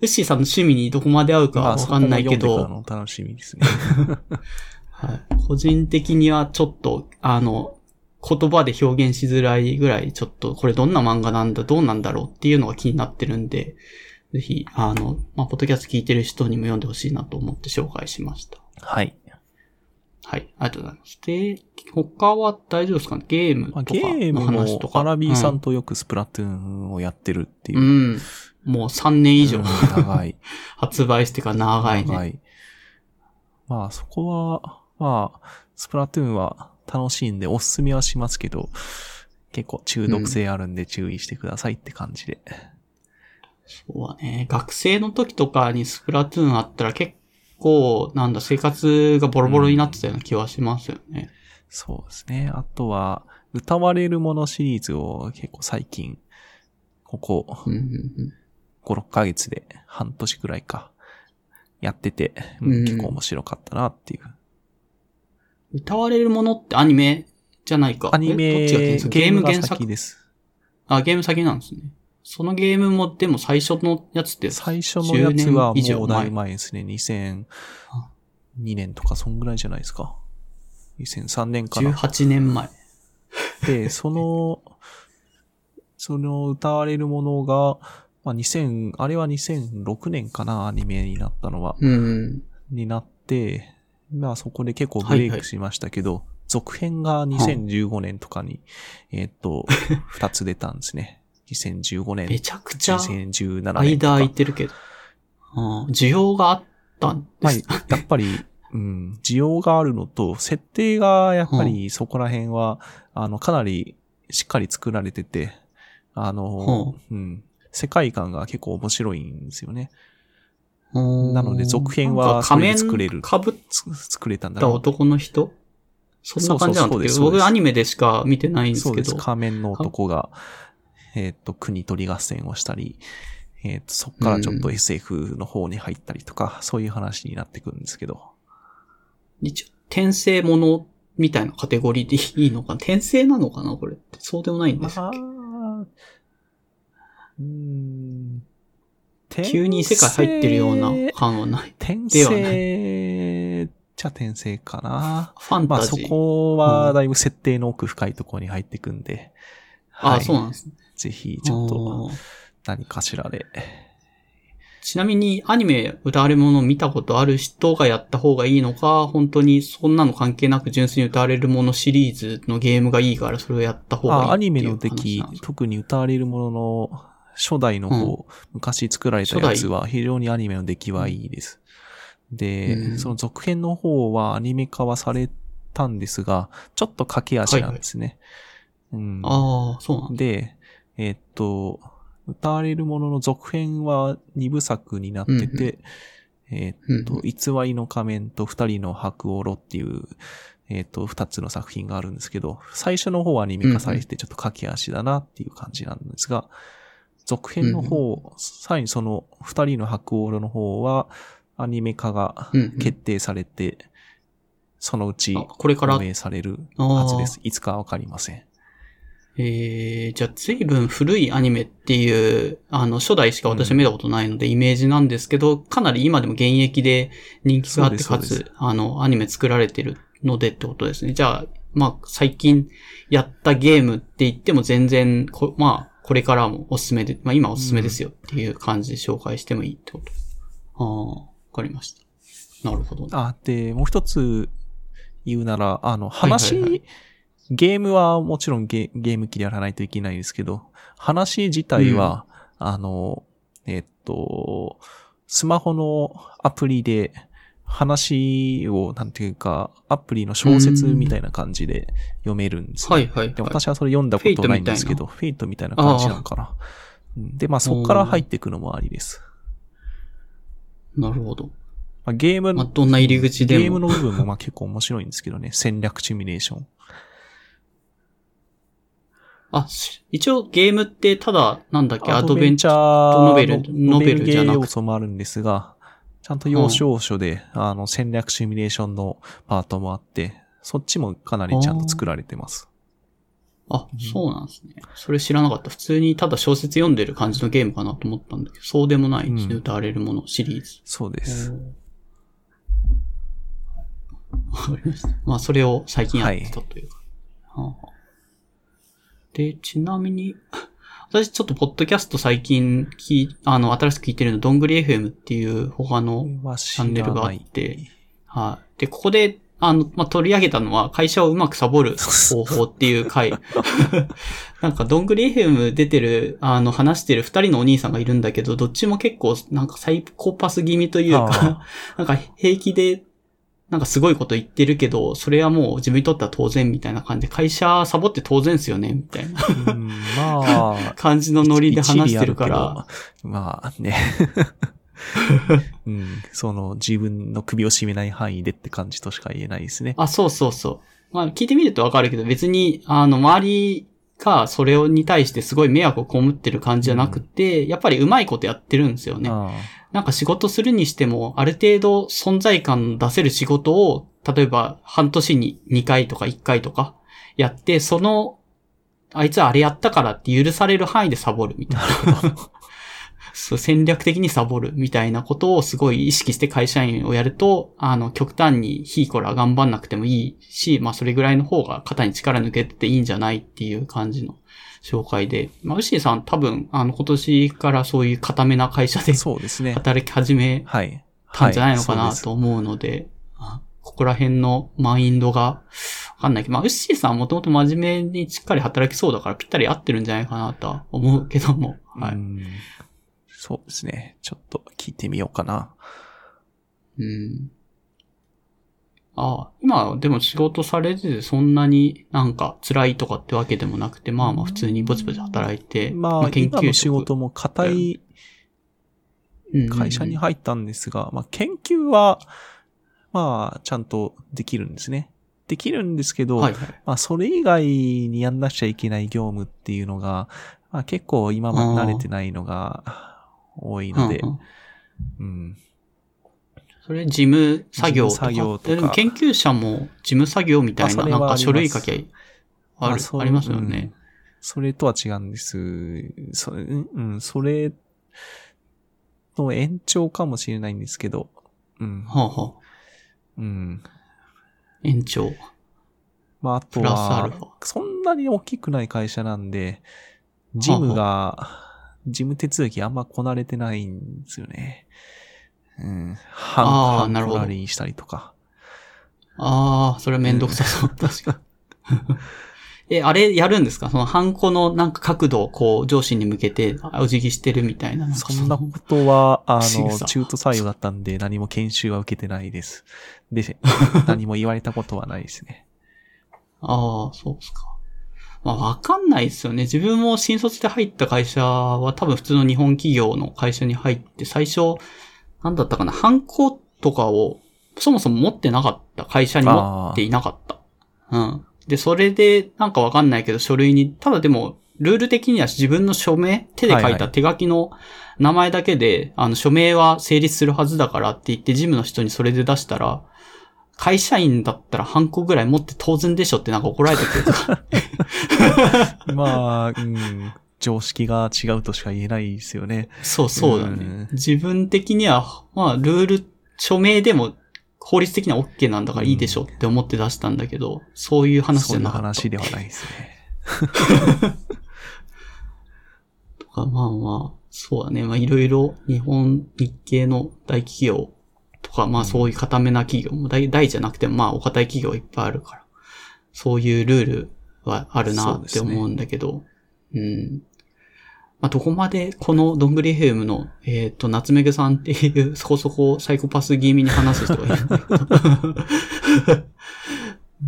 ウッシーさんの趣味にどこまで合うかまあわかんないけど、そこも読んでからの楽しみですね。*laughs* はい、個人的にはちょっと、あの、言葉で表現しづらいぐらい、ちょっと、これどんな漫画なんだ、どうなんだろうっていうのが気になってるんで、ぜひ、あの、まあ、ポッドキャスト聞いてる人にも読んでほしいなと思って紹介しました。はい。はい、ありがとうございます。で、他は大丈夫ですかね？ゲームまあ、とゲーかのム話とか。もアラビーさうんとよくスプラトゥーンをやってるっていう。うん。もう3年以上うん長い。*laughs* 発売してから長いね。長い。まあ、そこは、まあ、スプラトゥーンは楽しいんでおすすめはしますけど、結構中毒性あるんで注意してくださいって感じで。そうだね。学生の時とかにスプラトゥーンあったら結構、なんだ、生活がボロボロになってたような気はしますよね。そうですね。あとは、歌われるものシリーズを結構最近、ここうんうんうん5、6ヶ月で半年くらいか、やってて、うんうん結構面白かったなっていう。歌われるものってアニメじゃないか。アニメ、えどっちが原作？ゲームが原作？先です。あ、ゲーム先なんですね。そのゲームも、でも最初のやつって、最初のやつは10年以上もうだいぶ前ですね。2002年とかそんぐらいじゃないですか。2003年かな。18年前。で、その、その歌われるものが、まあ、2000、あれは2006年かな、アニメになったのは。うん。になって、まあそこで結構ブレイクしましたけど、続編が2015年とかに、えーっと、*laughs* 二つ出たんですね。2015年、めちゃくちゃ2017年と間か。空いてるけど。うん需要があったんでまあ、す。やっぱり、うん、需要があるのと、設定がやっぱりそこら辺は、あの、かなりしっかり作られてて、あの、うん、世界観が結構面白いんですよね。なので続編は仮面作れる。被っつ作れたんだ男の人？そんな感じなんですそうです。僕アニメでしか見てないんですそうです。けど。仮面の男がえっ、と、国取り合戦をしたり、えっ、と、そっからちょっと SF の方に入ったりとか、そういう話になってくるんですけど。一応、転生ものみたいなカテゴリーでいいのかな？転生なのかな？これって。そうでもないんですっけ？あーうーん急に異世界入ってるような感はない。転ではない生じゃ転生かな。ファンまあそタジー。こはだいぶ設定の奥深いところに入ってくんで。あ、はいそうなんですね。ぜひ、ちょっと何かしらで。ちなみにアニメ歌われるものを見たことある人がやった方がいいのか、本当にそんなの関係なく純粋に歌われるものシリーズのゲームがいいからそれをやった方がいいっていうあアニメの出話来なんです、か特に歌われるものの初代の方、昔作られたやつは非常にアニメの出来はいいです。で、うん。その続編の方はアニメ化はされたんですが、ちょっと駆け足なんですね。うん、ああ、そうなんだ。で、えーっと、歌われるものの続編は二部作になってて、えーっと、うん偽りの仮面と二人の白オロっていう、えーっと、二つの作品があるんですけど、最初の方はアニメ化されてちょっと駆け足だなっていう感じなんですが、続編の方、さらにその二人の白オロの方は、アニメ化がうんうん決定されて、そのうちあこれから？運営されるはずです。いつかわかりません。えー、じゃあ随分古いアニメっていう、あの、初代しか私は見たことないので、イメージなんですけど、かなり今でも現役で人気があって、かつ、あの、アニメ作られてるのでってことですね。じゃあ、まあ、最近やったゲームって言っても全然、こまあ、これからもおすすめで、まあ今おすすめですよっていう感じで紹介してもいいってこと。ああ、わかりました。なるほど。あ、で、もう一つ言うなら、あの、いはい話、はいゲームはもちろんゲゲーム機でやらないといけないですけど、話自体は、あの、えっと、スマホのアプリで話を、なんていうか、アプリの小説みたいな感じで読めるんですよはいはい、ではい。私はそれ読んだことないんですけど、フェイトみたいな感じなのかな。うんで、まあそこから入っていくのもありです。なるほど。まあ、ゲームまあ、どんな入り口でも。ゲームの部分もまあ結構面白いんですけどね。*laughs* 戦略シミュレーション。あ、し一応ゲームってただ、なんだっけ、アアドベンチャー。ノベル？のノベルじゃなくノベルゲー要素もあるんですが、ちゃんと要所要所で、あの、戦略シミュレーションのパートもあって、そっちもかなりちゃんと作られてます。あ、そうなんですね。それ知らなかった。普通にただ小説読んでる感じのゲームかなと思ったんだけど、そうでもないんですね。うん歌われるものシリーズ。そうです。わかりました。まあ、それを最近やってたというか。はあはあで、ちなみに、私ちょっとポッドキャスト最近聞い、あの、新しく聞いてるの、どんぐり FM っていう他のチチャンネルがあって、はい。で、ここで、あの、まあ、取り上げたのは、会社をうまくサボる方法っていう回。*laughs* なんか、どんぐり FM 出てる、あの、話してる二人のお兄さんがいるんだけど、どっちも結構、なんかサイコパス気味というか、*laughs* なんか平気で、なんかすごいこと言ってるけど、それはもう自分にとっては当然みたいな感じで、会社サボって当然ですよね、みたいなうん、まあ、*laughs* 感じのノリで話してるから。まあね。うん、その自分の首を絞めない範囲でって感じとしか言えないですね。あ、そうそうそう。まあ、聞いてみるとわかるけど、別に、あの、周りがそれに対してすごい迷惑を被ってる感じじゃなくて、やっぱりうまいことやってるんですよね。あなんか仕事するにしても、ある程度存在感出せる仕事を、例えば半年に2回とか1回とかやって、その、あいつはあれやったからって許される範囲でサボるみたいな。そう戦略的にサボるみたいなことをすごい意識して会社員をやると、あの、極端にヒーコラ頑張んなくてもいいし、まあそれぐらいの方が肩に力抜けていいんじゃないっていう感じの紹介で。まあ、ウッシーさん多分、あの、今年からそういう固めな会社であ、そうですね。働き始めはい。たんじゃないのかなと思うので、あここら辺のマインドが、わかんないけど、まあ、ウッシーさんはもともと真面目にしっかり働きそうだからぴったり合ってるんじゃないかなとは思うけども。はい。うんそうですね。ちょっと聞いてみようかな。うん。ああ、今、でも仕事されててそんなになんか辛いとかってわけでもなくて、まあまあ普通にぼちぼち働いて、まあ、今の仕事も固いうん会社に入ったんですが、まあ、研究は、まあ、ちゃんとできるんですね。できるんですけど、はいはい。まあ、それ以外にやんなくちゃいけない業務っていうのが、まあ結構今まで慣れてないのが多いのでうん、うんうん。それ事務作業とか？とかえでも研究者も事務作業みたいな、なんか書類書きある、ありますようんね。それとは違うんです。そうん、うんそれの延長かもしれないんですけど、うん。はあ、はあ、うん。延長。まあ、あとはそんなに大きくない会社なんで、事務が、事務手続きあんまこなれてないんですよね。うん。あハンーなるほどコラリーしたりとか。ああ、それはめんどくさそう。確かに。*laughs* え、あれやるんですか？そのハンコのなんか角度をこう上司に向けてお辞儀してるみたいな。そんなことは、あの、中途採用だったんで何も研修は受けてないです。で、*laughs* 何も言われたことはないですね。ああ、そうですか。まあ、わかんないですよね。自分も新卒で入った会社は多分普通の日本企業の会社に入って最初、なんだったかな、ハンコとかをそもそも持ってなかった。会社に持っていなかった。うん。で、それでなんかわかんないけど書類に、ただでも、ルール的には自分の署名、手で書はいはいいた手書きの名前だけで、あの、署名は成立するはずだからって言って、事務の人にそれで出したら、会社員だったらハンコぐらい持って当然でしょってなんか怒られてくるから。まあ、うん、常識が違うとしか言えないですよね。そうそうだうんね。自分的には、まあ、ルール、署名でも法律的には OK なんだからいいでしょって思って出したんだけど、そういう話じそういうゃなかった。話ではないですね。*laughs* とか、まあまあ、そうだね。まあいろいろ日本、日系の大企業とか、まあそういう固めな企業も大、大じゃなくてもまあお堅い企業いっぱいあるから、そういうルールはあるなって思うんだけど、う,、ん。まあどこまでこのどんぐりヘムの、えっ、と、夏目ぐさんっていうそこそこサイコパス気味に話す人がいるんだけど、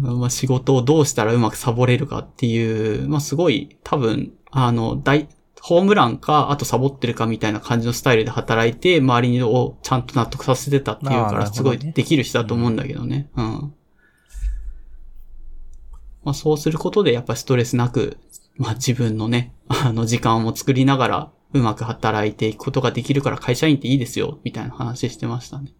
*laughs* まあ仕事をどうしたらうまくサボれるかっていう、まあすごい多分、あの、大、ホームランか、あとサボってるかみたいな感じのスタイルで働いて、周りをちゃんと納得させてたっていうから、すごいできる人だと思うんだけどね。うん。まあそうすることで、やっぱストレスなく、まあ自分のね、あの時間を作りながら、うまく働いていくことができるから会社員っていいですよ、みたいな話してましたね。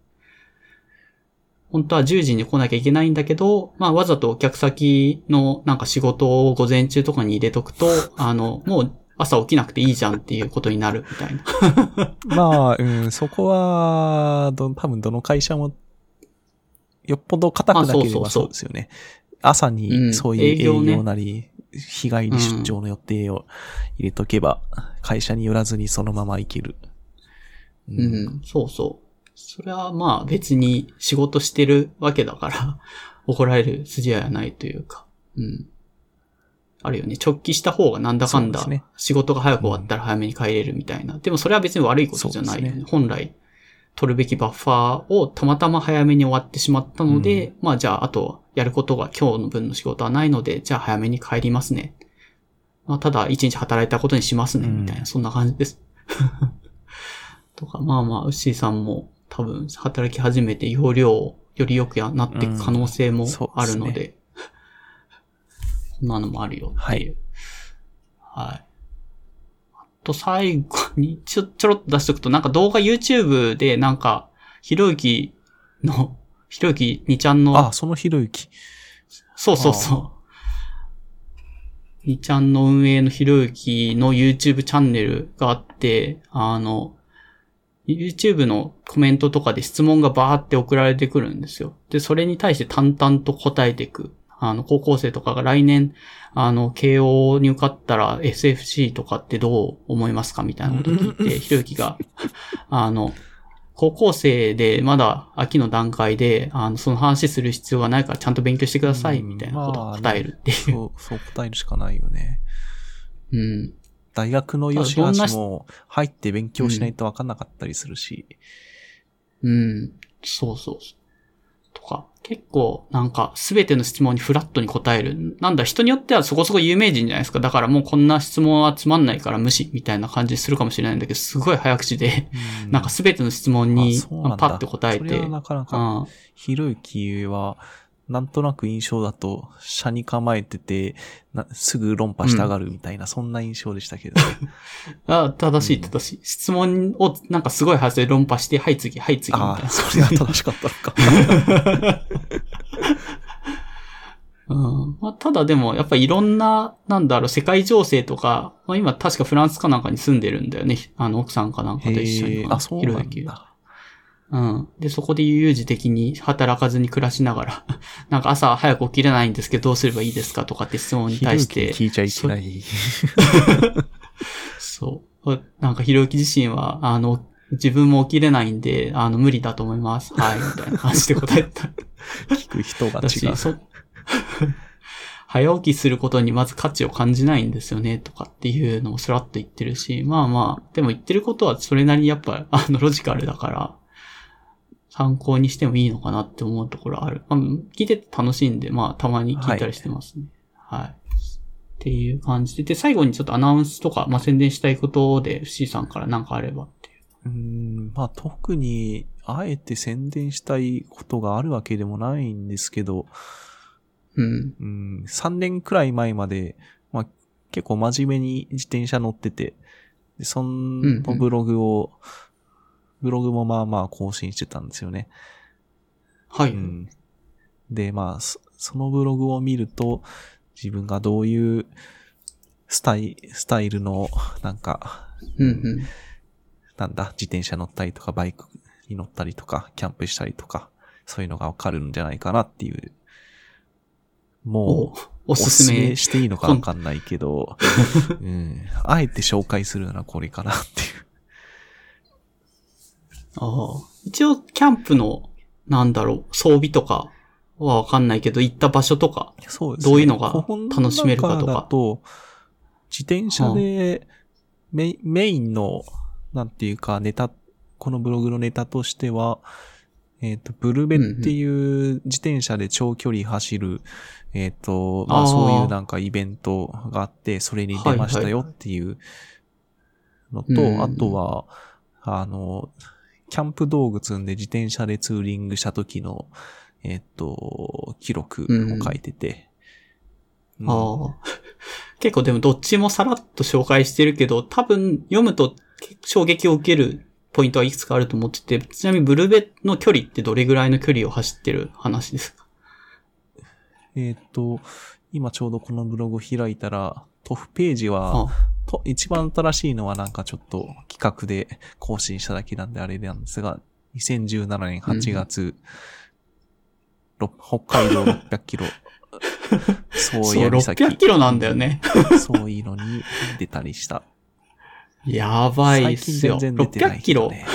本当は10時に来なきゃいけないんだけど、まあわざとお客先のなんか仕事を午前中とかに入れとくと、あの、もう朝起きなくていいじゃんっていうことになるみたいな。*laughs* まあ、うん、そこは、ど、多分どの会社も、よっぽど硬くなければあそうそうそうそうですよね。朝うんにそういう営営業なり、日帰り出張の予定を入れとけば、会社に寄らずにそのまま行ける。ううん、そうそう。それはまあ別に仕事してるわけだから、*laughs* 怒られる筋合いはないというか。うん。あるよね。直帰した方がなんだかんだ、ね仕事が早く終わったら早めに帰れるみたいな。でもそれは別に悪いことじゃないよね。そうです本来、取るべきバッファーをたまたま早めに終わってしまったので、まあじゃああとやることが今日の分の仕事はないので、じゃあ早めに帰りますね。まあただ一日働いたことにしますね、みたいな、うんそんな感じです。*laughs* とか、まあまあ、ウッシーさんも多分働き始めて容量をより良くなっていく可能性もあるので、ですこんなのもあるよっていう。はい。あと最後にちょ、ちょろっと出しとくと、なんか動画 YouTube でなんか、ひろゆきの、ひろゆき2ちゃんのあ、そのひろゆき。そうそうそう。にちゃんの運営のひろゆきの YouTube チャンネルがあって、あの、YouTube のコメントとかで質問がバーって送られてくるんですよ。で、それに対して淡々と答えていく。あの、高校生とかが来年、あの、慶応に受かったら SFC とかってどう思いますかみたいなこと聞いて、ひろゆきが、あの、高校生でまだ秋の段階で、あの、その話する必要がないからちゃんと勉強してください、うんみたいなことを答えるっていう。そう、そう答えるしかないよね。うん。大学のよしどんなあしも入って勉強しないと分かんなかったりするし。うん。そうそうそう。結構なんかすべての質問にフラットに答える。なんだ、人によってはそこそこ有名人じゃないですか。だからもうこんな質問はつまんないから無視みたいな感じするかもしれないんだけど、すごい早口で、う *laughs* なんかすべての質問にパッて答えてそれは。なかなか、うんひろゆきは、なんとなく印象だと、車に構えてて、なすぐ論破したがるみたいな、そんな印象でしたけど、ね。*laughs* あ、正しい、うん正しい。質問をなんかすごいはずで論破して、はい次、はい次みたいな。ああ、それが正しかったのか。*laughs* うんまあ、ただでも、やっぱいろんな、なんだろう、世界情勢とか、まあ、今確かフランスかなんかに住んでるんだよね。あの、奥さんかなんかと一緒に。あ、そうなんだ。うん。で、そこで悠々自適に働かずに暮らしながら、*laughs* なんか朝早く起きれないんですけど、どうすればいいですかとかって質問に対して、聞いちゃいけない。*laughs* そう。なんかひろゆき自身は、あの、自分も起きれないんで、あの、無理だと思います。はい、みたいな感じで答えた。*laughs* 聞く人が違う。そ早起きすることにまず価値を感じないんですよね、とかっていうのもスラッと言ってるし、まあまあ、でも言ってることはそれなりにやっぱ、あの、ロジカルだから、参考にしてもいいのかなって思うところある。まあ、聞いてて楽しいんで、まあ、たまに聞いたりしてますね。はい。っていう感じで。で、最後にちょっとアナウンスとか、まあ、宣伝したいことで、C さんから何かあればっていう。うーん、まあ特に、あえて宣伝したいことがあるわけでもないんですけど、うん。うん、3年くらい前まで、まあ結構真面目に自転車乗ってて、でそのブログを、ブログもまあまあ更新してたんですよね。はい。うん。で、まあ、そそのブログを見ると、自分がどういうスタイスタイルの、なんか、うんうん。なんだ、自転車乗ったりとか、バイクに乗ったりとか、キャンプしたりとか、そういうのがわかるんじゃないかなっていう。もおう、おすすめ。していいのかわかんないけど、*laughs* うん、あえて紹介するならこれかなっていう。ああ一応、キャンプの、なんだろう、装備とかはわかんないけど、行った場所とか。そうですね。どういうのが楽しめるかとか。と、自転車でメイメインの、なんていうか、ネタ、このブログのネタとしては、えっ、と、ブルベっていう自転車で長距離走る、えっ、と、まあそういうなんかイベントがあって、それに出ましたよっていうのと、うん。あとは、あの、キャンプ道具積んで自転車でツーリングした時の、えっ、と、記録を書いてて。うんああ。結構でもどっちもさらっと紹介してるけど、多分読むと衝撃を受けるポイントはいくつかあると思ってて、ちなみにブルベの距離ってどれぐらいの距離を走ってる話ですか？えっ、と、今ちょうどこのブログを開いたら、トフページは、あと一番新しいのはなんかちょっと企画で更新しただけなんであれなんですが、2017年8月、ろ北海道600キロ、そ *laughs* うそう、や岬600キロなんだよね。*laughs* そういうのに出たりした。やばいっすよ。全然出てない600キロ。ね。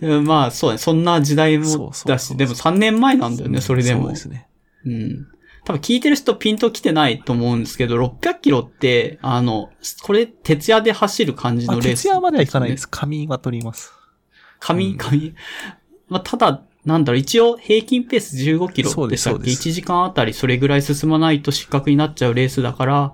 うんまあそうね、そんな時代もそうそうそうだし、でも3年前なんだよね、それでもそうで。すね。うん。多分聞いてる人ピンと来てないと思うんですけど、600キロって、あの、これ、徹夜で走る感じまあ、のレース、徹夜まではいかないで。す。仮眠は取ります。うん紙、紙。まあ、ただ、なんだろう、一応平均ペース15キロでしたっけ？ですそうです ?1 時間あたりそれぐらい進まないと失格になっちゃうレースだから、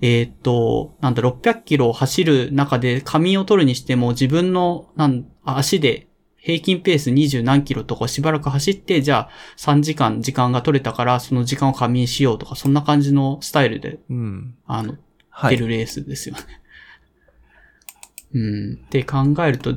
えーっと、なんだ、600キロを走る中で仮眠を取るにしても自分の、なん、足で平均ペース20何キロとかしばらく走って、じゃあ3時間時間が取れたからその時間を仮眠しようとか、そんな感じのスタイルで、うん。あの、はい。出るレースですよね。うん。って考えると、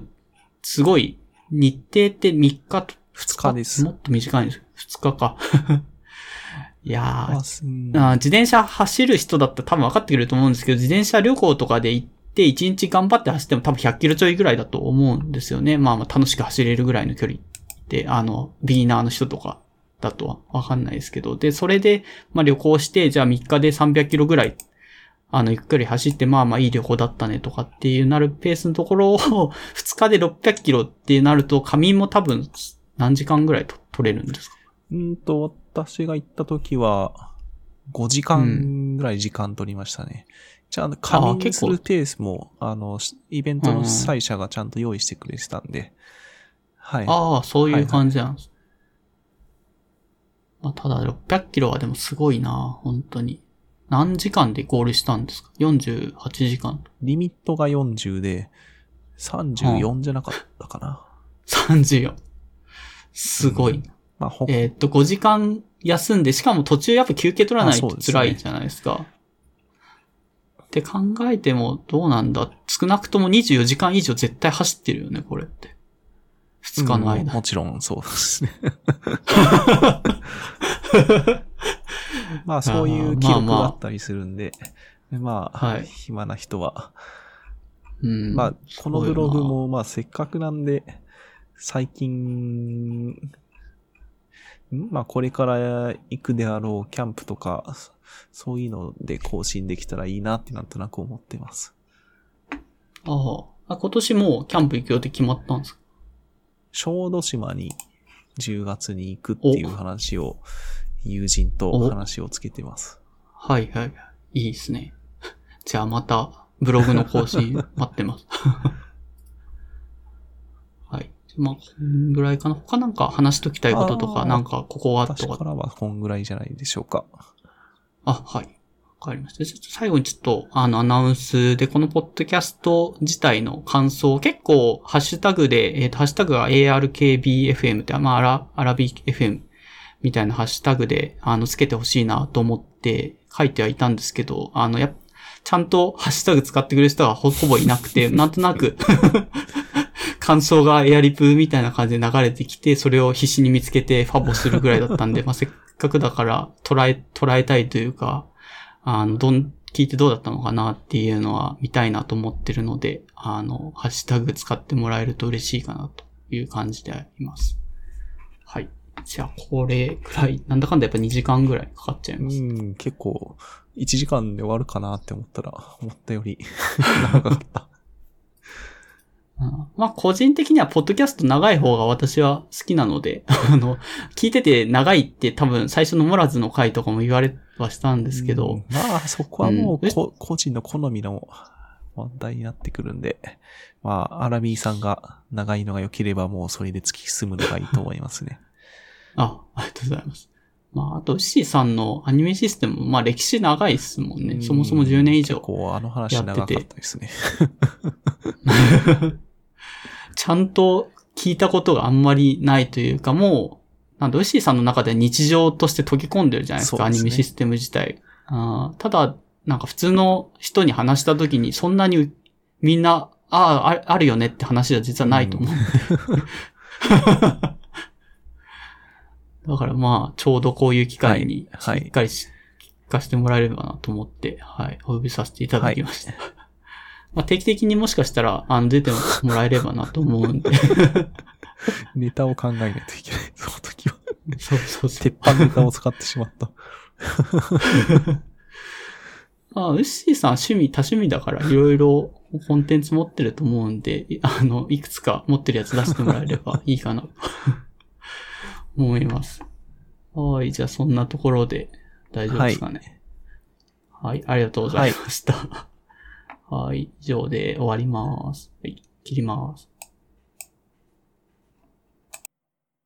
すごい、日程って3日と、二日ですもっと短いんです。2日か。*laughs* いやー自転車走る人だったら多分分かってくれると思うんですけど、自転車旅行とかで行って1日頑張って走っても多分100キロちょいぐらいだと思うんですよね。まあまあ楽しく走れるぐらいの距離で、あの、ビギナーの人とかだとは分かんないですけど。で、それで、まあ旅行して、じゃあ3日で300キロぐらい、あの、ゆっくり走って、まあまあいい旅行だったねとかっていうなるペースのところを、*laughs* 2日で600キロってなると、仮眠も多分何時間ぐらいと取れるんですか？うんと、私が行った時は、5時間ぐらい時間取りましたね。じゃあ、仮眠結構するペースも、あの、しイベントの主催者がちゃんと用意してくれてたんで、はい。ああ、そういう感じなんです。まあ、ただ600キロはでもすごいな、本当に。何時間でゴールしたんですか ?48 時間。リミットが40で、34じゃなかったかな。34。すごい。まあ、ほえーっと、5時間休んで、しかも途中やっぱ休憩取らないと辛いじゃないですか。って考えてもどうなんだ？少なくとも24時間以上絶対走ってるよね、これって。2日のうん間。もちろんそうですね。*laughs* まあ、そういう記録があったりするんで、まあ、はい暇な人は、うん。まあ、このブログも、まあ、せっかくなんで、最近、ん？まあ、これから行くであろうキャンプとか、そそういうので更新できたらいいなってなんとなく思ってます。なああ。今年もうキャンプ行く予定決まったんですか？小豆島に10月に行くっていう話を、友人と話をつけてます。はいはい。いいですね。*laughs* じゃあまた、ブログの更新待ってます。*laughs* はい。まあ、こんぐらいかな？他なんか話しときたいこととか、なんかここはとか私からはこんぐらいじゃないでしょうか。あ、はい。わかりました。ちょっと最後にちょっと、あの、アナウンスで、このポッドキャスト自体の感想、結構、ハッシュタグで、えっ、と、ハッシュタグが ARKBFM って、まあ、アラ、アラビ FM みたいなハッシュタグで、あの、つけてほしいなと思って書いてはいたんですけど、あの、やちゃんとハッシュタグ使ってくれる人がほほぼいなくて、*laughs* なんとなく、*laughs* 感想がエアリプみたいな感じで流れてきて、それを必死に見つけてファボするぐらいだったんで、まあ、せっかくだから捉え、捉えたいというか、あの、どん、聞いてどうだったのかなっていうのは見たいなと思ってるので、あの、ハッシュタグ使ってもらえると嬉しいかなという感じでいます。はい。じゃあ、これくらい、なんだかんだやっぱ2時間ぐらいかかっちゃいます。うん、結構、1時間で終わるかなって思ったら、思ったより *laughs* 長かった。うんまあ、個人的には、ポッドキャスト長い方が私は好きなので、*laughs* あの、聞いてて長いって多分最初のモラズの回とかも言われはしたんですけど、うんまあ、そこはもううんこ、個人の好みの問題になってくるんで、まあ、アラビーさんが長いのが良ければもうそれで突き進むのがいいと思いますね。*laughs* あ、ありがとうございます。まあ、あと、シーさんのアニメシステムも、まあ、歴史長いですもんね。そもそも10年以上結。構あの話長かったですね。*laughs* ちゃんと聞いたことがあんまりないというか、もう、なんだ、ウッシーさんの中では日常として溶け込んでるじゃないですか、すねニメシステム自体。あーただ、なんか普通の人に話した時に、そんなにみんな、ああ、ああるよねって話は実はないと思う。*laughs* だからまあ、ちょうどこういう機会に、しはいはいっかりし聞かせてもらえればなと思って、はい、お呼びさせていただきました。まあ、定期的にもしかしたら、あの、出てもらえればなと思うんで。*laughs* ネタを考えないといけない。*laughs* その時は。そうそうそう。鉄板ネタを使ってしまった。*laughs* まあ、ウッシーさん趣味、多趣味だから、いろいろコンテンツ持ってると思うんで、いあの、いくつか持ってるやつ出してもらえればいいかなと思います。はい、じゃあそんなところで大丈夫ですかね。はい、ありがとうございました。はい、以上で終わります。はい、切ります。